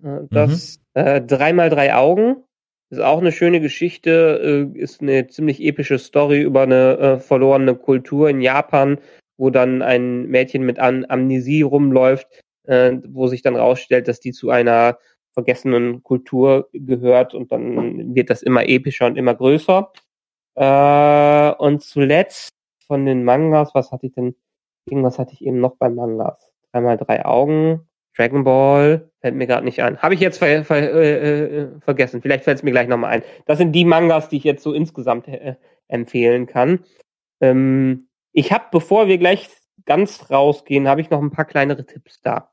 [SPEAKER 4] äh, das mhm. äh, dreimal drei Augen ist auch eine schöne Geschichte, äh, ist eine ziemlich epische Story über eine äh, verlorene Kultur in Japan, wo dann ein Mädchen mit Am Amnesie rumläuft, äh, wo sich dann rausstellt, dass die zu einer vergessenen Kultur gehört und dann wird das immer epischer und immer größer. Äh, und zuletzt von den Mangas, was hatte ich denn? Irgendwas hatte ich eben noch bei Mangas. Dreimal drei Augen, Dragon Ball, fällt mir gerade nicht ein. Habe ich jetzt ver ver äh, äh, vergessen. Vielleicht fällt es mir gleich nochmal ein. Das sind die Mangas, die ich jetzt so insgesamt äh, empfehlen kann. Ähm, ich habe, bevor wir gleich ganz rausgehen, habe ich noch ein paar kleinere Tipps da.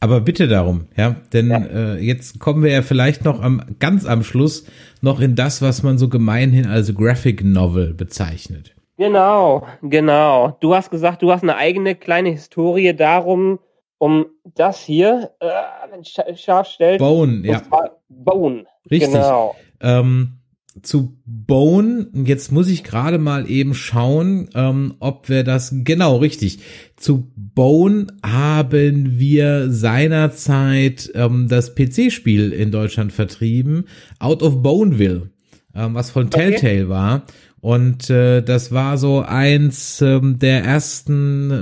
[SPEAKER 3] Aber bitte darum, ja, denn ja. Äh, jetzt kommen wir ja vielleicht noch am ganz am Schluss noch in das, was man so gemeinhin als Graphic Novel bezeichnet.
[SPEAKER 4] Genau, genau. Du hast gesagt, du hast eine eigene kleine Historie darum, um das hier äh, scharf stellt.
[SPEAKER 3] Bone, ja.
[SPEAKER 4] Bone.
[SPEAKER 3] Richtig. Genau. Ähm, zu Bone, jetzt muss ich gerade mal eben schauen, ähm, ob wir das, genau, richtig. Zu Bone haben wir seinerzeit ähm, das PC-Spiel in Deutschland vertrieben, Out of Boneville, ähm, was von Telltale okay. war. Und äh, das war so eins ähm, der ersten äh,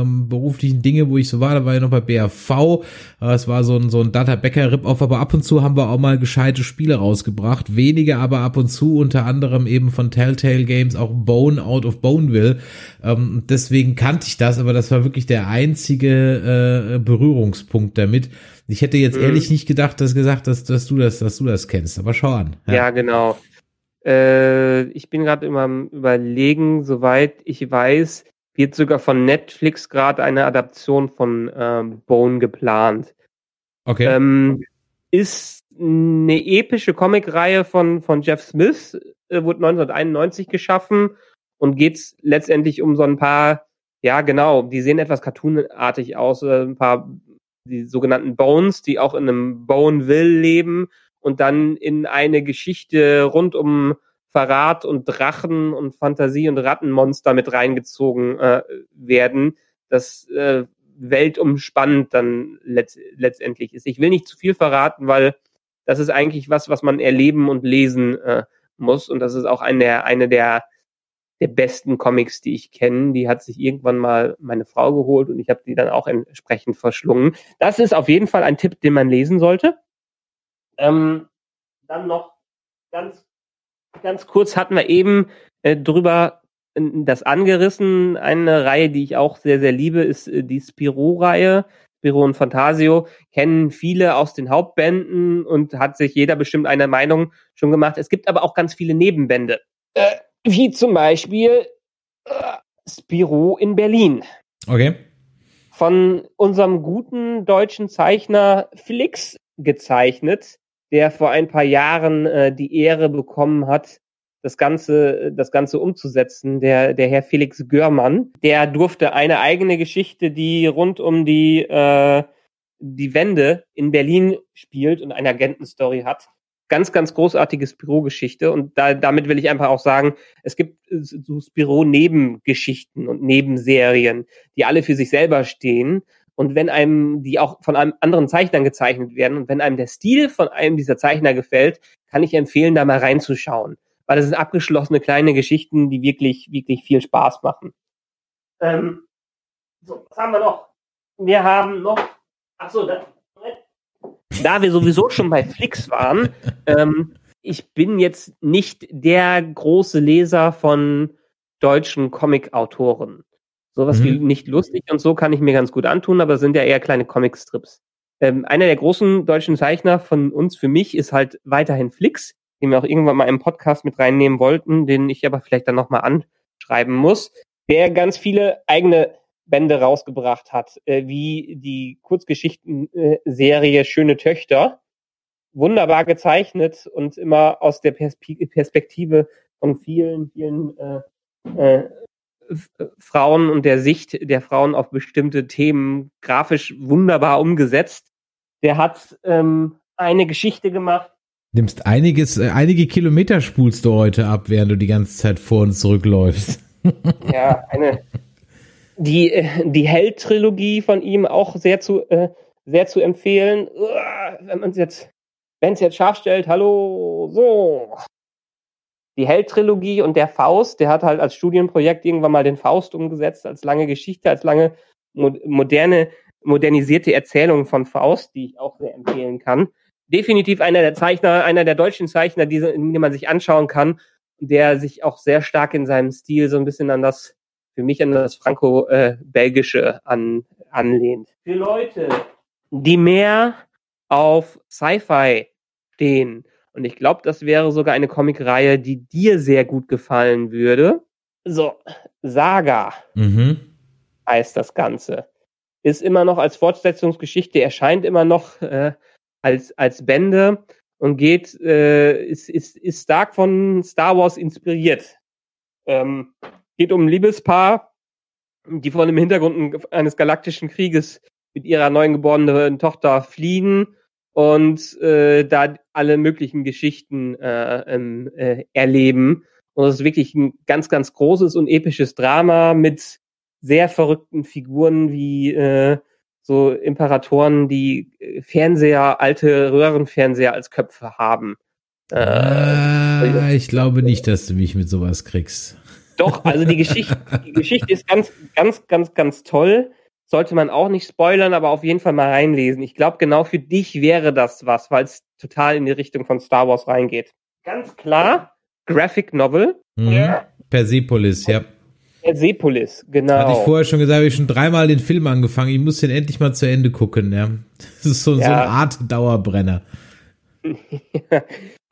[SPEAKER 3] ähm, beruflichen Dinge, wo ich so war. Da war ich noch bei BAV. Äh, es war so ein, so ein Data Becker Rip-Off, aber ab und zu haben wir auch mal gescheite Spiele rausgebracht. Wenige aber ab und zu, unter anderem eben von Telltale Games, auch Bone Out of Boneville. Ähm, deswegen kannte ich das, aber das war wirklich der einzige äh, Berührungspunkt damit. Ich hätte jetzt mhm. ehrlich nicht gedacht, dass gesagt, dass, dass du das, dass du das kennst. Aber schau an.
[SPEAKER 4] ja, ja genau. Äh, ich bin gerade immer am Überlegen, soweit ich weiß, wird sogar von Netflix gerade eine Adaption von ähm, Bone geplant.
[SPEAKER 3] Okay.
[SPEAKER 4] Ähm, ist eine epische Comicreihe von, von Jeff Smith, äh, wurde 1991 geschaffen und geht letztendlich um so ein paar, ja genau, die sehen etwas cartoonartig aus, äh, ein paar die sogenannten Bones, die auch in einem Boneville leben und dann in eine Geschichte rund um Verrat und Drachen und Fantasie und Rattenmonster mit reingezogen äh, werden, das äh, weltumspannend dann letzt letztendlich ist. Ich will nicht zu viel verraten, weil das ist eigentlich was, was man erleben und lesen äh, muss und das ist auch eine, eine der der besten Comics, die ich kenne. Die hat sich irgendwann mal meine Frau geholt und ich habe die dann auch entsprechend verschlungen. Das ist auf jeden Fall ein Tipp, den man lesen sollte. Ähm, dann noch ganz, ganz kurz hatten wir eben äh, drüber äh, das angerissen. Eine Reihe, die ich auch sehr, sehr liebe, ist äh, die Spiro-Reihe. Spiro und Fantasio kennen viele aus den Hauptbänden und hat sich jeder bestimmt eine Meinung schon gemacht. Es gibt aber auch ganz viele Nebenbände. Äh, Wie zum Beispiel äh, Spiro in Berlin.
[SPEAKER 3] Okay.
[SPEAKER 4] Von unserem guten deutschen Zeichner Flix gezeichnet, der vor ein paar Jahren äh, die Ehre bekommen hat, das Ganze, das Ganze umzusetzen, der, der Herr Felix Görmann. Der durfte eine eigene Geschichte, die rund um die, äh, die Wende in Berlin spielt und eine Agentenstory hat. Ganz, ganz großartige Spiro-Geschichte. Und da, damit will ich einfach auch sagen, es gibt so Spiro-Nebengeschichten und Nebenserien, die alle für sich selber stehen. Und wenn einem, die auch von einem anderen Zeichnern gezeichnet werden, und wenn einem der Stil von einem dieser Zeichner gefällt, kann ich empfehlen, da mal reinzuschauen weil das sind abgeschlossene kleine Geschichten, die wirklich, wirklich viel Spaß machen. Ähm, so, was haben wir noch? Wir haben noch, ach so, da, da wir sowieso schon bei Flix waren, <laughs> ähm, ich bin jetzt nicht der große Leser von deutschen Comic-Autoren. Sowas mhm. wie nicht lustig und so kann ich mir ganz gut antun, aber sind ja eher kleine Comic-Strips. Ähm, einer der großen deutschen Zeichner von uns für mich ist halt weiterhin Flix den wir auch irgendwann mal im Podcast mit reinnehmen wollten, den ich aber vielleicht dann nochmal anschreiben muss, der ganz viele eigene Bände rausgebracht hat, äh, wie die Kurzgeschichtenserie Schöne Töchter. Wunderbar gezeichnet und immer aus der Perspektive von vielen, vielen äh, äh, Frauen und der Sicht der Frauen auf bestimmte Themen grafisch wunderbar umgesetzt. Der hat ähm, eine Geschichte gemacht,
[SPEAKER 3] Nimmst einiges, äh, einige Kilometer spulst du heute ab, während du die ganze Zeit vor und zurückläufst. <laughs>
[SPEAKER 4] Ja, eine, die, äh, die Held-Trilogie von ihm auch sehr zu, äh, sehr zu empfehlen. Wenn man es jetzt, wenn es jetzt scharf stellt, hallo, so. Die Held-Trilogie und der Faust, der hat halt als Studienprojekt irgendwann mal den Faust umgesetzt, als lange Geschichte, als lange moderne, modernisierte Erzählung von Faust, die ich auch sehr empfehlen kann definitiv einer der Zeichner, einer der deutschen Zeichner, die, die man sich anschauen kann, der sich auch sehr stark in seinem Stil so ein bisschen an das, für mich an das Franco-Belgische an, anlehnt. Für Leute, die mehr auf Sci-Fi stehen, und ich glaube, das wäre sogar eine Comicreihe, die dir sehr gut gefallen würde. So, Saga mhm. heißt das Ganze. Ist immer noch als Fortsetzungsgeschichte, erscheint immer noch äh, als, als Bände und geht, äh, ist, ist, ist stark von Star Wars inspiriert. Ähm, geht um ein Liebespaar, die vor dem Hintergrund eines galaktischen Krieges mit ihrer neuen geborenen Tochter fliehen und äh, da alle möglichen Geschichten äh, ähm, äh, erleben. Und es ist wirklich ein ganz, ganz großes und episches Drama mit sehr verrückten Figuren wie äh, so Imperatoren, die äh, Fernseher, alte Röhrenfernseher als Köpfe haben.
[SPEAKER 3] Äh, äh, ich glaube nicht, dass du mich mit sowas kriegst.
[SPEAKER 4] Doch, also die Geschichte, die Geschichte ist ganz, ganz, ganz, ganz toll. Sollte man auch nicht spoilern, aber auf jeden Fall mal reinlesen. Ich glaube, genau für dich wäre das was, weil es total in die Richtung von Star Wars reingeht. Ganz klar, Graphic Novel.
[SPEAKER 3] Mhm. Ja. Persepolis, ja.
[SPEAKER 4] Persepolis, genau.
[SPEAKER 3] Hatte ich vorher schon gesagt, habe ich schon dreimal den Film angefangen. Ich muss den endlich mal zu Ende gucken, ja. Das ist so, ja. so eine Art Dauerbrenner. <laughs>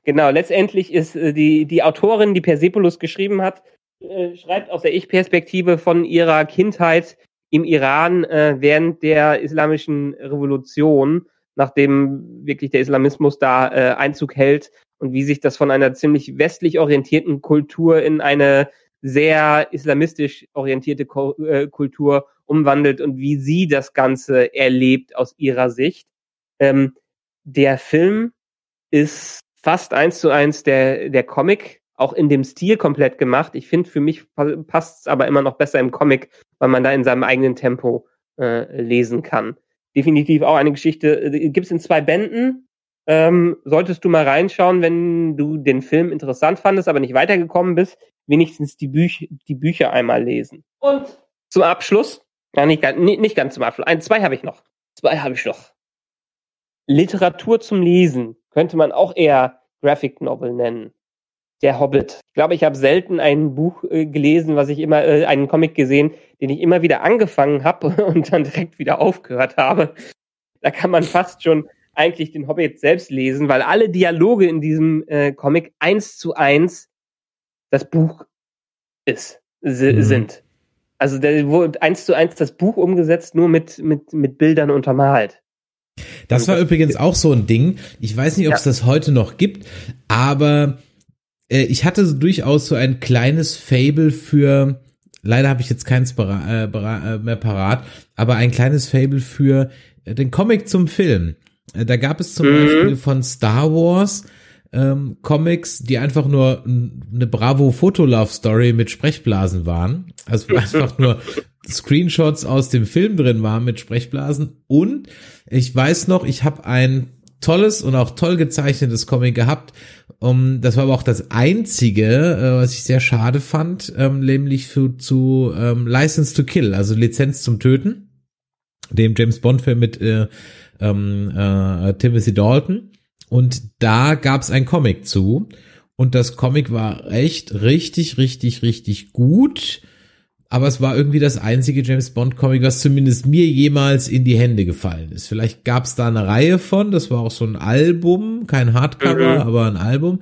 [SPEAKER 4] genau, letztendlich ist äh, die, die Autorin, die Persepolis geschrieben hat, äh, schreibt aus der Ich-Perspektive von ihrer Kindheit im Iran äh, während der islamischen Revolution, nachdem wirklich der Islamismus da äh, Einzug hält und wie sich das von einer ziemlich westlich orientierten Kultur in eine sehr islamistisch orientierte äh, Kultur umwandelt und wie sie das Ganze erlebt aus ihrer Sicht. Ähm, der Film ist fast eins zu eins der, der Comic, auch in dem Stil komplett gemacht. Ich finde, für mich passt es aber immer noch besser im Comic, weil man da in seinem eigenen Tempo äh, lesen kann. Definitiv auch eine Geschichte, äh, gibt es in zwei Bänden. Ähm, solltest du mal reinschauen, wenn du den Film interessant fandest, aber nicht weitergekommen bist wenigstens die, Büch die Bücher einmal lesen. Und zum Abschluss, ja, nicht, nicht ganz zum Abschluss, ein, zwei habe ich noch. Zwei habe ich noch. Literatur zum Lesen könnte man auch eher Graphic Novel nennen. Der Hobbit. Ich glaube, ich habe selten ein Buch äh, gelesen, was ich immer, äh, einen Comic gesehen, den ich immer wieder angefangen habe <laughs> und dann direkt wieder aufgehört habe. Da kann man fast schon eigentlich den Hobbit selbst lesen, weil alle Dialoge in diesem äh, Comic eins zu eins das Buch ist, mhm. sind. Also der wurde eins zu eins das Buch umgesetzt, nur mit, mit, mit Bildern untermalt.
[SPEAKER 3] Das war übrigens auch so ein Ding. Ich weiß nicht, ob es ja. das heute noch gibt, aber ich hatte so durchaus so ein kleines Fable für, leider habe ich jetzt keins äh, äh, mehr parat, aber ein kleines Fable für äh, den Comic zum Film. Äh, da gab es zum mhm. Beispiel von Star Wars ähm, Comics, die einfach nur eine Bravo Fotolove Story mit Sprechblasen waren. Also <laughs> einfach nur Screenshots aus dem Film drin waren mit Sprechblasen. Und ich weiß noch, ich habe ein tolles und auch toll gezeichnetes Comic gehabt. Um, das war aber auch das einzige, äh, was ich sehr schade fand, ähm, nämlich für, zu ähm, License to Kill, also Lizenz zum Töten, dem James Bond Film mit äh, ähm, äh, Timothy Dalton. Und da gab es ein Comic zu. Und das Comic war echt richtig, richtig, richtig gut. Aber es war irgendwie das einzige James Bond Comic, was zumindest mir jemals in die Hände gefallen ist. Vielleicht gab es da eine Reihe von. Das war auch so ein Album, kein Hardcover, mhm. aber ein Album.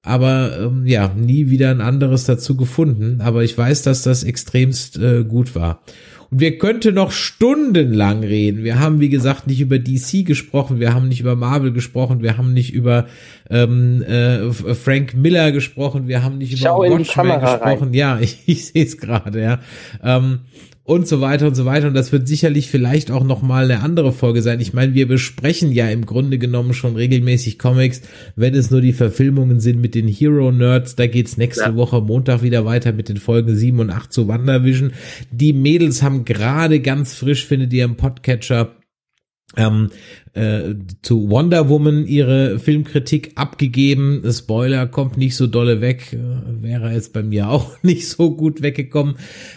[SPEAKER 3] Aber ähm, ja, nie wieder ein anderes dazu gefunden. Aber ich weiß, dass das extremst äh, gut war. Und wir könnten noch stundenlang reden. Wir haben, wie gesagt, nicht über DC gesprochen, wir haben nicht über Marvel gesprochen, wir haben nicht über ähm, äh, Frank Miller gesprochen, wir haben nicht
[SPEAKER 4] Schau
[SPEAKER 3] über
[SPEAKER 4] Watchmen gesprochen.
[SPEAKER 3] Rein. Ja, <laughs> ich, ich sehe es gerade, ja. Ähm, und so weiter und so weiter. Und das wird sicherlich vielleicht auch nochmal eine andere Folge sein. Ich meine, wir besprechen ja im Grunde genommen schon regelmäßig Comics, wenn es nur die Verfilmungen sind mit den Hero Nerds. Da geht's nächste ja. Woche Montag wieder weiter mit den Folgen 7 und 8 zu WandaVision. Die Mädels haben gerade ganz frisch, findet ihr im Podcatcher, ähm, äh, zu Wonder Woman ihre Filmkritik abgegeben. Spoiler kommt nicht so dolle weg, äh, wäre jetzt bei mir <laughs> auch nicht so gut weggekommen.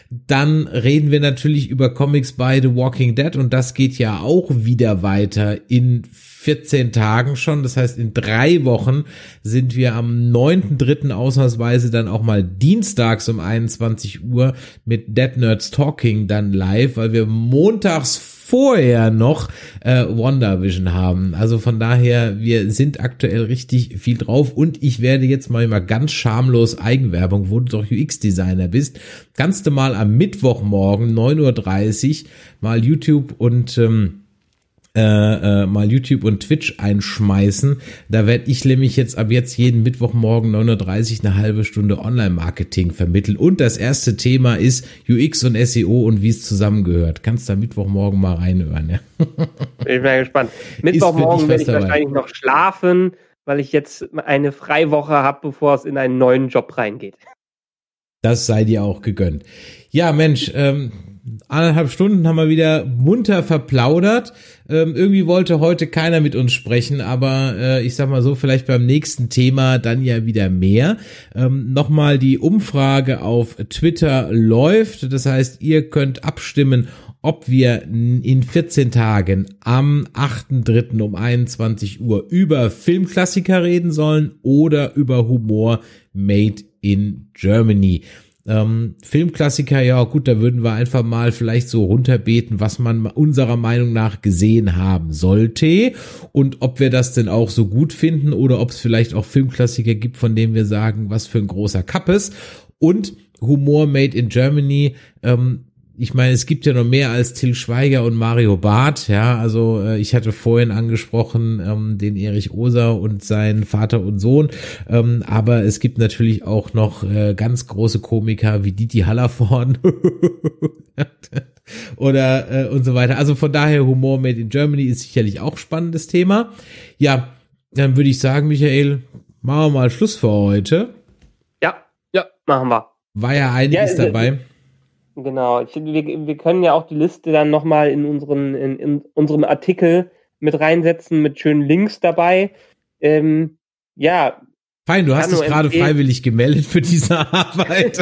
[SPEAKER 3] Dann reden wir natürlich über Comics bei The Walking Dead und das geht ja auch wieder weiter in 14 Tagen schon. Das heißt, in drei Wochen sind wir am 9.3. ausnahmsweise dann auch mal dienstags um 21 Uhr mit Dead Nerds Talking dann live, weil wir montags vorher noch äh, WandaVision haben. Also von daher, wir sind aktuell richtig viel drauf und ich werde jetzt mal mal ganz schamlos Eigenwerbung, wo du doch UX-Designer bist, kannst du mal am Mittwochmorgen 9.30 Uhr mal YouTube und ähm, äh, äh, mal YouTube und Twitch einschmeißen. Da werde ich nämlich jetzt ab jetzt jeden Mittwochmorgen 9.30 Uhr eine halbe Stunde Online-Marketing vermitteln. Und das erste Thema ist UX und SEO und wie es zusammengehört. Kannst da Mittwochmorgen mal reinhören. Ja? <laughs>
[SPEAKER 4] Bin mal gespannt. Mittwochmorgen werde ich dabei. wahrscheinlich noch schlafen, weil ich jetzt eine Freiwoche habe, bevor es in einen neuen Job reingeht.
[SPEAKER 3] Das sei dir auch gegönnt. Ja, Mensch, ähm, anderthalb Stunden haben wir wieder munter verplaudert. Ähm, irgendwie wollte heute keiner mit uns sprechen, aber äh, ich sag mal so, vielleicht beim nächsten Thema dann ja wieder mehr. Ähm, Nochmal die Umfrage auf Twitter läuft. Das heißt, ihr könnt abstimmen, ob wir in 14 Tagen am 8.3. um 21 Uhr über Filmklassiker reden sollen oder über Humor made in Germany. Ähm, Filmklassiker, ja gut, da würden wir einfach mal vielleicht so runterbeten, was man unserer Meinung nach gesehen haben sollte und ob wir das denn auch so gut finden oder ob es vielleicht auch Filmklassiker gibt, von denen wir sagen, was für ein großer Kappes. Und Humor Made in Germany, ähm, ich meine, es gibt ja noch mehr als Till Schweiger und Mario Barth, ja, also äh, ich hatte vorhin angesprochen ähm, den Erich Oser und seinen Vater und Sohn, ähm, aber es gibt natürlich auch noch äh, ganz große Komiker wie Didi Hallervorn <laughs> oder äh, und so weiter. Also von daher Humor Made in Germany ist sicherlich auch spannendes Thema. Ja, dann würde ich sagen, Michael, machen wir mal Schluss für heute.
[SPEAKER 4] Ja, ja, machen wir.
[SPEAKER 3] War ja einiges ja, dabei.
[SPEAKER 4] Genau, ich, wir, wir können ja auch die Liste dann nochmal in, unseren, in, in unserem Artikel mit reinsetzen, mit schönen Links dabei. Ähm, ja.
[SPEAKER 3] Fein, du hast dich gerade freiwillig gemeldet für diese <laughs> Arbeit.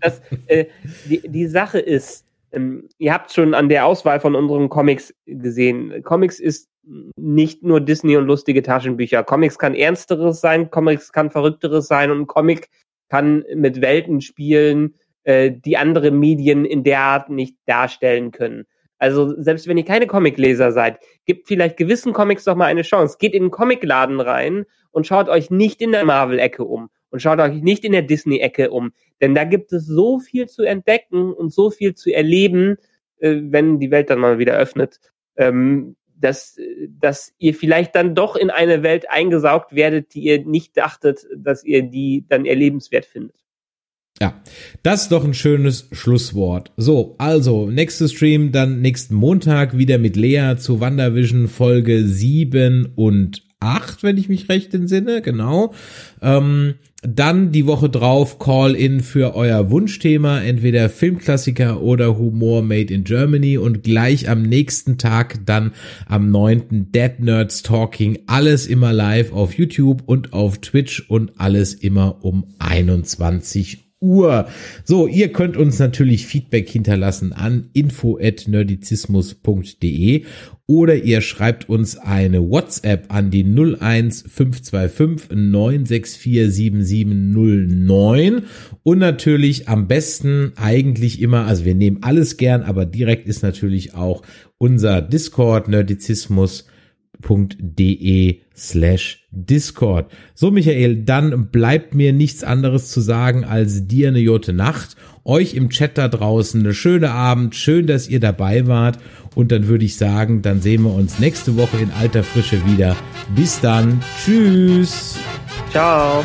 [SPEAKER 4] das, äh, die, die Sache ist, ähm, ihr habt schon an der Auswahl von unseren Comics gesehen. Comics ist nicht nur Disney und lustige Taschenbücher. Comics kann ernsteres sein, Comics kann verrückteres sein und ein Comic kann mit Welten spielen, äh, die andere Medien in der Art nicht darstellen können. Also selbst wenn ihr keine Comicleser seid, gibt vielleicht gewissen Comics doch mal eine Chance. Geht in einen Comicladen rein und schaut euch nicht in der Marvel-Ecke um und schaut euch nicht in der Disney-Ecke um. Denn da gibt es so viel zu entdecken und so viel zu erleben, äh, wenn die Welt dann mal wieder öffnet, ähm, dass, dass ihr vielleicht dann doch in eine Welt eingesaugt werdet, die ihr nicht dachtet, dass ihr die dann erlebenswert findet.
[SPEAKER 3] Ja, das ist doch ein schönes Schlusswort. So, also, nächster Stream dann nächsten Montag wieder mit Lea zu WandaVision Folge 7 und 8, wenn ich mich recht entsinne, genau. Ähm, dann die Woche drauf Call-in für euer Wunschthema, entweder Filmklassiker oder Humor Made in Germany und gleich am nächsten Tag dann am 9. Dead Nerds Talking, alles immer live auf YouTube und auf Twitch und alles immer um 21 Uhr. So, ihr könnt uns natürlich Feedback hinterlassen an info@nerdizismus.de oder ihr schreibt uns eine WhatsApp an die 01525 964 7709 und natürlich am besten eigentlich immer, also wir nehmen alles gern, aber direkt ist natürlich auch unser Discord Nerdizismus slash Discord. So, Michael, dann bleibt mir nichts anderes zu sagen als dir eine Jote Nacht, euch im Chat da draußen eine schöne Abend, schön, dass ihr dabei wart und dann würde ich sagen, dann sehen wir uns nächste Woche in alter Frische wieder. Bis dann, tschüss.
[SPEAKER 4] Ciao.